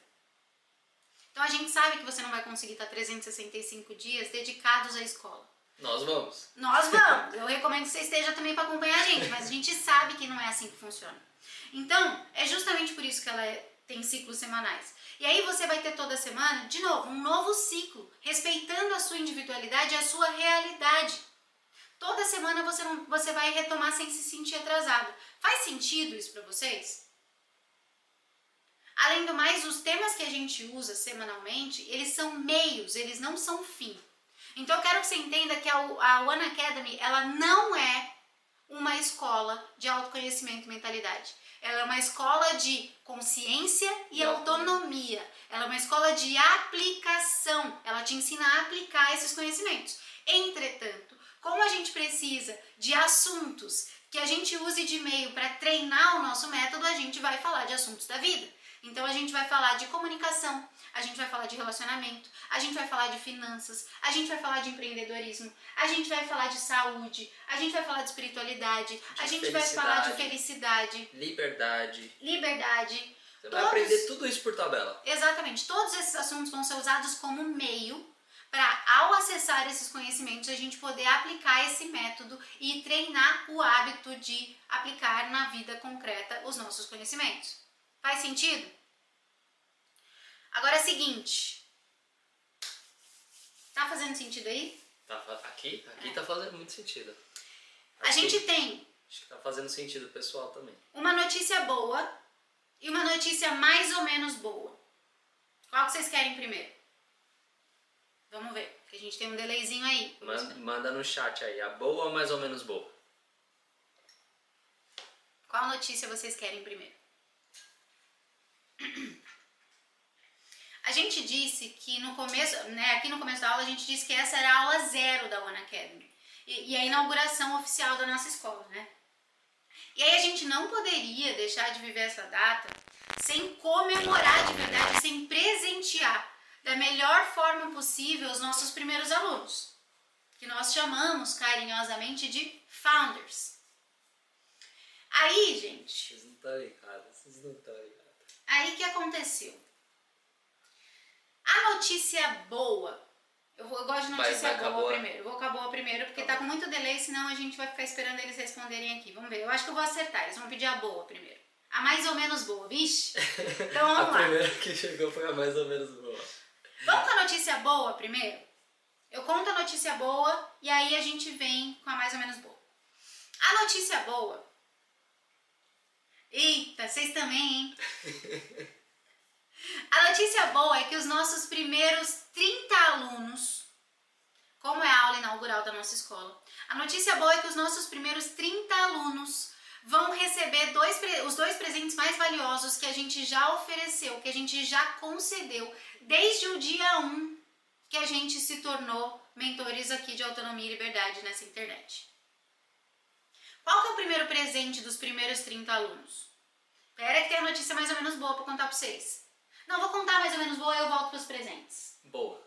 Então a gente sabe que você não vai conseguir estar 365 dias dedicados à escola. Nós vamos. Nós vamos. Eu recomendo que você esteja também para acompanhar a gente, mas a gente sabe que não é assim que funciona. Então, é justamente por isso que ela é, tem ciclos semanais. E aí você vai ter toda semana, de novo, um novo ciclo, respeitando a sua individualidade e a sua realidade. Toda semana você, não, você vai retomar sem se sentir atrasado. Faz sentido isso para vocês? Além do mais, os temas que a gente usa semanalmente, eles são meios, eles não são fim. Então eu quero que você entenda que a, a One Academy, ela não é uma escola de autoconhecimento e mentalidade. Ela é uma escola de consciência e autonomia. Ela é uma escola de aplicação. Ela te ensina a aplicar esses conhecimentos. Entretanto, como a gente precisa de assuntos que a gente use de meio para treinar o nosso método, a gente vai falar de assuntos da vida. Então a gente vai falar de comunicação, a gente vai falar de relacionamento, a gente vai falar de finanças, a gente vai falar de empreendedorismo, a gente vai falar de saúde, a gente vai falar de espiritualidade, De a gente vai falar de felicidade. Liberdade. liberdade. Você vai Todos- aprender tudo isso por tabela. Exatamente, todos esses assuntos vão ser usados como meio para, ao acessar esses conhecimentos, a gente poder aplicar esse método e treinar o hábito de aplicar na vida concreta os nossos conhecimentos. Faz sentido? Agora é o seguinte. Tá fazendo sentido aí? Tá, aqui, aqui tá fazendo muito sentido. A Aqui, gente tem Acho que tá fazendo sentido pessoal também. uma notícia boa e uma notícia mais ou menos boa. Qual que vocês querem primeiro? Vamos ver, porque a gente tem um delayzinho aí. Manda, manda no chat aí, a boa ou mais ou menos boa? Qual notícia vocês querem primeiro? A gente disse que no começo, né, aqui no começo da aula, a gente disse que essa era a aula zero da One Academy. E, e a inauguração oficial da nossa escola, né? E aí a gente não poderia deixar de viver essa data sem comemorar de verdade, sem presentear da melhor forma possível os nossos primeiros alunos, que nós chamamos carinhosamente de founders. Aí, gente, Vocês não estão ligados, vocês não estão ligados. aí que aconteceu? A notícia boa. Eu, eu gosto de Vai- notícia vai a boa, boa. primeiro. Eu vou com a boa primeiro, porque Tá tá com muito delay, senão a gente vai ficar esperando eles responderem aqui. Vamos ver. Eu acho que eu vou acertar. Eles vão pedir a boa primeiro. A mais ou menos boa, vixe? Então A vamos lá. primeira que chegou foi a mais ou menos boa. Vamos com a notícia boa primeiro? Eu conto a notícia boa e aí a gente vem com a mais ou menos boa. A notícia boa. Eita, vocês também, hein? Notícia boa é que os nossos primeiros 30 alunos, como é a aula inaugural da nossa escola, a notícia boa é que os nossos primeiros 30 alunos vão receber dois, os dois presentes mais valiosos que a gente já ofereceu, que a gente já concedeu desde o dia 1 que a gente se tornou mentores aqui de autonomia e liberdade nessa internet. Qual que é o primeiro presente dos primeiros 30 alunos? Pera que tem a notícia mais ou menos boa para contar para vocês. Não, vou contar mais ou menos boa e eu volto para os presentes. Boa.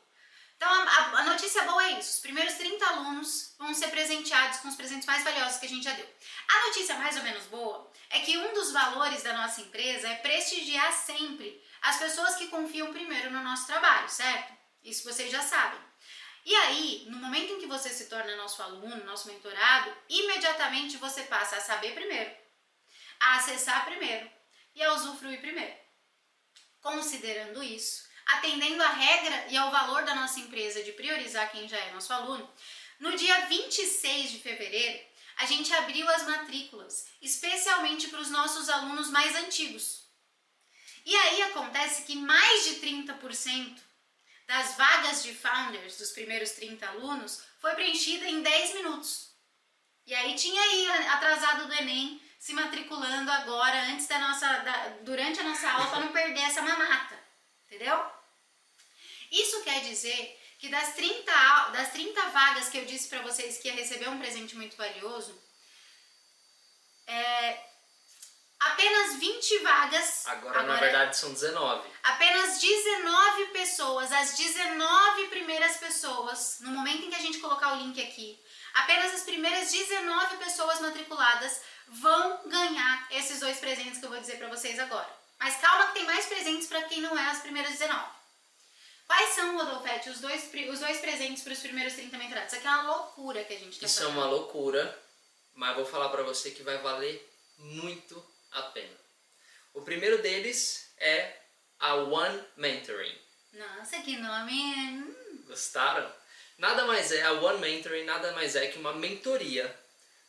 Então, a, a- a notícia boa é isso. Os primeiros 30 alunos vão ser presenteados com os presentes mais valiosos que a gente já deu. A notícia mais ou menos boa é que um dos valores da nossa empresa é prestigiar sempre as pessoas que confiam primeiro no nosso trabalho, certo? Isso vocês já sabem. E aí, no momento em que você se torna nosso aluno, nosso mentorado, imediatamente você passa a saber primeiro, a acessar primeiro e a usufruir primeiro. Considerando isso, atendendo à regra e ao valor da nossa empresa de priorizar quem já é nosso aluno, no dia 26 de fevereiro, a gente abriu as matrículas, especialmente para os nossos alunos mais antigos. E aí acontece que mais de 30% das vagas de founders dos primeiros 30 alunos foi preenchida em 10 minutos. E aí tinha aí atrasado do Enem se matriculando agora antes da nossa da, durante a nossa aula para não perder essa mamata, entendeu? Isso quer dizer que das 30, das 30 vagas que eu disse para vocês que ia receber um presente muito valioso, é, apenas 20 vagas. Agora, agora, na verdade, são 19. Apenas 19 pessoas, as 19 primeiras pessoas, no momento em que a gente colocar o link aqui, apenas as primeiras 19 pessoas matriculadas vão ganhar esses dois presentes que eu vou dizer para vocês agora. Mas calma que tem mais presentes para quem não é as primeiras 19. Quais são, Rodolfete, os dois, os dois presentes para os primeiros 30 mentorados? Isso aqui é uma loucura que a gente está Isso fazendo. é uma loucura, mas vou falar para você que vai valer muito a pena. O primeiro deles é a One Mentoring. Nossa, que nome! Gostaram? Nada mais é, a One Mentoring nada mais é que uma mentoria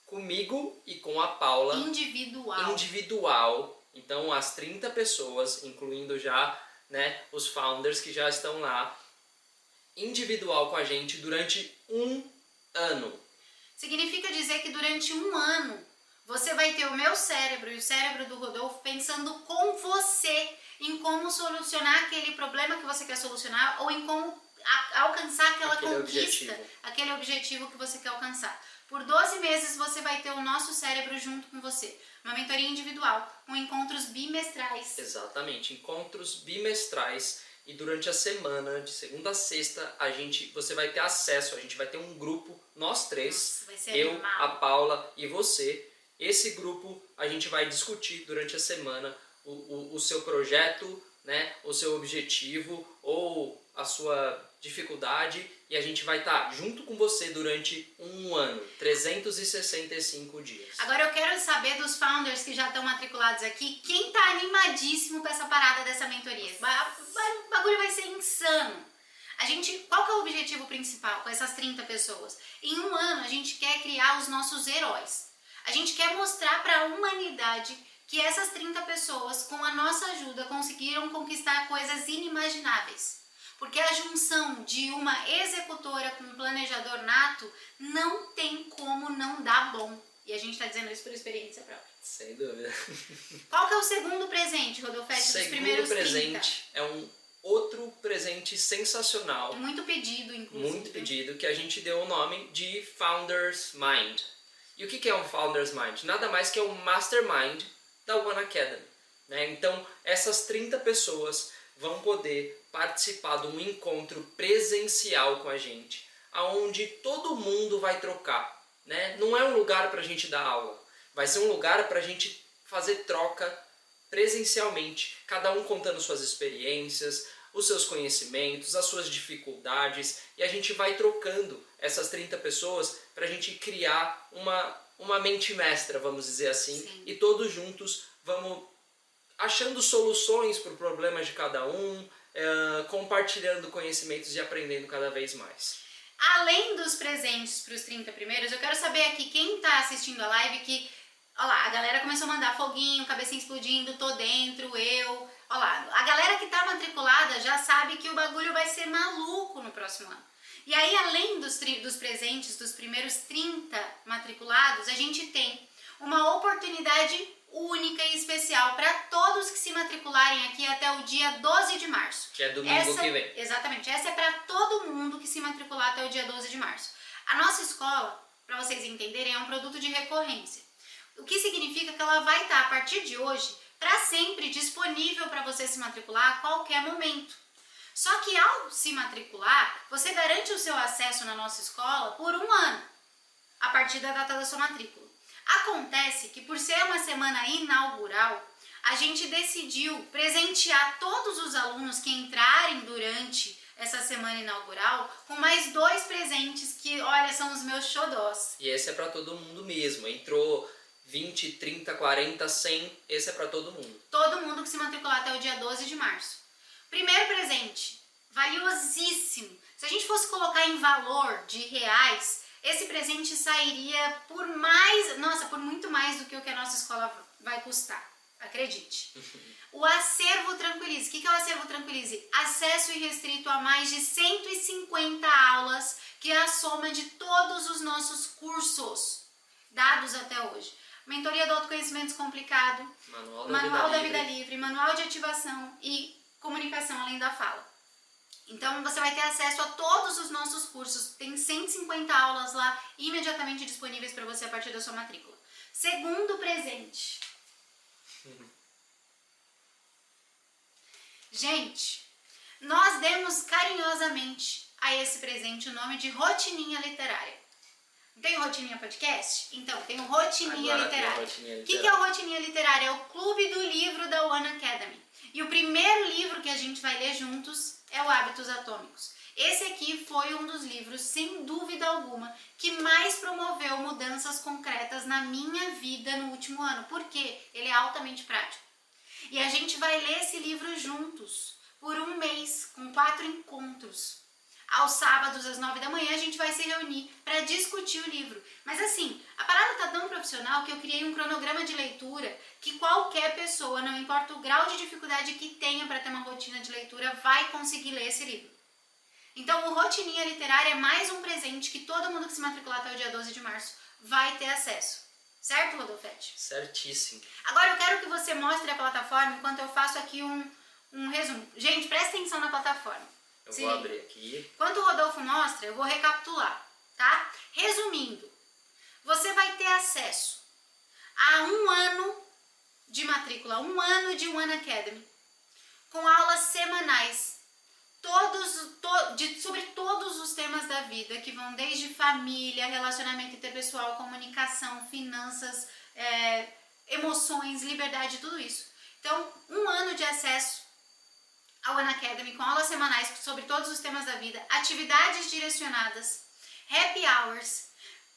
comigo e com a Paula. Individual. Individual. Então, as 30 pessoas, incluindo já né, os founders que já estão lá, individual com a gente durante um ano. Significa dizer que durante um ano você vai ter o meu cérebro e o cérebro do Rodolfo pensando com você em como solucionar aquele problema que você quer solucionar ou em como alcançar aquela aquele conquista, objetivo. aquele objetivo que você quer alcançar. Por 12 meses você vai ter o nosso cérebro junto com você. Uma mentoria individual, com encontros bimestrais. Exatamente, encontros bimestrais e durante a semana, de segunda a sexta, a gente, você vai ter acesso, a gente vai ter um grupo, nós três, Nossa, eu, animal. a Paula e você. Esse grupo a gente vai discutir durante a semana o, o, o seu projeto, né, o seu objetivo ou a sua dificuldade e a gente vai estar tá junto com você durante um ano, 365 dias. Agora eu quero saber dos founders que já estão matriculados aqui, quem está animadíssimo com essa parada dessa mentoria? O bagulho vai ser insano. A gente, qual que é o objetivo principal com essas 30 pessoas? Em um ano a gente quer criar os nossos heróis. A gente quer mostrar para a humanidade que essas 30 pessoas, com a nossa ajuda, conseguiram conquistar coisas inimagináveis. Porque a junção de uma executora com um planejador nato não tem como não dar bom. E a gente está dizendo isso por experiência própria. Sem dúvida. Qual que é o segundo presente, Rodolfete, dos primeiros presente 30? é um outro presente sensacional. Muito pedido, inclusive. Muito pedido, que a gente deu o nome de Founders Mind. E o que é um Founders Mind? Nada mais que é um mastermind da One Academy. Né? Então, essas 30 pessoas vão poder participar de um encontro presencial com a gente, aonde todo mundo vai trocar. Né? Não é um lugar para a gente dar aula, vai ser um lugar para a gente fazer troca presencialmente, cada um contando suas experiências, os seus conhecimentos, as suas dificuldades, e a gente vai trocando essas 30 pessoas para a gente criar uma, uma mente mestra, vamos dizer assim, Sim. e todos juntos vamos achando soluções para o problema de cada um, é, compartilhando conhecimentos e aprendendo cada vez mais. Além dos presentes para os 30 primeiros, eu quero saber aqui quem está assistindo a live que, olha lá, a galera começou a mandar foguinho, cabecinha explodindo, tô dentro, eu. Olha lá, a galera que está matriculada já sabe que o bagulho vai ser maluco no próximo ano. E aí, além dos, dos presentes dos primeiros 30 matriculados, a gente tem uma oportunidade única e especial para todos que se matricularem aqui até o dia 12 de março. Que é domingo essa, que vem. Exatamente. Essa é para todo mundo que se matricular até o dia 12 de março. A nossa escola, para vocês entenderem, é um produto de recorrência. O que significa que ela vai estar, a partir de hoje, para sempre disponível para você se matricular a qualquer momento. Só que ao se matricular, você garante o seu acesso na nossa escola por um ano, a partir da data da sua matrícula. Acontece que por ser uma semana inaugural, a gente decidiu presentear todos os alunos que entrarem durante essa semana inaugural com mais dois presentes que, olha, são os meus xodós. E esse é para todo mundo mesmo. Entrou 20, 30, 40, 100, esse é para todo mundo. Todo mundo que se matricular até o dia 12 de março. Primeiro presente, valiosíssimo. Se a gente fosse colocar em valor de reais, esse presente sairia por mais, nossa, por muito mais do que o que a nossa escola vai custar. Acredite. O acervo Tranquilize. O que é o acervo Tranquilize? Acesso irrestrito a mais de 150 aulas, que é a soma de todos os nossos cursos dados até hoje. Mentoria do autoconhecimento descomplicado, Manual da, Manual vida, da Vida livre. Livre, Manual de Ativação e Comunicação Além da Fala. Então você vai ter acesso a todos os nossos cursos. Tem 150 aulas lá imediatamente disponíveis para você a partir da sua matrícula. Segundo presente. Gente, nós demos carinhosamente a esse presente o nome de Rotininha Literária. Tem o Rotininha Podcast? Então, tem o Rotininha Agora Literária. O que, que é o Rotininha Literária? É o clube do livro da One Academy. E o primeiro livro que a gente vai ler juntos é o Hábitos Atômicos. Esse aqui foi um dos livros, sem dúvida alguma, que mais promoveu mudanças concretas na minha vida no último ano. Porque ele é altamente prático. E a gente vai ler esse livro juntos por um mês, com quatro encontros. Aos sábados, às nove da manhã, a gente vai se reunir para discutir o livro. Mas assim, a parada tá tão profissional que eu criei um cronograma de leitura que qualquer pessoa, não importa o grau de dificuldade que tenha para ter uma rotina de leitura, vai conseguir ler esse livro. Então, o Rotininha Literária é mais um presente que todo mundo que se matricular até o dia 12 de março vai ter acesso. Certo, Rodolfete? Certíssimo. Agora eu quero que você mostre a plataforma enquanto eu faço aqui um, um resumo. Gente, presta atenção na plataforma. Eu Se vou abrir aqui. Enquanto o Rodolfo mostra, eu vou recapitular, tá? Resumindo, você vai ter acesso a um ano de matrícula, um ano de One Academy, com aulas semanais, todos, to- de- sobre todos os temas da vida, que vão desde família, relacionamento interpessoal, comunicação, finanças, é, emoções, liberdade, tudo isso. Então, um ano de acesso a One Academy com aulas semanais sobre todos os temas da vida, atividades direcionadas, happy hours,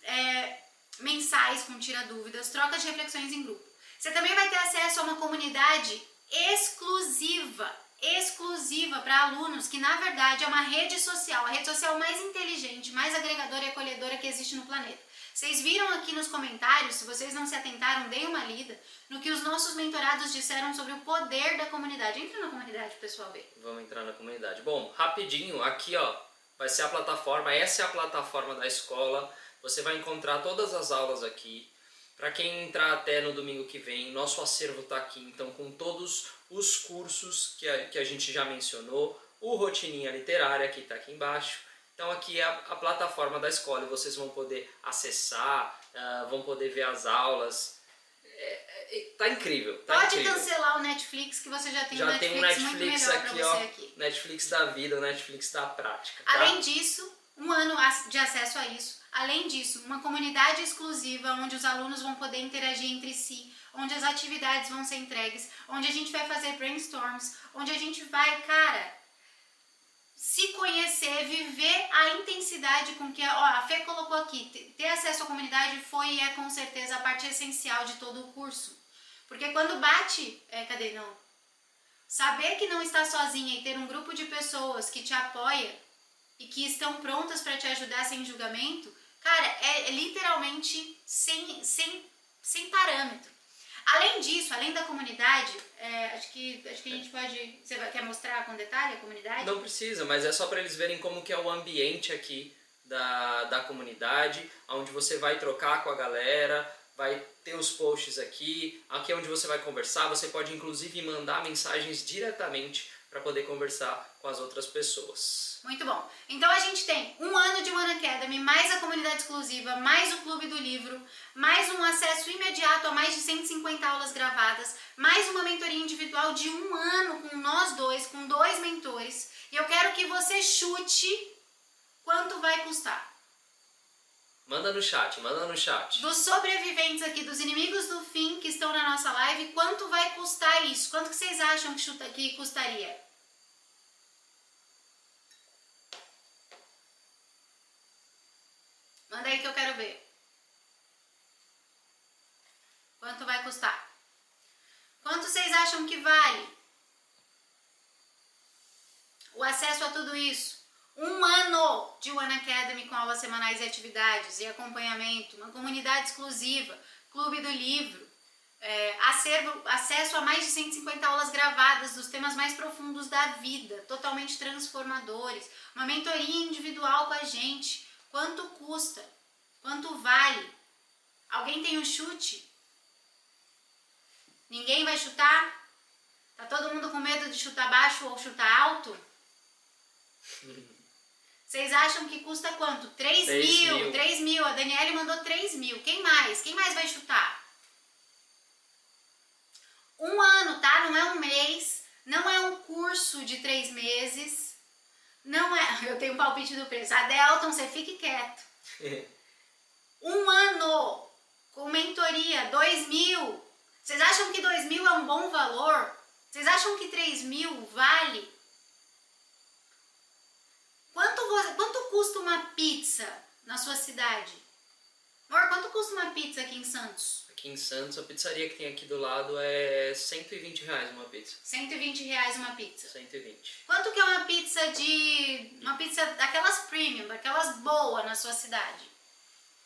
é, mensais com tira dúvidas, trocas de reflexões em grupo. Você também vai ter acesso a uma comunidade exclusiva, exclusiva para alunos, que na verdade é uma rede social, a rede social mais inteligente, mais agregadora e acolhedora que existe no planeta. Vocês viram aqui nos comentários, se vocês não se atentaram, deem uma lida no que os nossos mentorados disseram sobre o poder da comunidade. Entra na comunidade pessoal ver. Vamos entrar na comunidade. Bom, rapidinho, aqui ó, vai ser a plataforma, essa é a plataforma da escola. Você vai encontrar todas as aulas aqui. Para quem entrar até no domingo que vem, nosso acervo está aqui, então com todos os cursos que a, que a gente já mencionou, o Rotininha Literária que está aqui embaixo. Então aqui é a, a plataforma da escola e vocês vão poder acessar, ah, vão poder ver as aulas. É, é, tá incrível, tá Pode incrível. cancelar o Netflix, que você já tem Já um tem Netflix, um muito Netflix melhor aqui, para ó. você aqui. Netflix da vida, o Netflix da prática. Tá? Além disso, um ano de acesso a isso. Além disso, uma comunidade exclusiva onde os alunos vão poder interagir entre si, onde as atividades vão ser entregues, onde a gente vai fazer brainstorms, onde a gente vai, cara, se conhecer, viver a intensidade com que, ó, a Fê colocou aqui, te- ter acesso à comunidade foi e é com certeza a parte essencial de todo o curso. Porque quando bate, é, cadê não? Saber que não está sozinha e ter um grupo de pessoas que te apoia e que estão prontas para te ajudar sem julgamento, cara, é, é literalmente sem, sem, sem parâmetro. Além disso, além da comunidade, é, acho, que, acho que a gente pode. Você quer mostrar com detalhe a comunidade? Não precisa, mas é só para eles verem como que é o ambiente aqui da, da comunidade, onde você vai trocar com a galera, vai ter os posts aqui, aqui é onde você vai conversar, você pode inclusive mandar mensagens diretamente para poder conversar com as outras pessoas. Muito bom. Então a gente tem um ano de One Academy, mais a comunidade exclusiva, mais o clube do livro, mais um acesso imediato a mais de 150 aulas gravadas, mais uma mentoria individual de um ano com nós dois, com dois mentores. E eu quero que você chute quanto vai custar. Manda no chat, manda no chat. Dos sobreviventes aqui, dos inimigos do fim que estão na nossa live, quanto vai custar isso? Quanto que vocês acham que, chuta, que custaria? Manda aí que eu quero ver. Quanto vai custar? Quanto vocês acham que vale? O acesso a tudo isso? Um ano de One Academy com aulas semanais e atividades e acompanhamento, uma comunidade exclusiva, clube do livro, é, acervo, acesso a mais de 150 aulas gravadas dos temas mais profundos da vida, totalmente transformadores, uma mentoria individual com a gente. Quanto custa? Quanto vale? Alguém tem um chute? Ninguém vai chutar? Tá todo mundo com medo de chutar baixo ou chutar alto? Vocês acham que custa quanto? 3, 3 mil, mil. 3 mil. A Daniele mandou 3 mil. Quem mais? Quem mais vai chutar? Um ano, tá? Não é um mês. Não é um curso de três meses. Não é. Eu tenho um palpite do preço. Adelton, você fique quieto. Um ano com mentoria, 2 mil. Vocês acham que 2 mil é um bom valor? Vocês acham que 3 mil vale? Quanto, quanto custa uma pizza na sua cidade? Amor, quanto custa uma pizza aqui em Santos? Aqui em Santos, a pizzaria que tem aqui do lado é 120 reais uma pizza. 120 reais uma pizza. 120. Quanto que é uma pizza de. Uma pizza daquelas premium, daquelas boas na sua cidade?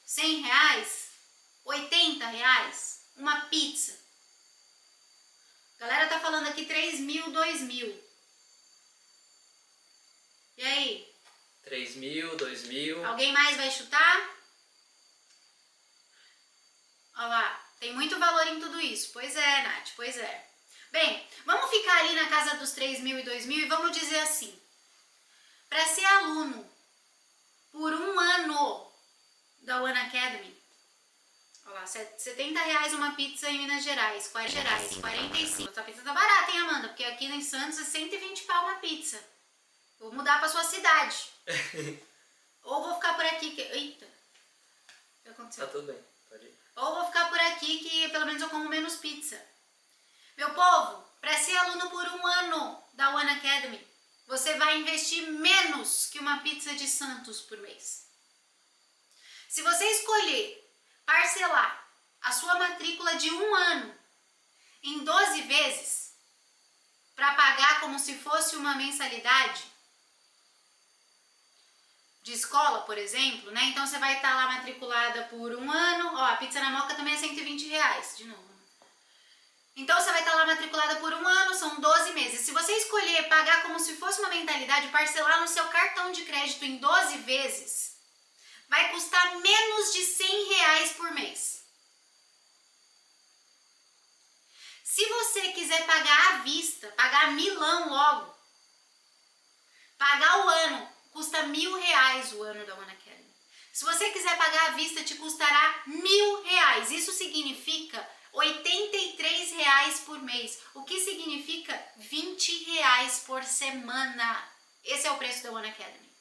100 reais? 80 reais? Uma pizza. A galera tá falando aqui 3 mil, 2 mil. E aí? 3 mil, 2 mil. Alguém mais vai chutar? Olha lá, tem muito valor em tudo isso. Pois é, Nath, pois é. Bem, vamos ficar ali na casa dos 3 mil e 2 mil e vamos dizer assim. Para ser aluno por um ano da One Academy, olha lá, set- 70 reais uma pizza em Minas Gerais, 40 Gerais, 45. Essa pizza tá barata, hein, Amanda? Porque aqui em Santos é 120 pau uma pizza. Vou mudar pra sua cidade. Ou vou ficar por aqui que. Eita! O que aconteceu? Tá tudo bem, pode ir. Ou vou ficar por aqui que pelo menos eu como menos pizza. Meu povo, para ser aluno por um ano da One Academy, você vai investir menos que uma pizza de Santos por mês. Se você escolher parcelar a sua matrícula de um ano em 12 vezes, para pagar como se fosse uma mensalidade, de escola, por exemplo, né? Então você vai estar lá matriculada por um ano. Ó, a pizza na moca também é 120 reais, de novo. Então você vai estar lá matriculada por um ano, são 12 meses. Se você escolher pagar como se fosse uma mentalidade, parcelar no seu cartão de crédito em 12 vezes, vai custar menos de 100 reais por mês. Se você quiser pagar à vista, pagar milão logo, pagar o ano, custa mil reais o ano da One Academy. Se você quiser pagar à vista, te custará mil reais. Isso significa 83 reais por mês, o que significa 20 reais por semana. Esse é o preço da One Academy.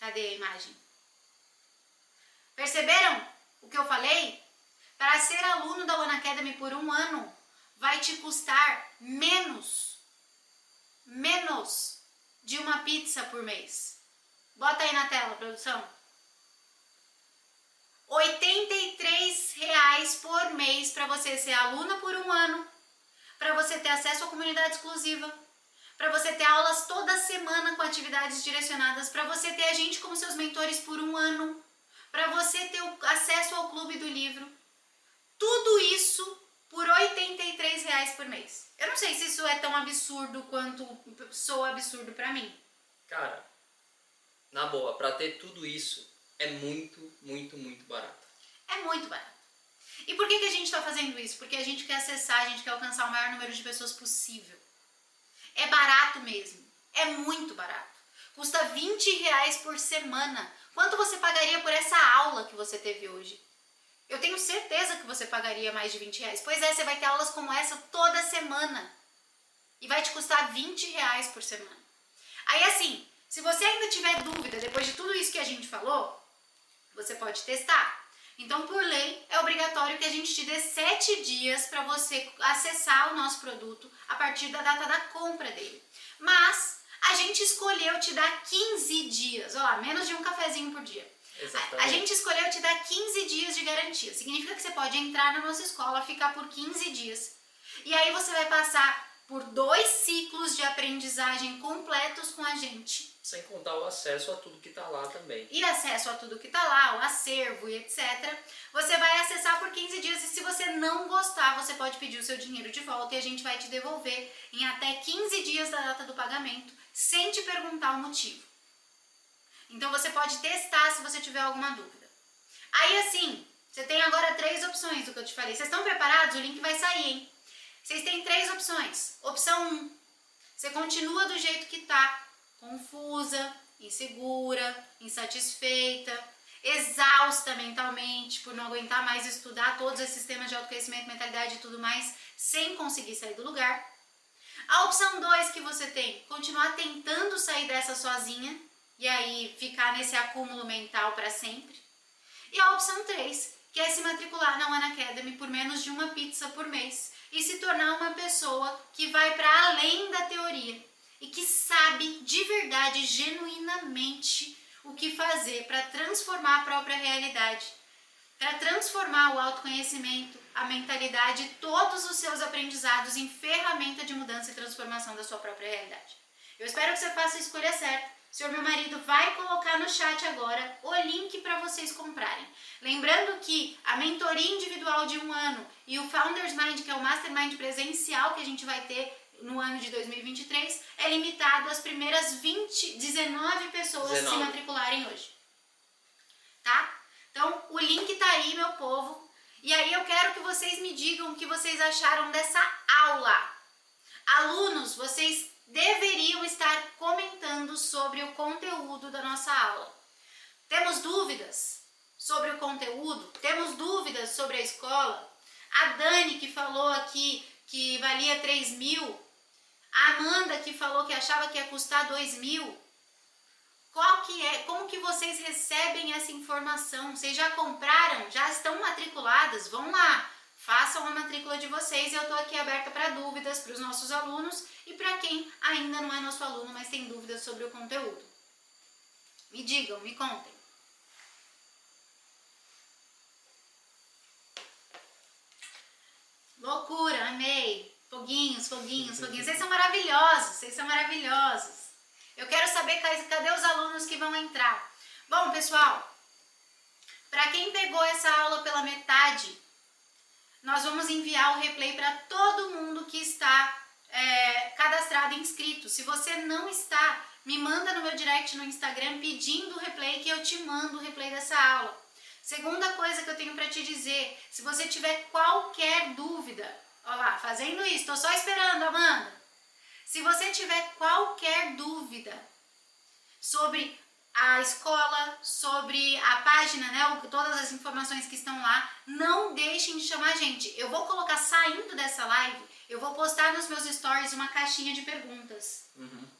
Cadê a imagem? Perceberam o que eu falei? Para ser aluno da One Academy por um ano, vai te custar menos, menos de uma pizza por mês. Bota aí na tela, produção. 83 reais por mês para você ser aluna por um ano, para você ter acesso à comunidade exclusiva, para você ter aulas toda semana com atividades direcionadas, para você ter a gente como seus mentores por um ano, para você ter acesso ao clube do livro. Tudo isso por 83 reais por mês. Eu não sei se isso é tão absurdo quanto soa absurdo para mim. Cara, na boa, pra ter tudo isso é muito, muito, muito barato. É muito barato. E por que, que a gente está fazendo isso? Porque a gente quer acessar, a gente quer alcançar o maior número de pessoas possível. É barato mesmo. É muito barato. Custa 20 reais por semana. Quanto você pagaria por essa aula que você teve hoje? Eu tenho certeza que você pagaria mais de 20 reais. Pois é, você vai ter aulas como essa toda semana. E vai te custar 20 reais por semana. Aí assim, se você ainda tiver dúvida depois de tudo isso que a gente falou, você pode testar. Então, por lei, é obrigatório que a gente te dê sete dias para você acessar o nosso produto a partir da data da compra dele. Mas A gente escolheu te dar 15 dias, ó menos de um cafezinho por dia. A, Exatamente. a gente escolheu te dar 15 dias de garantia. Significa que você pode entrar na nossa escola, ficar por 15 dias. E aí você vai passar por dois ciclos de aprendizagem completos com a gente. Sem contar o acesso a tudo que tá lá também. E acesso a tudo que tá lá, o acervo e etc. Você vai acessar por 15 dias e se você não gostar, você pode pedir o seu dinheiro de volta e a gente vai te devolver em até 15 dias da data do pagamento, sem te perguntar o motivo. Então você pode testar se você tiver alguma dúvida. Aí assim, você tem agora três opções do que eu te falei. Vocês estão preparados? O link vai sair, hein? Vocês têm três opções. Opção 1, um, você continua do jeito que tá, confusa, insegura, insatisfeita, exausta mentalmente por não aguentar mais estudar todos esses sistemas de autoconhecimento, mentalidade e tudo mais, sem conseguir sair do lugar. A opção 2 que você tem, continuar tentando sair dessa sozinha e aí ficar nesse acúmulo mental para sempre. E a opção 3, que é se matricular na One Academy por menos de uma pizza por mês e se tornar uma pessoa que vai para além da teoria e que sabe de verdade, genuinamente, o que fazer para transformar a própria realidade, para transformar o autoconhecimento, a mentalidade todos os seus aprendizados em ferramenta de mudança e transformação da sua própria realidade. Eu espero que você faça a escolha certa. O senhor meu marido vai colocar no chat agora o link para vocês comprarem. Lembrando que a mentoria individual de um ano e o Founders Mind, que é o Mastermind presencial que a gente vai ter no ano de 2023, é limitado às primeiras 20, 19 pessoas 19. se matricularem hoje. Tá? Então, o link tá aí, meu povo. E aí eu quero que vocês me digam o que vocês acharam dessa aula. Alunos, vocês deveriam estar comentando sobre o conteúdo da nossa aula. Temos dúvidas sobre o conteúdo? Temos dúvidas sobre a escola? A Dani que falou aqui que valia 3 mil, a Amanda que falou que achava que ia custar 2 mil. Qual que é? Como que vocês recebem essa informação? Vocês já compraram? Já estão matriculadas? Vão lá, façam a matrícula de vocês. Eu estou aqui aberta para dúvidas para os nossos alunos e para quem ainda não é nosso aluno, mas tem dúvidas sobre o conteúdo. Me digam, me contem. Loucura, amei. Foguinhos, foguinhos, foguinhos. Vocês são maravilhosos, vocês são maravilhosos. Eu quero saber ca- cadê os alunos que vão entrar. Bom, pessoal, para quem pegou essa aula pela metade, nós vamos enviar o replay para todo mundo que está é, cadastrado e inscrito. Se você não está, me manda no meu direct no Instagram pedindo o replay que eu te mando o replay dessa aula. Segunda coisa que eu tenho para te dizer, se você tiver qualquer dúvida, ó lá, fazendo isso, tô só esperando, Amanda. Se você tiver qualquer dúvida sobre a escola, sobre a página, né, todas as informações que estão lá, não deixem de chamar a gente. Eu vou colocar saindo dessa live, eu vou postar nos meus stories uma caixinha de perguntas,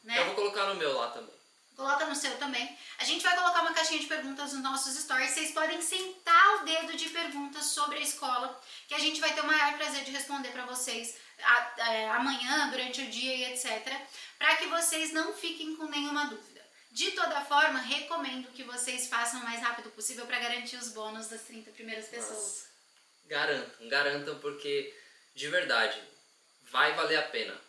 né? Eu vou colocar no meu lá também. Coloca no seu também. A gente vai colocar uma caixinha de perguntas nos nossos stories. Vocês podem sentar o dedo de perguntas sobre a escola, que a gente vai ter o maior prazer de responder para vocês a- é, amanhã, durante o dia e etc. Para que vocês não fiquem com nenhuma dúvida. De toda forma, recomendo que vocês façam o mais rápido possível para garantir os bônus das 30 primeiras pessoas. Nossa. Garantam, garantam porque de verdade vai valer a pena.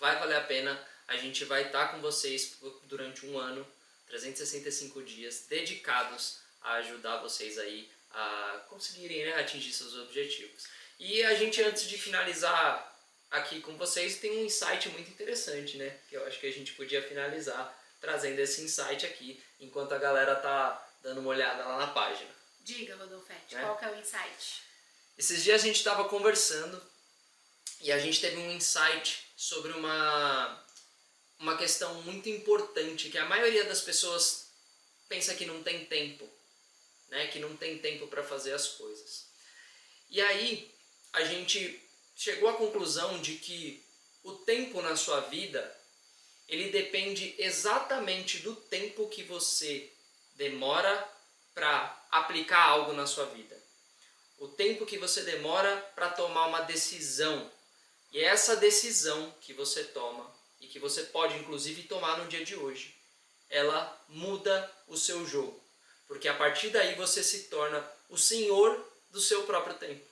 Vai valer a pena. A gente vai estar com vocês durante um ano, 365 dias dedicados a ajudar vocês aí a conseguirem né, atingir seus objetivos. E a gente antes de finalizar aqui com vocês tem um insight muito interessante, né? Que eu acho que a gente podia finalizar trazendo esse insight aqui enquanto a galera tá dando uma olhada lá na página. Diga, Rodolfete, É. qual que é o insight? Esses dias a gente estava conversando e a gente teve um insight sobre uma, uma questão muito importante que a maioria das pessoas pensa que não tem tempo, né? Que não tem tempo para fazer as coisas. E aí a gente chegou à conclusão de que o tempo na sua vida ele depende exatamente do tempo que você demora para aplicar algo na sua vida o tempo que você demora para tomar uma decisão. E é essa decisão que você toma e que você pode inclusive tomar no dia de hoje, ela muda o seu jogo. Porque a partir daí você se torna o senhor do seu próprio tempo.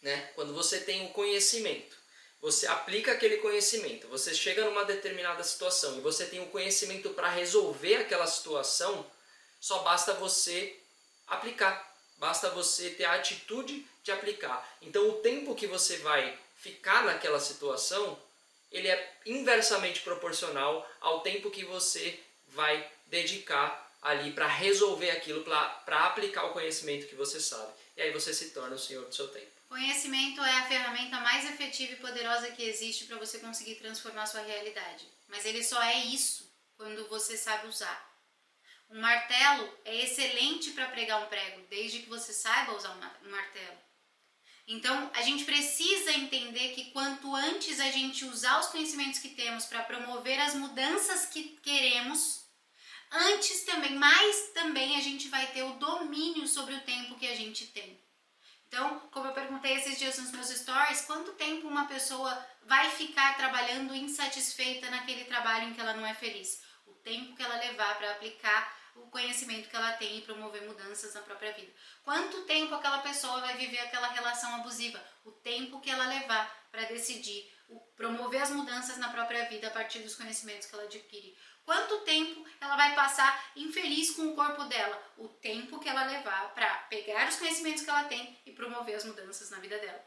Né? Quando você tem o conhecimento, você aplica aquele conhecimento, você chega numa determinada situação e você tem o conhecimento para resolver aquela situação, só basta você aplicar, basta você ter a atitude de aplicar. Então o tempo que você vai ficar naquela situação, ele é inversamente proporcional ao tempo que você vai dedicar ali para resolver aquilo, para aplicar o conhecimento que você sabe. E aí você se torna o senhor do seu tempo. Conhecimento é a ferramenta mais efetiva e poderosa que existe para você conseguir transformar sua realidade. Mas ele só é isso quando você sabe usar. Um martelo é excelente para pregar um prego, desde que você saiba usar um martelo. Então, a gente precisa entender que quanto antes a gente usar os conhecimentos que temos para promover as mudanças que queremos, antes também, mais também a gente vai ter o domínio sobre o tempo que a gente tem. Então, como eu perguntei esses dias nos meus stories, quanto tempo uma pessoa vai ficar trabalhando insatisfeita naquele trabalho em que ela não é feliz? O tempo que ela levar para aplicar o conhecimento que ela tem e promover mudanças na própria vida. Quanto tempo aquela pessoa vai viver aquela relação abusiva? O tempo que ela levar para decidir promover as mudanças na própria vida a partir dos conhecimentos que ela adquire. Quanto tempo ela vai passar infeliz com o corpo dela? O tempo que ela levar para pegar os conhecimentos que ela tem e promover as mudanças na vida dela.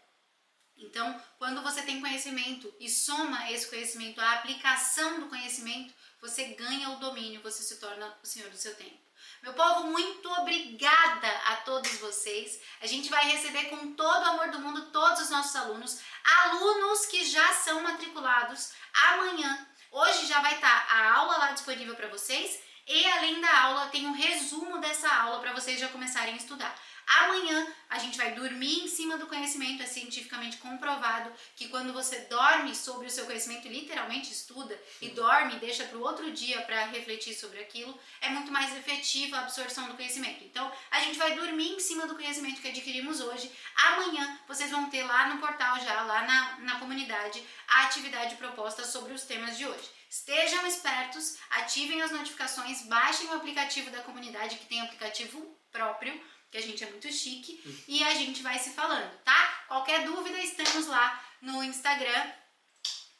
Então, quando você tem conhecimento e soma esse conhecimento à aplicação do conhecimento, você ganha o domínio, você se torna o senhor do seu tempo. Meu povo, muito obrigada a todos vocês. A gente vai receber com todo o amor do mundo todos os nossos alunos, alunos que já são matriculados amanhã Hoje já vai estar tá a aula lá disponível para vocês e além da aula tem um resumo dessa aula para vocês já começarem a estudar. Amanhã a gente vai dormir em cima do conhecimento, é cientificamente comprovado que quando você dorme sobre o seu conhecimento, literalmente estuda e dorme e deixa para o outro dia para refletir sobre aquilo, é muito mais efetiva a absorção do conhecimento. Então, a gente vai dormir em cima do conhecimento que adquirimos hoje. Amanhã vocês vão ter lá no portal já, lá na, na comunidade, a atividade proposta sobre os temas de hoje. Estejam espertos, ativem as notificações, baixem o aplicativo da comunidade que tem aplicativo próprio que a gente é muito chique, e a gente vai se falando, tá? Qualquer dúvida, estamos lá no Instagram.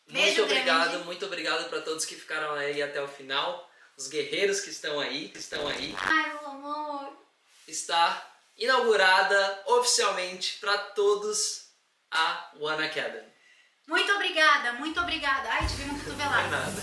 Beijo muito obrigado, grande. muito obrigado para todos que ficaram aí até o final, os guerreiros que estão aí, que estão aí. Ai, meu amor. Está inaugurada oficialmente para todos a One Academy. Muito obrigada, muito obrigada. Ai, tive uma cotovelada. Não é nada.